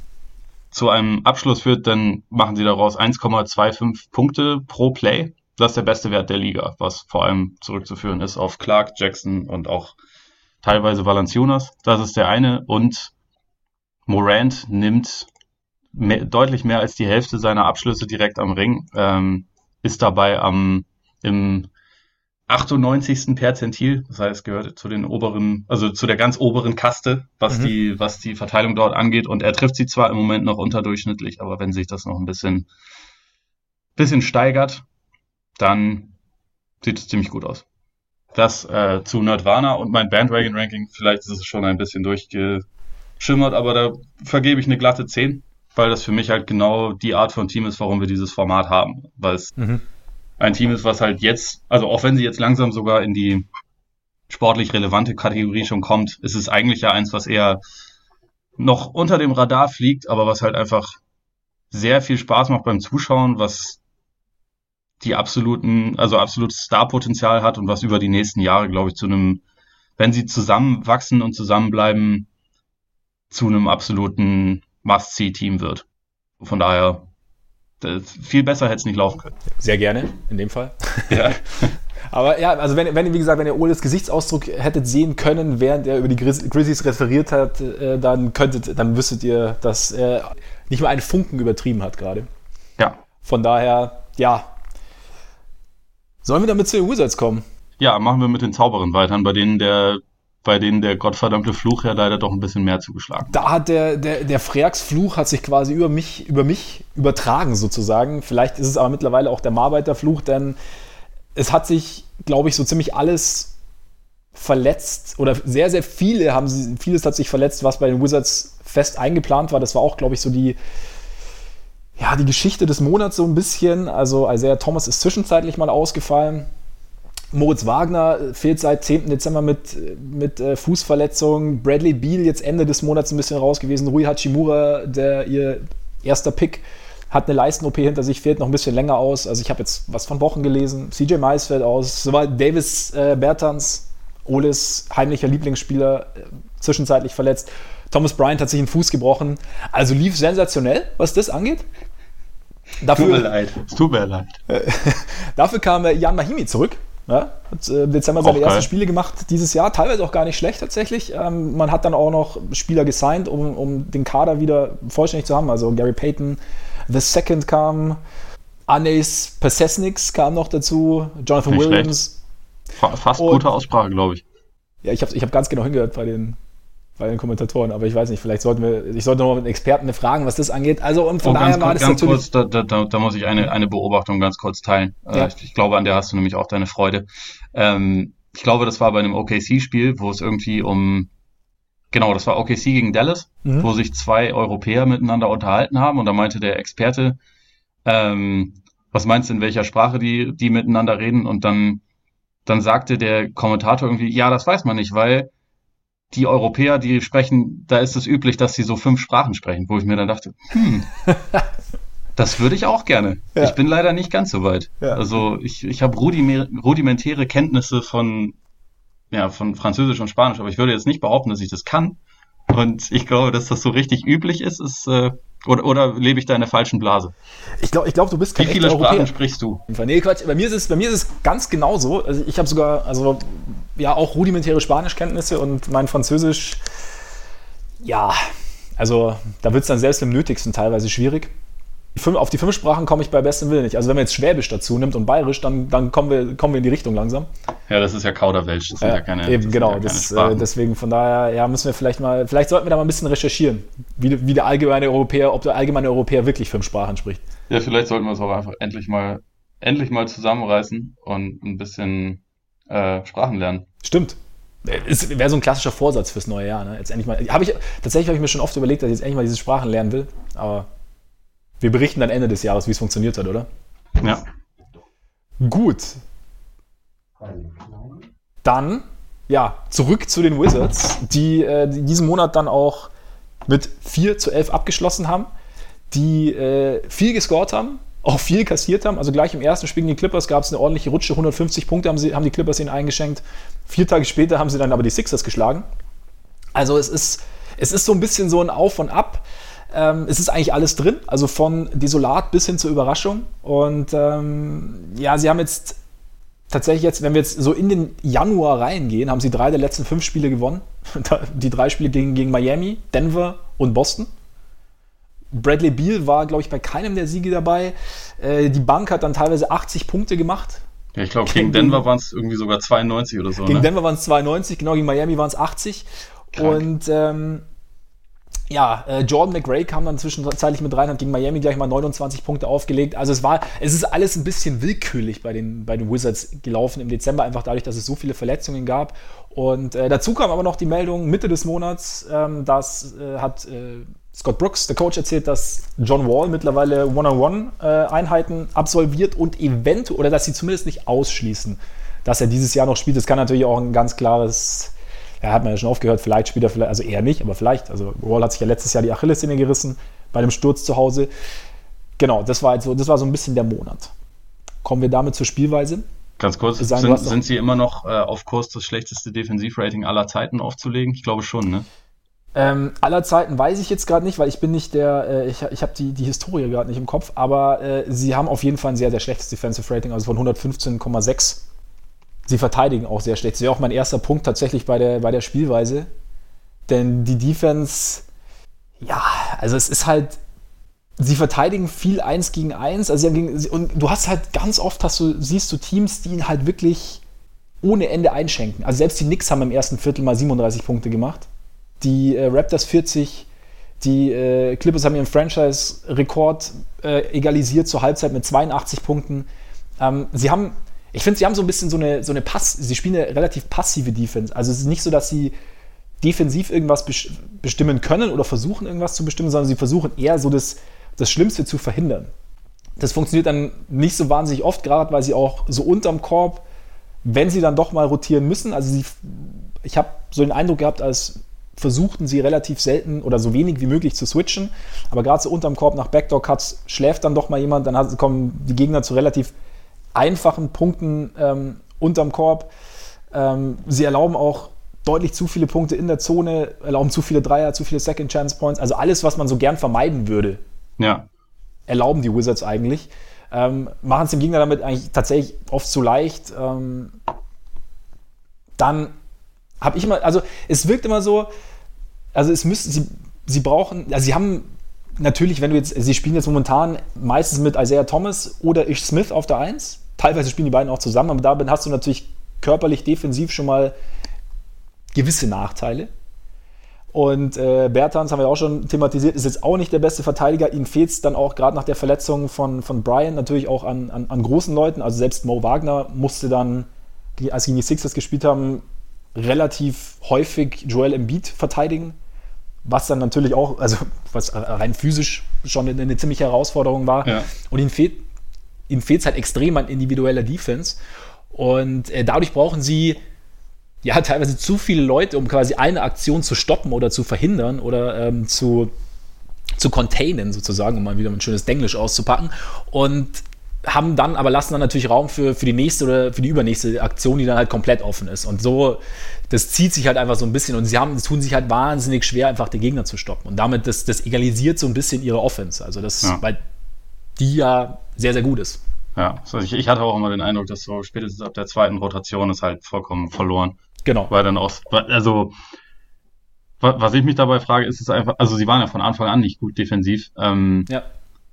zu einem Abschluss führt, dann machen sie daraus 1,25 Punkte pro Play. Das ist der beste Wert der Liga, was vor allem zurückzuführen ist auf Clark, Jackson und auch teilweise Valanciunas. Das ist der eine. Und Morant nimmt mehr, deutlich mehr als die Hälfte seiner Abschlüsse direkt am Ring, ähm, ist dabei am im 98. Perzentil, das heißt, gehört zu den oberen, also zu der ganz oberen Kaste, was mhm. die, was die Verteilung dort angeht. Und er trifft sie zwar im Moment noch unterdurchschnittlich, aber wenn sich das noch ein bisschen, bisschen steigert, dann sieht es ziemlich gut aus. Das äh, zu Nerdwana und mein Bandwagon-Ranking, vielleicht ist es schon ein bisschen durchgeschimmert, aber da vergebe ich eine glatte 10, weil das für mich halt genau die Art von Team ist, warum wir dieses Format haben. Weil es mhm ein Team ist, was halt jetzt, also auch wenn sie jetzt langsam sogar in die sportlich relevante Kategorie schon kommt, ist es eigentlich ja eins, was eher noch unter dem Radar fliegt, aber was halt einfach sehr viel Spaß macht beim Zuschauen, was die absoluten, also absolutes Starpotenzial hat und was über die nächsten Jahre, glaube ich, zu einem, wenn sie zusammenwachsen und zusammenbleiben, zu einem absoluten Must-See-Team wird. Von daher viel besser hätte es nicht laufen können. Sehr gerne, in dem Fall. Ja. Aber ja, also wenn, wenn, wie gesagt, wenn ihr Oles Gesichtsausdruck hättet sehen können, während er über die Grizzlies referiert hat, äh, dann könntet, dann wüsstet ihr, dass er nicht mal einen Funken übertrieben hat gerade. Ja. Von daher, ja. Sollen wir damit zu den Wizards kommen? Ja, machen wir mit den Zauberern weiter, bei denen der bei denen der gottverdammte Fluch ja leider doch ein bisschen mehr zugeschlagen. Da hat der, der, der Freaks-Fluch hat sich quasi über mich, über mich übertragen sozusagen. Vielleicht ist es aber mittlerweile auch der Marbeiter-Fluch, denn es hat sich, glaube ich, so ziemlich alles verletzt oder sehr, sehr viele haben sie, vieles hat sich verletzt, was bei den Wizards fest eingeplant war. Das war auch, glaube ich, so die, ja, die Geschichte des Monats so ein bisschen. Also Isaiah Thomas ist zwischenzeitlich mal ausgefallen. Moritz Wagner fehlt seit 10. Dezember mit, mit äh, Fußverletzung. Bradley Beal jetzt Ende des Monats ein bisschen raus gewesen. Rui Hachimura, der ihr erster Pick, hat eine Leisten-OP hinter sich, fehlt noch ein bisschen länger aus. Also ich habe jetzt was von Wochen gelesen. CJ Miles fällt aus. So war Davis äh, Bertans, Oles heimlicher Lieblingsspieler, äh, zwischenzeitlich verletzt. Thomas Bryant hat sich den Fuß gebrochen. Also lief sensationell, was das angeht. Dafür, tut mir leid. Es tut mir leid. dafür kam äh, Jan Mahimi zurück ja, hat äh, im Dezember seine ersten Spiele gemacht dieses Jahr, teilweise auch gar nicht schlecht tatsächlich. Ähm, man hat dann auch noch Spieler gesigned, um, um den Kader wieder vollständig zu haben. Also Gary Payton, The Second kam, Anes Pesesniks kam noch dazu, Jonathan nicht Williams. Fast und, gute Aussprache, glaube ich. Ja, ich habe ich hab ganz genau hingehört bei den, bei den Kommentatoren, aber ich weiß nicht, vielleicht sollten wir, ich sollte noch mit Experten fragen, was das angeht. Also und von oh, daher war das ganz. Kurz, da, da, da muss ich eine, eine Beobachtung ganz kurz teilen. Äh, ja. Ich, ich, glaube, an der hast du nämlich auch deine Freude. Ähm, ich glaube, das war bei einem OKC-Spiel, wo es irgendwie um Genau, das war OKC gegen Dallas, mhm. wo sich zwei Europäer miteinander unterhalten haben und da meinte der Experte, ähm, was meinst du, in welcher Sprache die, die miteinander reden? Und dann, dann sagte der Kommentator irgendwie, ja, das weiß man nicht, weil die Europäer, die sprechen, da ist es üblich, dass sie so fünf Sprachen sprechen, wo ich mir dann dachte, hm, das würde ich auch gerne. Ja. Ich bin leider nicht ganz so weit. Ja. Also ich, ich habe rudimentäre Kenntnisse von, ja, von Französisch und Spanisch, aber ich würde jetzt nicht behaupten, dass ich das kann. Und ich glaube, dass das so richtig üblich ist, ist äh, oder, oder lebe ich da in der falschen Blase? Ich glaube, ich glaub, du bist kein Wie viele Sprachen Europäer. sprichst du? Nee, Quatsch. Bei mir ist es, bei mir ist es ganz genauso. Also ich habe sogar, also ja, auch rudimentäre Spanischkenntnisse und mein Französisch, ja, also da wird es dann selbst im Nötigsten teilweise schwierig auf die fünf Sprachen komme ich bei bestem Willen nicht. Also wenn man jetzt Schwäbisch dazu nimmt und Bayerisch, dann, dann kommen, wir, kommen wir in die Richtung langsam. Ja, das ist ja Kauderwelsch. Das sind ja, ja keine Eben, genau. Ja das, äh, deswegen von daher, ja, müssen wir vielleicht mal, vielleicht sollten wir da mal ein bisschen recherchieren, wie, wie der allgemeine Europäer, ob der allgemeine Europäer wirklich fünf Sprachen spricht. Ja, vielleicht sollten wir es auch einfach endlich mal, endlich mal zusammenreißen und ein bisschen äh, Sprachen lernen. Stimmt. Es wäre so ein klassischer Vorsatz fürs neue Jahr. Ne? Jetzt endlich mal. Hab ich, tatsächlich habe ich mir schon oft überlegt, dass ich jetzt endlich mal diese Sprachen lernen will. Aber wir berichten dann Ende des Jahres, wie es funktioniert hat, oder? Ja. Gut. Dann, ja, zurück zu den Wizards, die, äh, die diesen Monat dann auch mit 4 zu 11 abgeschlossen haben, die äh, viel gescored haben, auch viel kassiert haben. Also gleich im ersten Spiel gegen die Clippers gab es eine ordentliche Rutsche, 150 Punkte haben, sie, haben die Clippers ihnen eingeschenkt. Vier Tage später haben sie dann aber die Sixers geschlagen. Also es ist, es ist so ein bisschen so ein Auf und Ab. Ähm, es ist eigentlich alles drin, also von desolat bis hin zur Überraschung. Und ähm, ja, sie haben jetzt tatsächlich jetzt, wenn wir jetzt so in den Januar reingehen, haben sie drei der letzten fünf Spiele gewonnen. Die drei Spiele gegen, gegen Miami, Denver und Boston. Bradley Beal war, glaube ich, bei keinem der Siege dabei. Äh, die Bank hat dann teilweise 80 Punkte gemacht. Ja, ich glaube, gegen Denver waren es irgendwie sogar 92 oder so. Gegen ne? Denver waren es 92, genau, gegen Miami waren es 80. Krank. Und ähm, ja, äh, Jordan McRae kam dann zwischenzeitlich mit rein, hat gegen Miami gleich mal 29 Punkte aufgelegt. Also es war, es ist alles ein bisschen willkürlich bei den, bei den Wizards gelaufen im Dezember, einfach dadurch, dass es so viele Verletzungen gab. Und äh, dazu kam aber noch die Meldung Mitte des Monats, ähm, dass äh, hat äh, Scott Brooks, der Coach, erzählt, dass John Wall mittlerweile One-on-One-Einheiten äh, absolviert und eventuell, oder dass sie zumindest nicht ausschließen, dass er dieses Jahr noch spielt. Das kann natürlich auch ein ganz klares ja, hat man ja schon aufgehört, vielleicht spielt er vielleicht, also eher nicht, aber vielleicht. Also Wall hat sich ja letztes Jahr die Achillessehne gerissen bei dem Sturz zu Hause. Genau, das war, so, das war so ein bisschen der Monat. Kommen wir damit zur Spielweise. Ganz kurz, sagen, sind, sind, Sie immer noch äh, auf Kurs, das schlechteste Defensivrating aller Zeiten aufzulegen? Ich glaube schon, ne? Ähm, aller Zeiten weiß ich jetzt gerade nicht, weil ich bin nicht der, äh, ich, ich habe die, die Historie gerade nicht im Kopf, aber äh, sie haben auf jeden Fall ein sehr, sehr schlechtes Defensive Rating, also von 115,6 sie verteidigen auch sehr schlecht. Das wäre auch mein erster Punkt tatsächlich bei der, bei der Spielweise. Denn die Defense, ja, also es ist halt, sie verteidigen viel eins gegen eins. Also gegen, und du hast halt ganz oft, hast du, siehst du Teams, die ihn halt wirklich ohne Ende einschenken. Also selbst die Knicks haben im ersten Viertel mal 37 Punkte gemacht. Die äh, Raptors 40, die äh, Clippers haben ihren Franchise-Rekord äh, egalisiert zur Halbzeit mit 82 Punkten. Ähm, sie haben ich finde, sie haben so ein bisschen so eine, so eine Pass, sie spielen eine relativ passive Defense. Also es ist nicht so, dass sie defensiv irgendwas bestimmen können oder versuchen irgendwas zu bestimmen, sondern sie versuchen eher so das, das Schlimmste zu verhindern. Das funktioniert dann nicht so wahnsinnig oft, gerade weil sie auch so unterm Korb, wenn sie dann doch mal rotieren müssen, also sie, ich habe so den Eindruck gehabt, als versuchten sie relativ selten oder so wenig wie möglich zu switchen, aber gerade so unterm Korb nach Backdoor-Cuts schläft dann doch mal jemand, dann kommen die Gegner zu relativ einfachen Punkten ähm, unterm Korb. Ähm, sie erlauben auch deutlich zu viele Punkte in der Zone, erlauben zu viele Dreier, zu viele Second Chance Points. Also alles, was man so gern vermeiden würde, ja. erlauben die Wizards eigentlich. Ähm, machen es dem Gegner damit eigentlich tatsächlich oft zu leicht. Ähm, dann habe ich immer, also es wirkt immer so, also es müssten, sie, sie brauchen, also sie haben natürlich, wenn du jetzt, sie spielen jetzt momentan meistens mit Isaiah Thomas oder Ish Smith auf der 1. Teilweise spielen die beiden auch zusammen, aber da hast du natürlich körperlich, defensiv schon mal gewisse Nachteile. Und äh, Bertans haben wir auch schon thematisiert, ist jetzt auch nicht der beste Verteidiger. Ihm fehlt es dann auch gerade nach der Verletzung von, von Brian natürlich auch an, an, an, großen Leuten. Also selbst Mo Wagner musste dann, als sie gegen die Sixers gespielt haben, relativ häufig Joel Embiid verteidigen. Was dann natürlich auch, also was rein physisch schon eine, eine ziemliche Herausforderung war. Ja. Und ihm fehlt ihm fehlt es halt extrem an individueller Defense. Und äh, dadurch brauchen sie ja teilweise zu viele Leute, um quasi eine Aktion zu stoppen oder zu verhindern oder ähm, zu, zu containen, sozusagen, um mal wieder ein schönes Denglisch auszupacken. Und haben dann, aber lassen dann natürlich Raum für, für die nächste oder für die übernächste Aktion, die dann halt komplett offen ist. Und so, das zieht sich halt einfach so ein bisschen und sie haben, tun sich halt wahnsinnig schwer, einfach den Gegner zu stoppen. Und damit, das, das egalisiert so ein bisschen ihre Offense. Also das, ja. weil die ja sehr, sehr gut ist. Ja, also ich, ich hatte auch immer den Eindruck, dass so spätestens ab der zweiten Rotation ist halt vollkommen verloren. Genau. Weil dann auch, also, was ich mich dabei frage, ist es einfach, also sie waren ja von Anfang an nicht gut defensiv. Ähm, ja.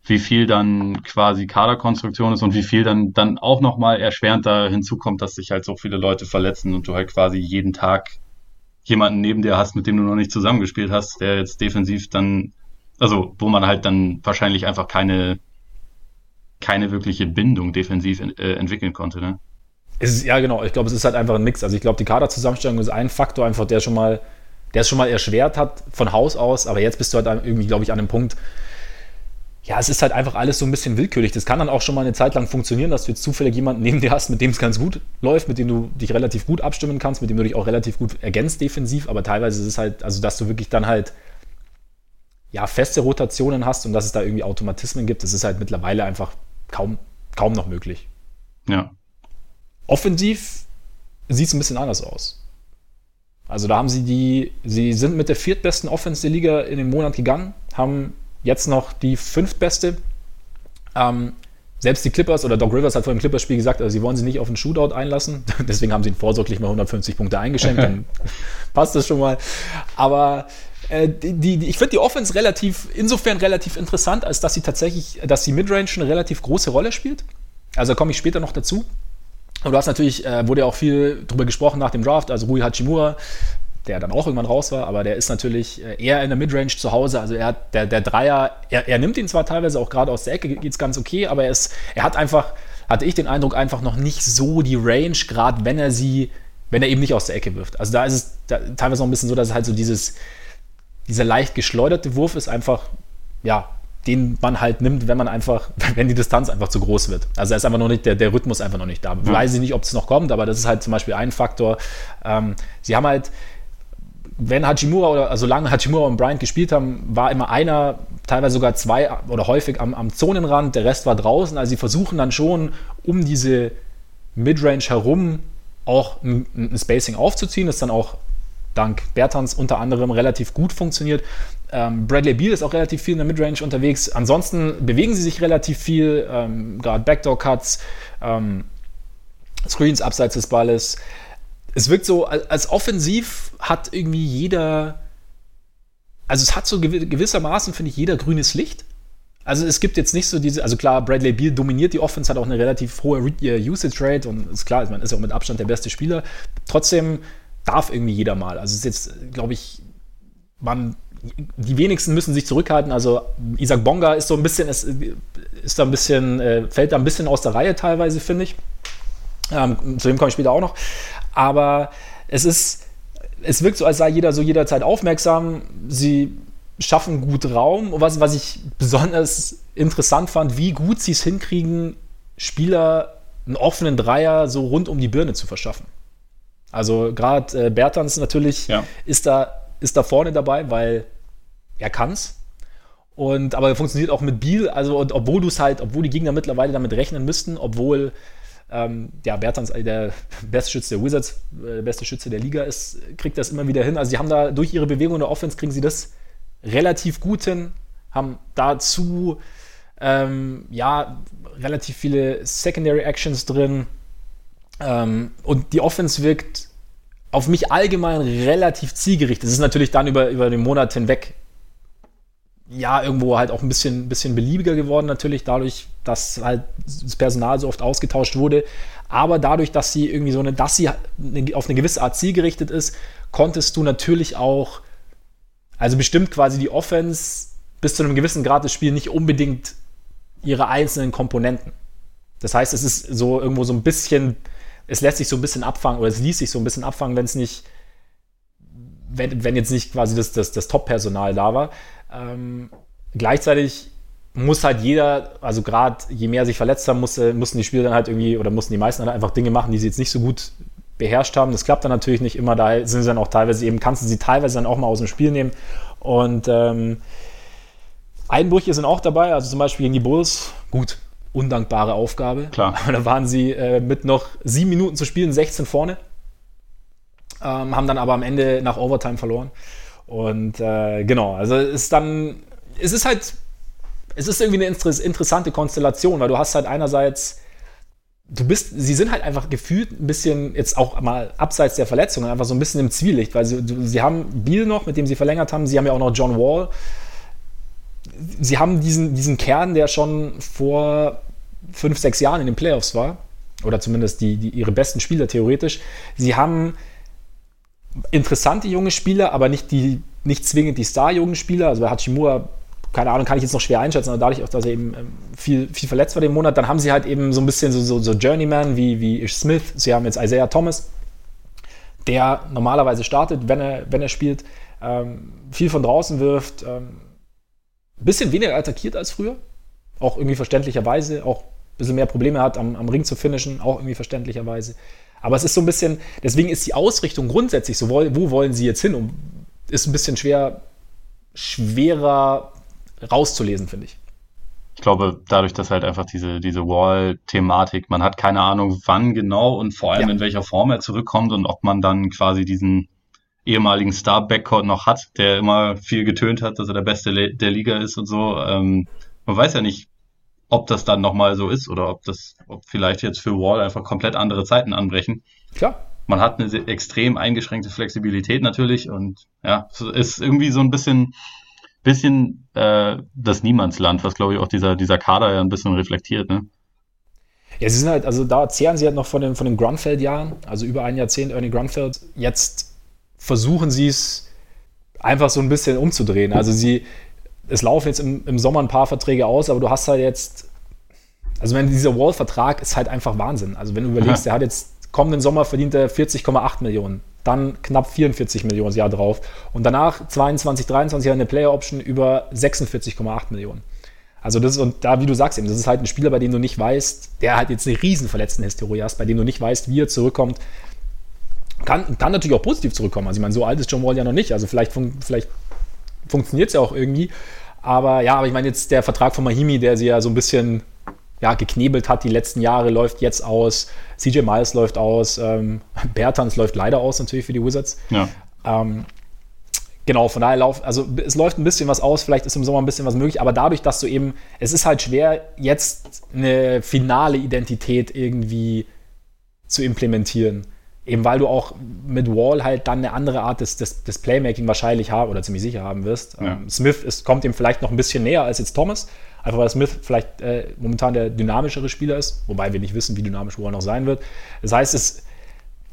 Wie viel dann quasi Kaderkonstruktion ist und wie viel dann, dann auch nochmal erschwerend da hinzukommt, dass sich halt so viele Leute verletzen und du halt quasi jeden Tag jemanden neben dir hast, mit dem du noch nicht zusammengespielt hast, der jetzt defensiv dann, also wo man halt dann wahrscheinlich einfach keine keine wirkliche Bindung defensiv äh, entwickeln konnte. Ne? Ist, ja, genau. Ich glaube, es ist halt einfach ein Mix. Also ich glaube, die Kaderzusammenstellung ist ein Faktor einfach, der schon mal, der es schon mal erschwert hat von Haus aus. Aber jetzt bist du halt irgendwie, glaube ich, an einem Punkt, ja, es ist halt einfach alles so ein bisschen willkürlich. Das kann dann auch schon mal eine Zeit lang funktionieren, dass du jetzt zufällig jemanden neben dir hast, mit dem es ganz gut läuft, mit dem du dich relativ gut abstimmen kannst, mit dem du dich auch relativ gut ergänzt defensiv. Aber teilweise ist es halt, also dass du wirklich dann halt ja, feste Rotationen hast und dass es da irgendwie Automatismen gibt, das ist halt mittlerweile einfach kaum, kaum noch möglich. Ja. Offensiv sieht es ein bisschen anders aus. Also da haben sie die, sie sind mit der viertbesten Offense der Liga in den Monat gegangen, haben jetzt noch die fünftbeste. Ähm, selbst die Clippers oder Doc Rivers hat vor dem Clippers-Spiel gesagt, also sie wollen sie nicht auf einen Shootout einlassen. Deswegen haben sie ihn vorsorglich mal 150 Punkte eingeschenkt. Dann passt das schon mal. Aber äh, die, die, ich finde die Offense relativ, insofern relativ interessant, als dass sie tatsächlich, dass die Midrange eine relativ große Rolle spielt. Also komme ich später noch dazu. Und du hast natürlich, äh, wurde ja auch viel drüber gesprochen nach dem Draft, also Rui Hachimura, der dann auch irgendwann raus war, aber der ist natürlich äh, eher in der Midrange zu Hause. Also er hat, der, der Dreier, er, er nimmt ihn zwar teilweise auch gerade aus der Ecke, geht es ganz okay, aber er, ist, er hat einfach, hatte ich den Eindruck, einfach noch nicht so die Range, gerade wenn er sie, wenn er eben nicht aus der Ecke wirft. Also da ist es da, teilweise noch ein bisschen so, dass es halt so dieses, dieser leicht geschleuderte Wurf ist einfach, ja, den man halt nimmt, wenn man einfach, wenn die Distanz einfach zu groß wird. Also ist einfach noch nicht, der, der Rhythmus einfach noch nicht da. Mhm. Weiß ich nicht, ob es noch kommt, aber das ist halt zum Beispiel ein Faktor. Ähm, sie haben halt, wenn Hachimura oder also solange Hachimura und Bryant gespielt haben, war immer einer, teilweise sogar zwei oder häufig am, am Zonenrand, der Rest war draußen. Also sie versuchen dann schon, um diese Midrange herum auch ein, ein Spacing aufzuziehen, das dann auch dank Bertans unter anderem relativ gut funktioniert. Ähm, Bradley Beal ist auch relativ viel in der Midrange unterwegs. Ansonsten bewegen sie sich relativ viel, ähm, gerade Backdoor-Cuts, ähm, Screens abseits des Balles. Es wirkt so, als offensiv hat irgendwie jeder, also es hat so gewissermaßen, finde ich, jeder grünes Licht. Also es gibt jetzt nicht so diese, also klar, Bradley Beal dominiert die Offense, hat auch eine relativ hohe äh, Usage Rate und ist klar, man ist ja auch mit Abstand der beste Spieler. Trotzdem darf irgendwie jeder mal. Also es ist jetzt, glaube ich, man, die wenigsten müssen sich zurückhalten. Also Isaac Bonga ist so ein bisschen, ist, ist da ein bisschen, äh, fällt da ein bisschen aus der Reihe teilweise, finde ich. Ähm, zu dem komme ich später auch noch. Aber es ist, es wirkt so, als sei jeder so jederzeit aufmerksam. Sie schaffen gut Raum. Und was, was ich besonders interessant fand, wie gut sie es hinkriegen, Spieler einen offenen Dreier so rund um die Birne zu verschaffen. Also gerade äh, Bertans natürlich ja. ist, da, ist da vorne dabei, weil er kann's. Und aber funktioniert auch mit Biel, also und obwohl du es halt, obwohl die Gegner mittlerweile damit rechnen müssten, obwohl ähm, ja, Bertans äh, der beste Schütze der Wizards, äh, der beste Schütze der Liga ist, kriegt das immer wieder hin. Also sie haben da durch ihre Bewegung in der Offense kriegen sie das relativ gut hin, haben dazu ähm, ja relativ viele Secondary Actions drin, ähm, und die Offense wirkt auf mich allgemein relativ zielgerichtet. Es ist natürlich dann über, über den Monat hinweg ja, irgendwo halt auch ein bisschen, bisschen beliebiger geworden, natürlich, dadurch, dass halt das Personal so oft ausgetauscht wurde. Aber dadurch, dass sie irgendwie so eine, dass sie auf eine gewisse Art zielgerichtet ist, konntest du natürlich auch, also bestimmt quasi die Offense bis zu einem gewissen Grad des Spiels nicht unbedingt ihre einzelnen Komponenten. Das heißt, es ist so irgendwo so ein bisschen es lässt sich so ein bisschen abfangen oder es ließ sich so ein bisschen abfangen, wenn es nicht, wenn, wenn jetzt nicht quasi das, das, das Top-Personal da war. Ähm, gleichzeitig muss halt jeder, also gerade je mehr sich verletzt haben, musste, mussten die Spieler dann halt irgendwie oder mussten die meisten halt einfach Dinge machen, die sie jetzt nicht so gut beherrscht haben. Das klappt dann natürlich nicht immer, da sind sie dann auch teilweise eben, kannst du sie teilweise dann auch mal aus dem Spiel nehmen. Und ähm, Einbrüche sind auch dabei, also zum Beispiel gegen die Bulls. Gut, undankbare Aufgabe. Klar. Aber da waren sie äh, mit noch sieben Minuten zu spielen, 16 vorne. Ähm, haben dann aber am Ende nach Overtime verloren. Und äh, genau, also es ist dann, es ist halt, es ist irgendwie eine interessante Konstellation, weil du hast halt einerseits, du bist, sie sind halt einfach gefühlt ein bisschen, jetzt auch mal abseits der Verletzungen, einfach so ein bisschen im Zwielicht, weil sie, sie haben Biel noch, mit dem sie verlängert haben, sie haben ja auch noch John Wall, sie haben diesen, diesen Kern, der schon vor fünf, sechs Jahren in den Playoffs war, oder zumindest die, die, ihre besten Spieler theoretisch. Sie haben interessante junge Spieler, aber nicht, die, nicht zwingend die Star-jungen Spieler. Also bei Hachimura keine Ahnung, kann ich jetzt noch schwer einschätzen, aber dadurch auch, dass er eben ähm, viel, viel verletzt war den Monat, dann haben sie halt eben so ein bisschen so, so, so Journeyman wie, wie Ish Smith. Sie haben jetzt Isaiah Thomas, der normalerweise startet, wenn er, wenn er spielt, ähm, viel von draußen wirft, ähm, bisschen weniger attackiert als früher, auch irgendwie verständlicherweise, auch ein bisschen mehr Probleme hat, am, am Ring zu finishen, auch irgendwie verständlicherweise. Aber es ist so ein bisschen, deswegen ist die Ausrichtung grundsätzlich so, wo, wo wollen sie jetzt hin? Und ist ein bisschen schwer, schwerer rauszulesen, finde ich. Ich glaube, dadurch, dass halt einfach diese, diese Wall-Thematik, man hat keine Ahnung, wann genau und vor allem ja. in welcher Form er zurückkommt und ob man dann quasi diesen ehemaligen Star-Backcourt noch hat, der immer viel getönt hat, dass er der Beste der Liga ist und so. Ähm, man weiß ja nicht, ob das dann nochmal so ist oder ob das, ob vielleicht jetzt für Wall einfach komplett andere Zeiten anbrechen. Klar. Man hat eine extrem eingeschränkte Flexibilität natürlich und ja, es ist irgendwie so ein bisschen, bisschen äh, das Niemandsland, was glaube ich auch dieser, dieser Kader ja ein bisschen reflektiert, ne? Ja, sie sind halt, also da zehren sie halt noch von den, von den Grunfeld-Jahren, also über ein Jahrzehnt Ernie Grunfeld. Jetzt versuchen sie es einfach so ein bisschen umzudrehen. Also sie, es laufen jetzt im, im Sommer ein paar Verträge aus, aber du hast halt jetzt, also wenn dieser Wall-Vertrag ist halt einfach Wahnsinn. Also wenn du überlegst, der hat jetzt kommenden Sommer verdient er 40,8 Millionen, dann knapp 44 Millionen das Jahr drauf und danach 22, 23 eine Player-Option über 46,8 Millionen. Also das ist, und da, wie du sagst eben, das ist halt ein Spieler, bei dem du nicht weißt, der halt jetzt eine riesen Verletzten-Historie hast, bei dem du nicht weißt, wie er zurückkommt. Kann, kann natürlich auch positiv zurückkommen. Also ich meine, so alt ist John Wall ja noch nicht. Also vielleicht, fun vielleicht funktioniert es ja auch irgendwie. Aber ja, aber ich meine jetzt der Vertrag von Mahimi, der sie ja so ein bisschen ja, geknebelt hat die letzten Jahre, läuft jetzt aus. CJ Miles läuft aus. Ähm, Bertans läuft leider aus natürlich für die Wizards. Ja. Ähm, genau, von daher läuft, also es läuft ein bisschen was aus, vielleicht ist im Sommer ein bisschen was möglich, aber dadurch, dass du eben, es ist halt schwer, jetzt eine finale Identität irgendwie zu implementieren. Eben weil du auch mit Wall halt dann eine andere Art des, des, des Playmaking wahrscheinlich haben oder ziemlich sicher haben wirst. Ja. Ähm, Smith ist, kommt ihm vielleicht noch ein bisschen näher als jetzt Thomas, einfach weil Smith vielleicht äh, momentan der dynamischere Spieler ist, wobei wir nicht wissen, wie dynamisch Wall noch sein wird. Das heißt, es,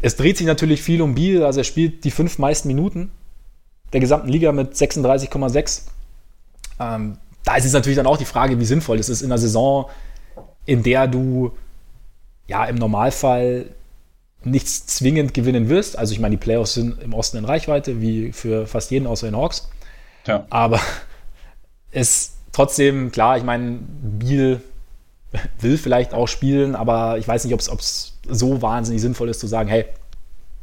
es dreht sich natürlich viel um Beal, also er spielt die fünf meisten Minuten der gesamten Liga mit 36,6. Ähm, da ist es natürlich dann auch die Frage, wie sinnvoll es ist in einer Saison, in der du ja im Normalfall nichts zwingend gewinnen wirst. Also ich meine, die Playoffs sind im Osten in Reichweite, wie für fast jeden außer den Hawks. Ja. Aber es trotzdem, klar, ich meine, Biel will vielleicht auch spielen, aber ich weiß nicht, ob es so wahnsinnig sinnvoll ist zu sagen, hey,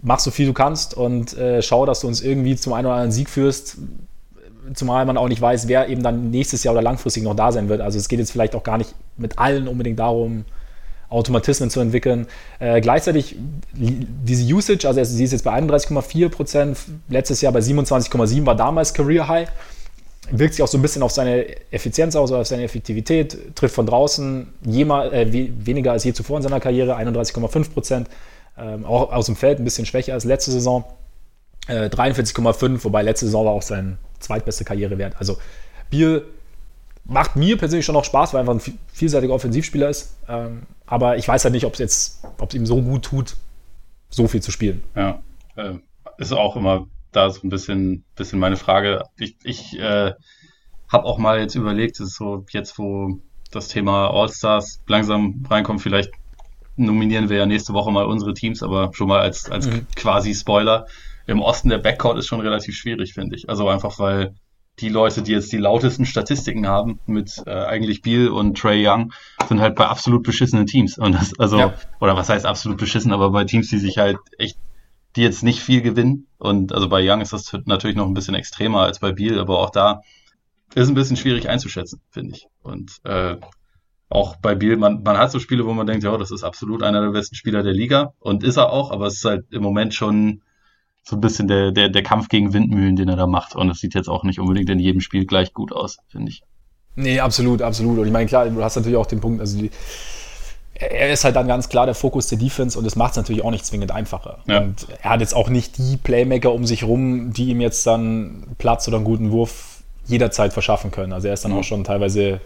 mach so viel du kannst und äh, schau, dass du uns irgendwie zum einen oder anderen Sieg führst, zumal man auch nicht weiß, wer eben dann nächstes Jahr oder langfristig noch da sein wird. Also es geht jetzt vielleicht auch gar nicht mit allen unbedingt darum, Automatismen zu entwickeln. Äh, gleichzeitig diese Usage, also sie ist jetzt bei 31,4 Prozent, letztes Jahr bei 27,7 war damals Career High. Wirkt sich auch so ein bisschen auf seine Effizienz aus, auf seine Effektivität, trifft von draußen jemal, äh, weniger als je zuvor in seiner Karriere, 31,5 Prozent. Ähm, auch aus dem Feld ein bisschen schwächer als letzte Saison. Äh, 43,5, wobei letzte Saison war auch sein zweitbeste Karrierewert. Also Biel macht mir persönlich schon noch Spaß, weil er einfach ein vielseitiger Offensivspieler ist. Ähm, aber ich weiß halt nicht, ob es jetzt, ob es ihm so gut tut, so viel zu spielen. Ja, äh, ist auch immer da so ein bisschen, bisschen meine Frage. Ich, ich äh, habe auch mal jetzt überlegt, ist so jetzt, wo das Thema All-Stars langsam reinkommt, vielleicht nominieren wir ja nächste Woche mal unsere Teams, aber schon mal als, als mhm. quasi Spoiler. Im Osten der Backcourt ist schon relativ schwierig, finde ich. Also einfach, weil die Leute, die jetzt die lautesten Statistiken haben, mit äh, eigentlich Beal und Trey Young, sind halt bei absolut beschissenen Teams. Und das, also, ja. oder was heißt absolut beschissen, aber bei Teams, die sich halt echt, die jetzt nicht viel gewinnen. Und also bei Young ist das natürlich noch ein bisschen extremer als bei Beal, aber auch da ist ein bisschen schwierig einzuschätzen, finde ich. Und äh, auch bei Beal, man, man hat so Spiele, wo man denkt, ja, das ist absolut einer der besten Spieler der Liga und ist er auch, aber es ist halt im Moment schon so ein bisschen der, der, der Kampf gegen Windmühlen, den er da macht. Und das sieht jetzt auch nicht unbedingt in jedem Spiel gleich gut aus, finde ich. Nee, absolut, absolut. Und ich meine, klar, du hast natürlich auch den Punkt, also die, er ist halt dann ganz klar der Fokus der Defense und das macht es natürlich auch nicht zwingend einfacher. Ja. Und er hat jetzt auch nicht die Playmaker um sich rum, die ihm jetzt dann Platz oder einen guten Wurf jederzeit verschaffen können. Also er ist dann mhm. auch schon teilweise,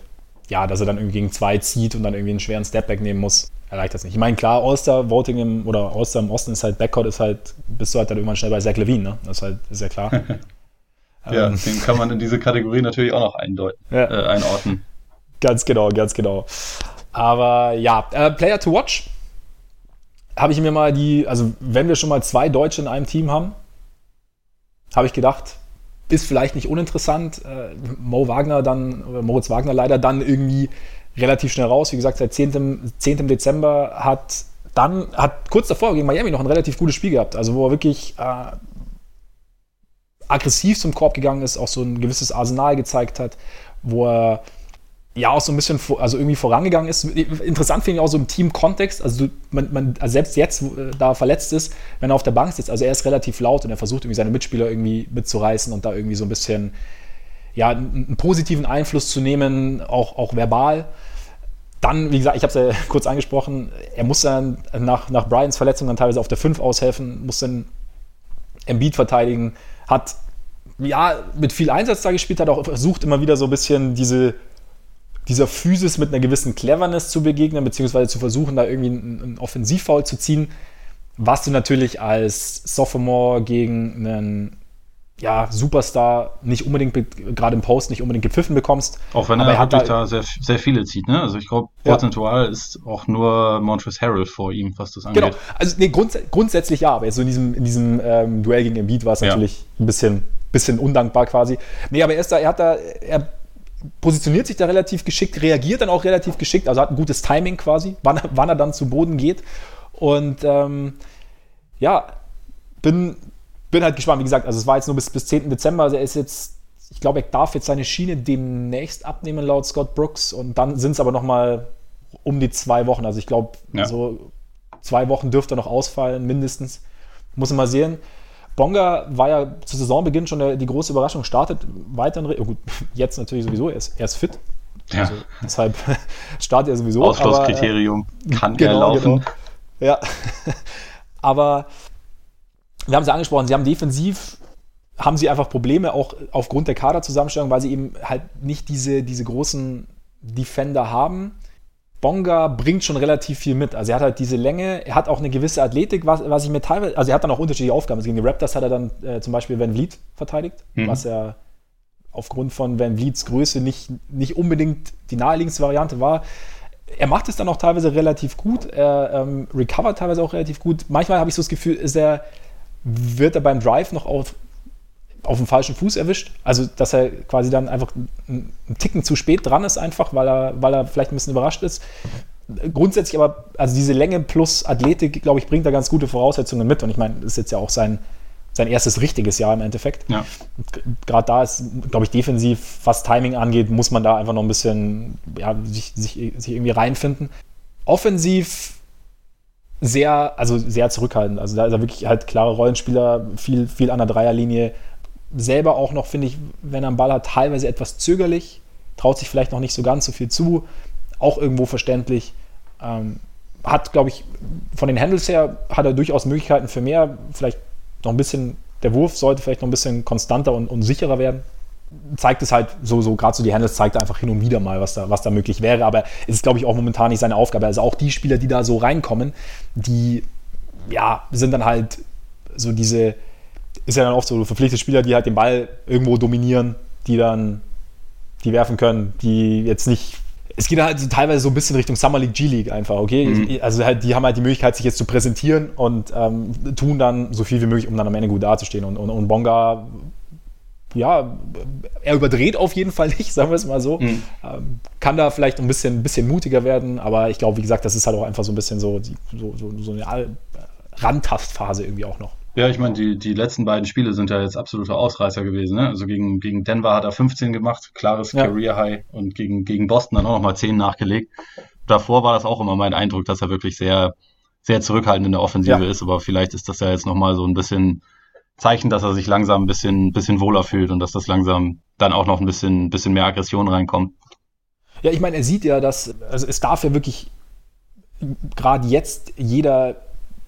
ja, dass er dann irgendwie gegen zwei zieht und dann irgendwie einen schweren Stepback nehmen muss erreicht das nicht. Ich meine, klar, All-Star-Voting im, oder All-Star im Osten ist halt, Backcourt ist halt, bist du halt dann irgendwann schnell bei Zach Levine, ne? Das ist halt, ist ja klar. Ja, ähm, den kann man in diese Kategorie natürlich auch noch eindeuten, ja. äh, einordnen. Ganz genau, ganz genau. Aber ja, äh, Player to Watch habe ich mir mal die, also wenn wir schon mal zwei Deutsche in einem Team haben, habe ich gedacht, ist vielleicht nicht uninteressant. Äh, Mo Wagner dann, oder Moritz Wagner leider dann irgendwie relativ schnell raus. Wie gesagt, seit 10. 10. Dezember hat dann, hat kurz davor gegen Miami noch ein relativ gutes Spiel gehabt. Also wo er wirklich äh, aggressiv zum Korb gegangen ist, auch so ein gewisses Arsenal gezeigt hat, wo er ja auch so ein bisschen also irgendwie vorangegangen ist. Interessant finde ich auch so im Team-Kontext. Also, man, man, also selbst jetzt, äh, da verletzt ist, wenn er auf der Bank sitzt, also er ist relativ laut und er versucht irgendwie seine Mitspieler irgendwie mitzureißen und da irgendwie so ein bisschen ja, einen, positiven Einfluss zu nehmen, auch, auch verbal. Dann, wie gesagt, ich habe es ja kurz angesprochen, er muss dann nach, nach Bryans Verletzung dann teilweise auf der 5 aushelfen, muss dann Embiid verteidigen, hat ja mit viel Einsatz da gespielt, hat auch versucht immer wieder so ein bisschen diese dieser Physis mit einer gewissen Cleverness zu begegnen, beziehungsweise zu versuchen, da irgendwie einen, einen Offensivfoul zu ziehen, was du natürlich als Sophomore gegen einen ja, Superstar nicht unbedingt, gerade im Post, nicht unbedingt gepfiffen bekommst. Auch wenn er, er wirklich da, da sehr, sehr viele zieht, ne? Also ich glaube, prozentual ja. ist auch nur Montrezl Harrell vor ihm, was das angeht. Genau, also nee, grunds grundsätzlich ja, aber jetzt so in diesem, in diesem ähm, Duell gegen Embiid war es ja. natürlich ein bisschen, bisschen undankbar quasi. Nee, aber er ist da, er hat da, er positioniert sich da relativ geschickt, reagiert dann auch relativ geschickt, also hat ein gutes Timing quasi, wann, wann er dann zu Boden geht. Und ähm, ja, bin, bin halt gespannt. Wie gesagt, also es war jetzt nur bis, bis 10. Dezember, also er ist jetzt, ich glaube, er darf jetzt seine Schiene demnächst abnehmen laut Scott Brooks und dann sind es aber noch mal um die zwei Wochen. Also ich glaube, ja. so zwei Wochen dürfte er noch ausfallen, mindestens. Muss man mal sehen. Bonga war ja zu Saisonbeginn schon die große Überraschung, startet weiter. Oh gut, jetzt natürlich sowieso, er ist, er ist fit. Ja. Also, deshalb startet er sowieso. Ausschlusskriterium, aber, äh, kann genau, er laufen. Genau. Ja, aber wir haben es ja angesprochen, sie haben defensiv haben sie einfach Probleme, auch aufgrund der Kaderzusammenstellung, weil sie eben halt nicht diese, diese großen Defender haben. Bonga bringt schon relativ viel mit. Also er hat halt diese Länge, er hat auch eine gewisse Athletik, was, was ich mir teilweise, also er hat dann auch unterschiedliche Aufgaben. Also gegen die Raptors hat er dann äh, zum Beispiel Van Vliet verteidigt, mhm. was er aufgrund von Van Vliets Größe nicht, nicht unbedingt die naheliegendste Variante war. Er macht es dann auch teilweise relativ gut, er ähm, recovert teilweise auch relativ gut. Manchmal habe ich so das Gefühl, ist er, wird er beim Drive noch auf auf dem falschen Fuß erwischt. Also, dass er quasi dann einfach einen Ticken zu spät dran ist, einfach, weil er, weil er vielleicht ein bisschen überrascht ist. Grundsätzlich aber, also diese Länge plus Athletik, glaube ich, bringt da ganz gute Voraussetzungen mit. Und ich meine, das ist jetzt ja auch sein, sein erstes richtiges Jahr im Endeffekt. Ja. Gerade da ist, glaube ich, defensiv, was Timing angeht, muss man da einfach noch ein bisschen ja, sich, sich, sich irgendwie reinfinden. Offensiv sehr, also sehr zurückhaltend. Also da ist er wirklich halt klare Rollenspieler, viel, viel an der Dreierlinie, selber auch noch, finde ich, wenn er einen Ball hat, teilweise etwas zögerlich, traut sich vielleicht noch nicht so ganz so viel zu, auch irgendwo verständlich. Ähm, hat, glaube ich, von den Handles her hat er durchaus Möglichkeiten für mehr. Vielleicht noch ein bisschen, der Wurf sollte vielleicht noch ein bisschen konstanter und, und sicherer werden. Zeigt es halt so, so gerade so die Handles zeigt einfach hin und wieder mal, was da, was da möglich wäre. Aber es ist, glaube ich, auch momentan nicht seine Aufgabe. Also auch die Spieler, die da so reinkommen, die ja, sind dann halt so diese, ist ja dann oft so verpflichtete Spieler, die halt den Ball irgendwo dominieren, die dann die werfen können, die jetzt nicht. Es geht halt so teilweise so ein bisschen Richtung Summer League, G-League einfach, okay? Mhm. Also halt, die haben halt die Möglichkeit, sich jetzt zu präsentieren und ähm, tun dann so viel wie möglich, um dann am Ende gut dazustehen. Und, und, und Bonga, ja, er überdreht auf jeden Fall nicht, sagen wir es mal so. Mhm. Ähm, kann da vielleicht ein bisschen, ein bisschen mutiger werden, aber ich glaube, wie gesagt, das ist halt auch einfach so ein bisschen so, so, so, so eine Randtastphase irgendwie auch noch. Ja, ich meine, die, die letzten beiden Spiele sind ja jetzt absolute Ausreißer gewesen. Ne? Also gegen, gegen Denver hat er 15 gemacht, klares ja. Career High und gegen, gegen Boston dann auch nochmal 10 nachgelegt. Davor war das auch immer mein Eindruck, dass er wirklich sehr, sehr zurückhaltend in der Offensive ja. ist, aber vielleicht ist das ja jetzt nochmal so ein bisschen Zeichen, dass er sich langsam ein bisschen, bisschen wohler fühlt und dass das langsam dann auch noch ein bisschen, bisschen mehr Aggression reinkommt. Ja, ich meine, er sieht ja, dass, also es darf ja wirklich gerade jetzt jeder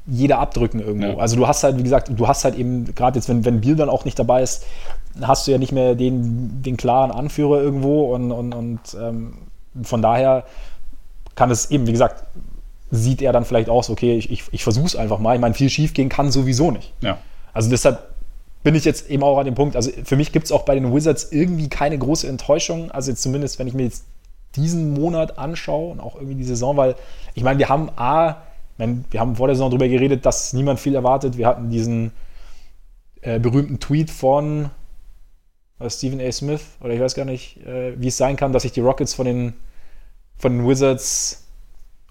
jeder abdrücken irgendwo. Ja. Also du hast halt, wie gesagt, du hast halt eben, gerade jetzt, wenn, wenn Biel dann auch nicht dabei ist, hast du ja nicht mehr den, den klaren Anführer irgendwo und, und, und ähm, von daher kann es eben, wie gesagt, sieht er dann vielleicht aus, okay, ich, ich, ich versuche es einfach mal. Ich meine, viel schief gehen kann sowieso nicht. Ja. Also deshalb bin ich jetzt eben auch an dem Punkt. Also für mich gibt es auch bei den Wizards irgendwie keine große Enttäuschung. Also jetzt zumindest, wenn ich mir jetzt diesen Monat anschaue und auch irgendwie die Saison, weil ich meine, wir haben A, meine, wir haben vor der Saison darüber geredet, dass niemand viel erwartet. Wir hatten diesen äh, berühmten Tweet von äh, Stephen A. Smith, oder ich weiß gar nicht, äh, wie es sein kann, dass sich die Rockets von den, von den Wizards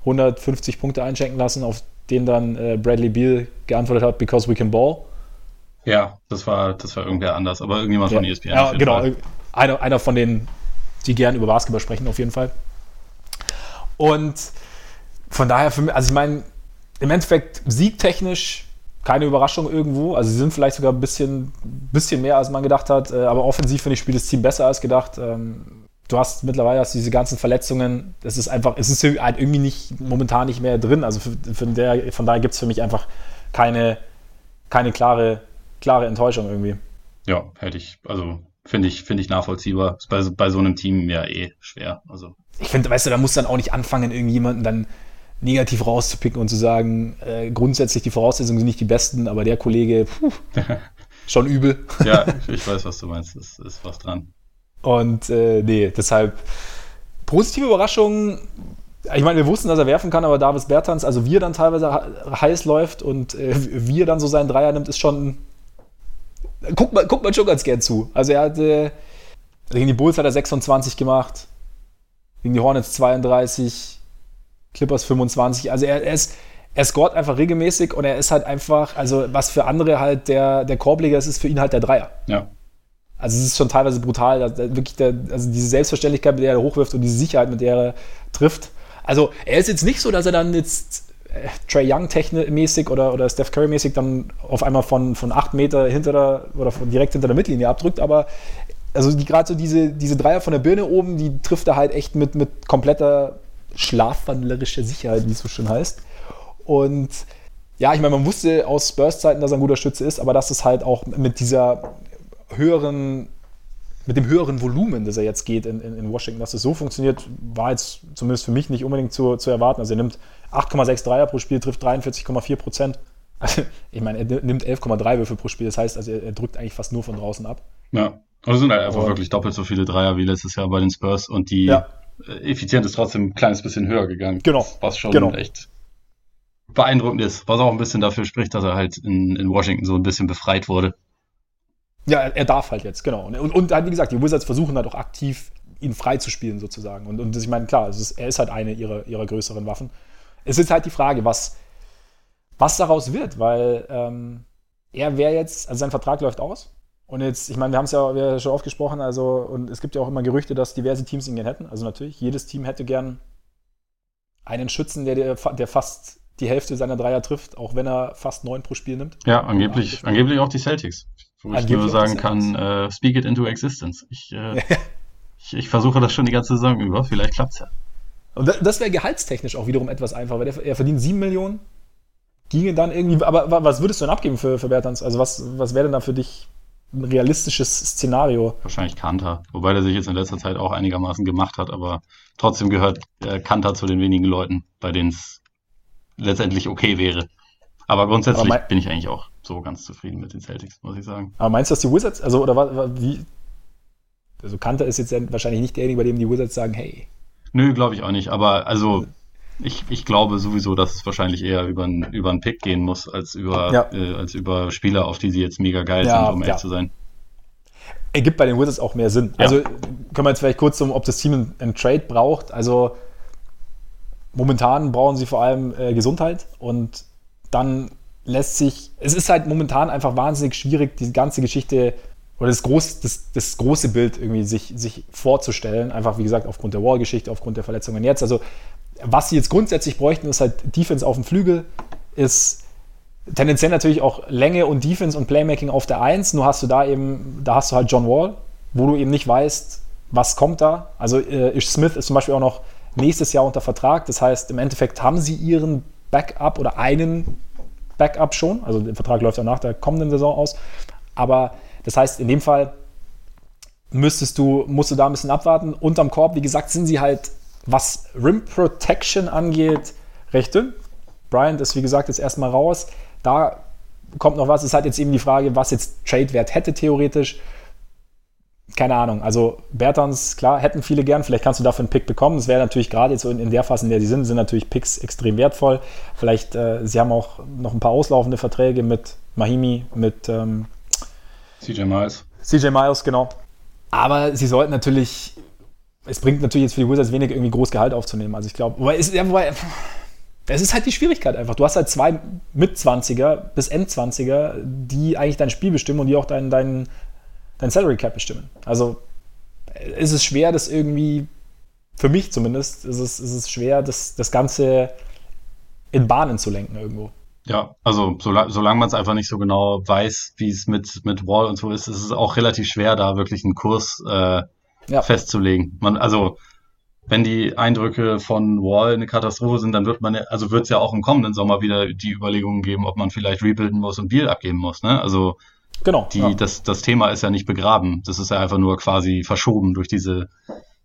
150 Punkte einschenken lassen, auf den dann äh, Bradley Beal geantwortet hat, because we can ball. Ja, das war, das war irgendwer anders, aber irgendjemand ja. von ESPN. Ja, genau. Einer, einer von denen, die gern über Basketball sprechen, auf jeden Fall. Und von daher, für mich, also ich meine, im Endeffekt siegtechnisch keine Überraschung irgendwo. Also sie sind vielleicht sogar ein bisschen, bisschen mehr, als man gedacht hat. Äh, aber offensiv finde ich, spielt das Team besser als gedacht. Ähm, du hast mittlerweile hast diese ganzen Verletzungen. Das ist einfach, es ist halt irgendwie nicht momentan nicht mehr drin. Also für der, von daher gibt es für mich einfach keine, keine klare klare Enttäuschung irgendwie. Ja, hätte ich, also finde ich, finde ich nachvollziehbar. Ist bei, bei so einem Team ja eh schwer. Also. Ich finde, weißt du, da muss dann auch nicht anfangen, irgendjemanden dann negativ rauszupicken und zu sagen, äh, grundsätzlich die Voraussetzungen sind nicht die besten, aber der Kollege, puh, schon übel. ja, ich weiß, was du meinst. Es ist was dran. Und äh, nee, deshalb positive Überraschungen. Ich meine, wir wussten, dass er werfen kann, aber Davis Bertans, also wie er dann teilweise heiß läuft und äh, wie er dann so seinen Dreier nimmt, ist schon guckt man, guckt man schon ganz gern zu. Also er hatte, gegen die Bulls hat er 26 gemacht, gegen die Hornets 32, Clippers 25. Also er, er ist, er scoret einfach regelmäßig und er ist halt einfach, also was für andere halt der, der Korbleger ist, ist für ihn halt der Dreier. Ja. Also es ist schon teilweise brutal, wirklich der, also diese Selbstverständlichkeit, mit der er hochwirft und diese Sicherheit, mit der er trifft. Also er ist jetzt nicht so, dass er dann jetzt äh, Trey Young mäßig oder, oder Steph Curry mäßig dann auf einmal von, von acht Meter hinter der oder von direkt hinter der Mittellinie abdrückt, aber also gerade so diese, diese Dreier von der Birne oben, die trifft er halt echt mit, mit kompletter schlafwandlerischer Sicherheit, wie es so schön heißt. Und ja, ich meine, man wusste aus Spurs-Zeiten, dass er ein guter Schütze ist, aber dass es halt auch mit dieser höheren, mit dem höheren Volumen, das er jetzt geht in, in, in Washington, dass es so funktioniert, war jetzt zumindest für mich nicht unbedingt zu, zu erwarten. Also er nimmt 8,6 Dreier pro Spiel, trifft 43,4 Prozent. Also, ich meine, er nimmt 11,3 Würfel pro Spiel. Das heißt, also er, er, drückt eigentlich fast nur von draußen ab. Ja, und es sind halt einfach und, wirklich doppelt so viele Dreier wie letztes Jahr bei den Spurs und die ja. Effizienz ist trotzdem ein kleines bisschen höher gegangen. Genau. Was schon genau. echt beeindruckend ist. Was auch ein bisschen dafür spricht, dass er halt in, in Washington so ein bisschen befreit wurde. Ja, er darf halt jetzt, genau. Und, und, und wie gesagt, die Wizards versuchen halt auch aktiv, ihn frei zu spielen, sozusagen. Und, und ich meine, klar, ist, er ist halt eine ihrer, ihrer größeren Waffen es ist halt die Frage, was, was daraus wird, weil ähm, er wäre jetzt, also sein Vertrag läuft aus. Und jetzt, ich meine, wir haben es ja, ja schon oft gesprochen, also, und es gibt ja auch immer Gerüchte, dass diverse Teams ihn gerne hätten. Also natürlich, jedes Team hätte gern einen Schützen, der, der, der fast die Hälfte seiner Dreier trifft, auch wenn er fast neun pro Spiel nimmt. Ja, angeblich, angeblich auch die Celtics. Wo ich nur sagen kann, äh, speak it into existence. Ich, äh, ich, ich, versuche das schon die ganze Saison über, vielleicht klappt es ja. Und das wäre gehaltstechnisch auch wiederum etwas einfacher, weil er, verdient 7 Millionen, ginge dann irgendwie, aber was würdest du denn abgeben für, für Bertans? Also was, was wäre denn da für dich ein realistisches Szenario? Wahrscheinlich Kanter, wobei der sich jetzt in letzter Zeit auch einigermaßen gemacht hat, aber trotzdem gehört äh, Kanter zu den wenigen Leuten, bei denen es letztendlich okay wäre. Aber grundsätzlich aber bin ich eigentlich auch so ganz zufrieden mit den Celtics, muss ich sagen. Aber meinst du, dass die Wizards, also oder wie, also Kanter ist jetzt wahrscheinlich nicht derjenige, bei dem die Wizards sagen, hey, Nö, glaube ich auch nicht. Aber also ich, ich glaube sowieso, dass es wahrscheinlich eher über einen über einen Pick gehen muss, als über, ja. äh, als über Spieler, auf die sie jetzt mega geil ja, sind, um echt zu sein. Ergibt bei den Wizards auch mehr Sinn. Also können wir jetzt vielleicht kurz um, ob das Team einen, Trade braucht. Also momentan brauchen sie vor allem äh, Gesundheit und dann lässt sich, es ist halt momentan einfach wahnsinnig schwierig, die ganze Geschichte oder das, groß, das, das große Bild irgendwie sich, sich vorzustellen. Einfach, wie gesagt, aufgrund der Wall-Geschichte, aufgrund der Verletzungen jetzt. Also, was sie jetzt grundsätzlich bräuchten, ist halt Defense auf dem Flügel, ist tendenziell natürlich auch Länge und Defense und Playmaking auf der Eins. Nur hast du da eben, da hast du halt John Wall, wo du eben nicht weißt, was kommt da. Also, äh, Ish Smith ist zum Beispiel auch noch nächstes Jahr unter Vertrag. Das heißt, im Endeffekt haben sie ihren Backup oder einen Backup schon. Also, der Vertrag läuft ja nach der kommenden Saison aus. Aber das heißt, in dem Fall müsstest du, musst du da ein bisschen abwarten. Unterm Korb, wie gesagt, sind sie halt, was Rim Protection angeht, recht dünn. Bryant ist, wie gesagt, jetzt erstmal raus. Da kommt noch was. Ist halt jetzt eben die Frage, was jetzt Trade-Wert hätte theoretisch. Keine Ahnung. Also Bertans, klar, hätten viele gern. Vielleicht kannst du dafür einen Pick bekommen. Es wäre natürlich gerade jetzt so in, in, der Phase, in der sie sind, sind natürlich Picks extrem wertvoll. Vielleicht, äh, sie haben auch noch ein paar auslaufende Verträge mit Mahimi, mit ähm, CJ Miles. CJ Miles, genau. Aber sie sollten natürlich, es bringt natürlich jetzt für die Wizards wenig irgendwie groß Gehalt aufzunehmen. Also ich glaube, wobei, ist, ja, wobei, das ist halt die Schwierigkeit einfach. Du hast halt zwei Mit-20er bis End-20er, die eigentlich dein Spiel bestimmen und die auch dein, dein, dein Salary Cap bestimmen. Also ist es schwer, das irgendwie, für mich zumindest, ist es, ist es schwer, das, das Ganze in Bahnen zu lenken irgendwo. Ja, also solange solang man es einfach nicht so genau weiß, wie es mit, mit Wall und so ist, ist es auch relativ schwer, da wirklich einen Kurs äh, ja. festzulegen. Man, also wenn die Eindrücke von Wall eine Katastrophe sind, dann wird man, also wird es ja auch im kommenden Sommer wieder die Überlegungen geben, ob man vielleicht rebuilden muss und Biel abgeben muss. Ne? Also genau, die, ja. das, das Thema ist ja nicht begraben. Das ist ja einfach nur quasi verschoben durch diese,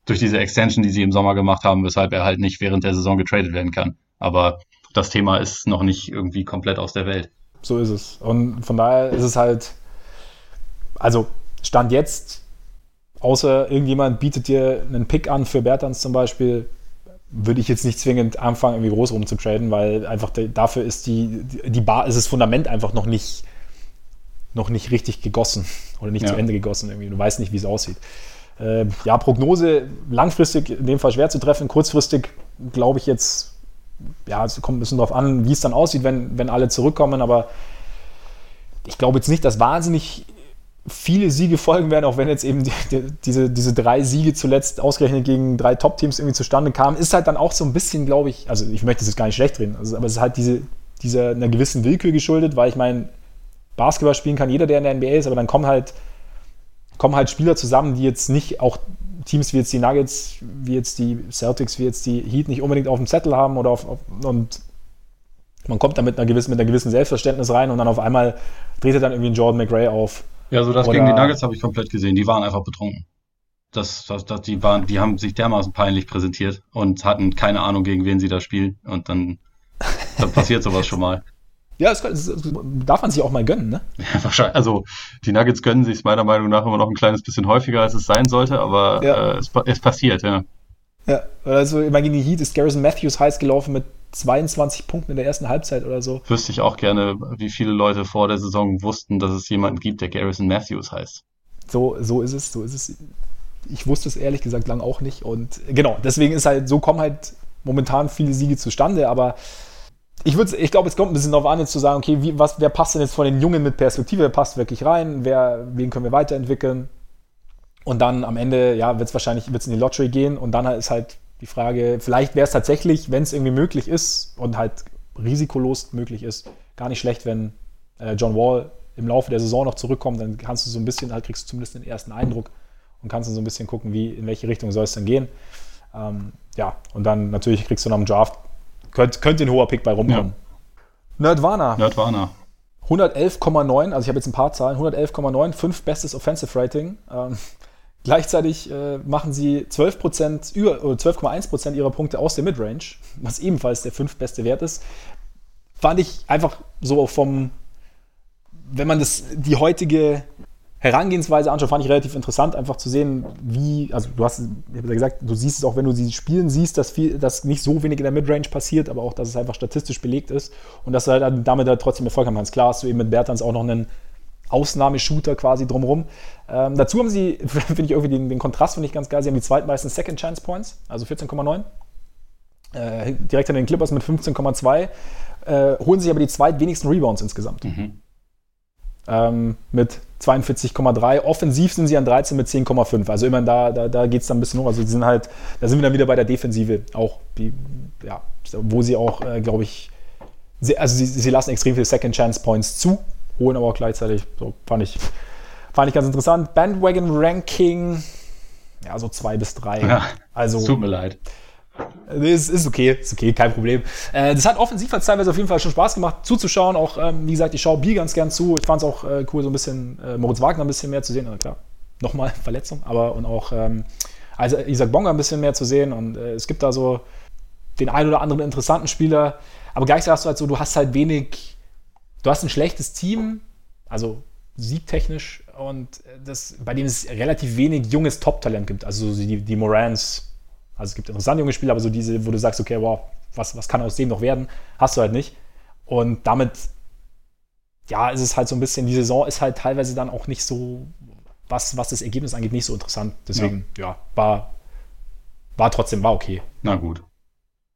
durch diese Extension, die sie im Sommer gemacht haben, weshalb er halt nicht während der Saison getradet werden kann. Aber das Thema ist noch nicht irgendwie komplett aus der Welt. So ist es. Und von daher ist es halt, also Stand jetzt Außer irgendjemand bietet dir einen Pick an für Bertans zum Beispiel, würde ich jetzt nicht zwingend anfangen, irgendwie groß rumzutraden, weil einfach dafür ist die, die Bar, ist das Fundament einfach noch nicht, noch nicht richtig gegossen oder nicht ja. zu Ende gegossen. Irgendwie. Du weißt nicht, wie es aussieht. Äh, ja, Prognose langfristig in dem Fall schwer zu treffen. Kurzfristig glaube ich jetzt, ja, es kommt ein bisschen darauf an, wie es dann aussieht, wenn, wenn alle zurückkommen, aber ich glaube jetzt nicht, dass wahnsinnig viele Siege folgen werden, auch wenn jetzt eben die, die, diese, diese drei Siege zuletzt ausgerechnet gegen drei Top-Teams irgendwie zustande kamen, ist halt dann auch so ein bisschen, glaube ich, also ich möchte es jetzt gar nicht schlecht reden, also, aber es ist halt diese, dieser einer gewissen Willkür geschuldet, weil ich meine, Basketball spielen kann jeder, der in der NBA ist, aber dann kommen halt, kommen halt Spieler zusammen, die jetzt nicht auch Teams wie jetzt die Nuggets, wie jetzt die Celtics, wie jetzt die Heat nicht unbedingt auf dem Zettel haben oder auf, auf und man kommt da mit einer gewissen, mit einer gewissen Selbstverständnis rein und dann auf einmal dreht er dann irgendwie einen Jordan McRae auf ja, so das Oder, gegen die Nuggets habe ich komplett gesehen. Die waren einfach betrunken. Das, das, das, die, waren, die haben sich dermaßen peinlich präsentiert und hatten keine Ahnung, gegen wen sie da spielen. Und dann, dann passiert sowas schon mal. Ja, das, das, darf man sich auch mal gönnen, ne? Ja, wahrscheinlich. Also, die Nuggets gönnen sich meiner Meinung nach immer noch ein kleines bisschen häufiger, als es sein sollte, aber ja. äh, es, es passiert, ja. Ja, also, die Heat ist Garrison Matthews heiß gelaufen mit 22 Punkten in der ersten Halbzeit oder so. Wüsste ich auch gerne, wie viele Leute vor der Saison wussten, dass es jemanden gibt, der Garrison Matthews heißt. So, so ist es, so ist es. Ich wusste es ehrlich gesagt lang auch nicht. Und genau, deswegen ist halt, so kommen halt momentan viele Siege zustande, aber ich würde, ich glaube, es kommt ein bisschen darauf an, jetzt zu sagen, okay, wie, was, wer passt denn jetzt von den Jungen mit Perspektive, wer passt wirklich rein, wer, wen können wir weiterentwickeln? Und dann am Ende, ja, wird es wahrscheinlich wird's in die Lottery gehen und dann ist halt die Frage, vielleicht wäre es tatsächlich, wenn es irgendwie möglich ist und halt risikolos möglich ist, gar nicht schlecht, wenn äh, John Wall im Laufe der Saison noch zurückkommt, dann kannst du so ein bisschen, halt kriegst du zumindest den ersten Eindruck und kannst dann so ein bisschen gucken, wie, in welche Richtung soll es dann gehen. Ähm, ja, und dann natürlich kriegst du nach dem Draft, könnte könnt ein hoher Pick bei rumkommen. Ja. Nerdwana. Nerdwana. 111,9, also ich habe jetzt ein paar Zahlen, 111,9, fünf bestes Offensive Rating. Ähm, Gleichzeitig äh, machen sie 12%, über, 12,1% ihrer Punkte aus der Midrange, was ebenfalls der fünftbeste Wert ist. Fand ich einfach so vom, wenn man das, die heutige Herangehensweise anschaut, fand ich relativ interessant, einfach zu sehen, wie, also du hast ich ja gesagt, du siehst es auch, wenn du sie spielen siehst, dass, viel, dass nicht so wenig in der Midrange passiert, aber auch, dass es einfach statistisch belegt ist und dass du halt damit halt trotzdem Erfolg haben kannst. Klar hast du eben mit Bertans auch noch einen Ausnahmeshooter quasi drumherum. Ähm, dazu haben sie, finde ich irgendwie den, den Kontrast finde ich ganz geil, sie haben die zweitmeisten Second Chance Points, also 14,9. Äh, direkt an den Clippers mit 15,2. Äh, holen sich aber die zweitwenigsten Rebounds insgesamt. Mhm. Ähm, mit 42,3. Offensiv sind sie an 13 mit 10,5. Also immerhin da, da, da geht es dann ein bisschen hoch. Also sie sind halt, da sind wir dann wieder bei der Defensive auch, die, ja, wo sie auch, äh, glaube ich, sie, also sie, sie lassen extrem viele Second Chance Points zu holen aber auch gleichzeitig. So fand ich, fand ich ganz interessant. Bandwagon Ranking, ja, so zwei bis drei. Ja, also, tut mir leid. Ist, ist okay, ist okay, kein Problem. Äh, das hat offensiv hat teilweise auf jeden Fall schon Spaß gemacht zuzuschauen. Auch, ähm, wie gesagt, ich schaue Bier ganz gern zu. Ich fand es auch äh, cool, so ein bisschen äh, Moritz Wagner ein bisschen mehr zu sehen. Also klar, nochmal Verletzung, aber und auch ähm, also Isaac Bonga ein bisschen mehr zu sehen. Und äh, es gibt da so den einen oder anderen interessanten Spieler. Aber gleichzeitig hast du halt so, du hast halt wenig du hast ein schlechtes Team, also siegtechnisch, und das, bei dem es relativ wenig junges Top-Talent gibt. Also die, die Morans, also es gibt interessante junge Spieler, aber so diese, wo du sagst, okay, wow, was, was kann aus dem noch werden, hast du halt nicht. Und damit, ja, ist es halt so ein bisschen, die Saison ist halt teilweise dann auch nicht so, was, was das Ergebnis angeht, nicht so interessant. Deswegen, ja, ja war, war trotzdem, war okay. Na gut.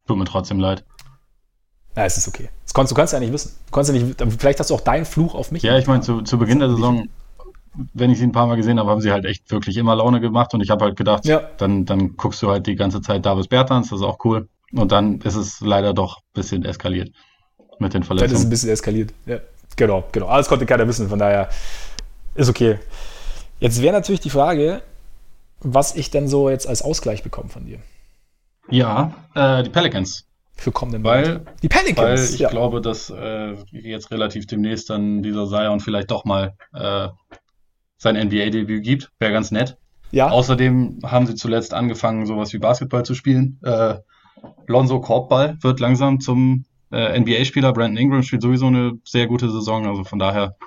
Tut mir trotzdem leid. Ja, es ist okay. Das kannst, du kannst ja nicht wissen. Du kannst ja nicht, vielleicht hast du auch deinen Fluch auf mich. Ja, ich meine, zu, zu Beginn der Saison, wenn ich sie ein paar Mal gesehen habe, haben sie halt echt wirklich immer Laune gemacht und ich habe halt gedacht, ja. dann, dann guckst du halt die ganze Zeit Davis Bertans, das ist auch cool. Und dann ist es leider doch ein bisschen eskaliert mit den Verletzungen. Dann ist es ein bisschen eskaliert, ja. Genau, genau. Alles konnte keiner wissen, von daher ist okay. Jetzt wäre natürlich die Frage, was ich denn so jetzt als Ausgleich bekomme von dir. Ja, äh, die Pelicans. Für kommenden weil, Die Pelicans. Weil ich ja. glaube, dass äh, jetzt relativ demnächst dann dieser Zion vielleicht doch mal äh, sein NBA-Debüt gibt. Wäre ganz nett. Ja. Außerdem haben sie zuletzt angefangen, sowas wie Basketball zu spielen. Äh, Lonzo Korbball wird langsam zum äh, NBA-Spieler. Brandon Ingram spielt sowieso eine sehr gute Saison. Also von daher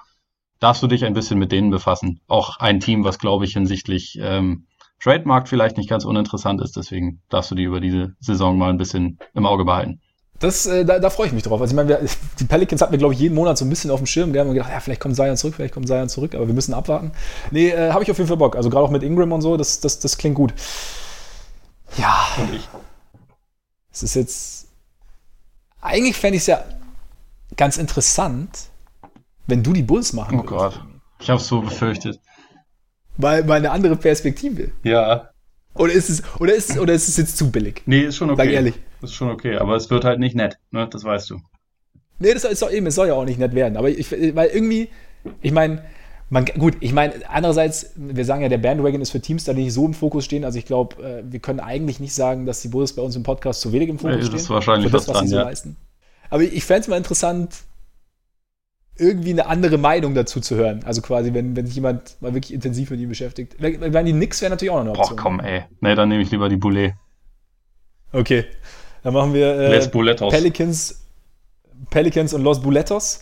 darfst du dich ein bisschen mit denen befassen. Auch ein Team, was, glaube ich, hinsichtlich ähm, Trademark vielleicht nicht ganz uninteressant ist. Deswegen darfst du die über diese Saison mal ein bisschen im Auge behalten. Das, äh, da, da freue ich mich drauf. Also ich meine, wir, die Pelicans hatten wir, glaube ich, jeden Monat so ein bisschen auf dem Schirm. Wir haben gedacht, ja, vielleicht kommt Zion zurück, vielleicht kommt Zion zurück, aber wir müssen abwarten. Nee, äh, habe ich auf jeden Fall Bock. Also gerade auch mit Ingram und so, das, das, das klingt gut. Ja. Und ich. Es ist jetzt. Eigentlich fände ich es ja ganz interessant, wenn du die Bulls machen würdest. Oh Gott. Ich habe es so befürchtet. Weil, weil eine andere Perspektive. Ja. Oder ist es, oder ist, oder ist es jetzt zu billig? Nee, ist schon okay. Sag ehrlich. Ist schon okay, aber es wird halt nicht nett, ne? Das weißt du. Nee, das ist doch eben, es soll ja auch nicht nett werden. Aber ich, weil irgendwie, ich meine, man, gut, ich meine, andererseits, wir sagen ja, der Bandwagon ist für Teams, die nicht so im Fokus stehen. Also ich glaube, äh, wir können eigentlich nicht sagen, dass die Bulls bei uns im Podcast zu wenig im Fokus ja, stehen. Das ist wahrscheinlich für das, was dran, sie so ja. leisten. Aber ich fände es mal interessant, irgendwie eine andere Meinung dazu zu hören. Also quasi, wenn, wenn sich jemand mal wirklich intensiv mit ihm beschäftigt. Wenn die Knicks wäre natürlich auch noch eine Option. Boah, komm, ey. Nee, dann nehme ich lieber die Boulet. Okay. Dann machen wir äh, Pelicans, Pelicans und Los Buletos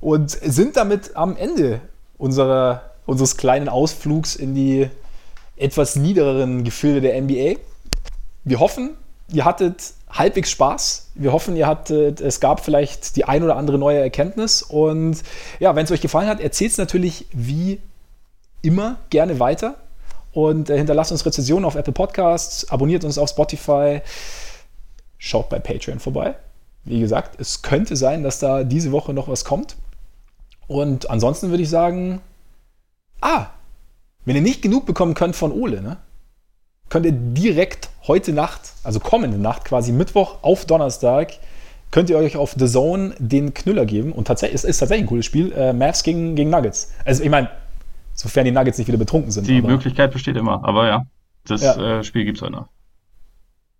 und sind damit am Ende unserer, unseres kleinen Ausflugs in die etwas niedereren Gefilde der NBA. Wir hoffen, ihr hattet halbwegs Spaß. Wir hoffen, ihr hattet, es gab vielleicht die ein oder andere neue Erkenntnis. Und ja, wenn es euch gefallen hat, erzählt es natürlich wie immer gerne weiter. Und äh, hinterlasst uns Rezensionen auf Apple Podcasts, abonniert uns auf Spotify, schaut bei Patreon vorbei. Wie gesagt, es könnte sein, dass da diese Woche noch was kommt. Und ansonsten würde ich sagen, ah, wenn ihr nicht genug bekommen könnt von Ole, ne, könnt ihr direkt heute Nacht, also kommende Nacht, quasi Mittwoch auf Donnerstag, könnt ihr euch auf The Zone den Knüller geben. Und tatsächlich, es ist tatsächlich ein cooles Spiel. Äh, Mavs gegen, gegen Nuggets. Also ich meine, sofern die Nuggets nicht wieder betrunken sind. Die Möglichkeit besteht immer, aber ja, das ja. Äh, Spiel gibt es heute Nacht.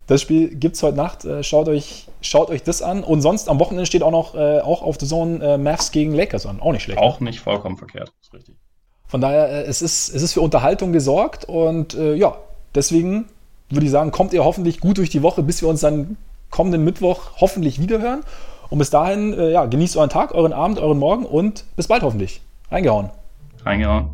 Das Spiel gibt es heute Nacht. Äh, schaut, euch, schaut euch das an. Und sonst am Wochenende steht auch noch äh, auch auf The Zone äh, Mavs gegen Lakers an. Auch nicht schlecht. Auch nicht vollkommen verkehrt. ist richtig. Von daher, äh, es, ist, es ist für Unterhaltung gesorgt und ja, Deswegen würde ich sagen, kommt ihr hoffentlich gut durch die Woche, bis wir uns dann kommenden Mittwoch hoffentlich wiederhören. Und bis dahin, äh, ja, genießt euren Tag, euren Abend, euren Morgen und bis bald hoffentlich. Reingehauen. Reingehauen.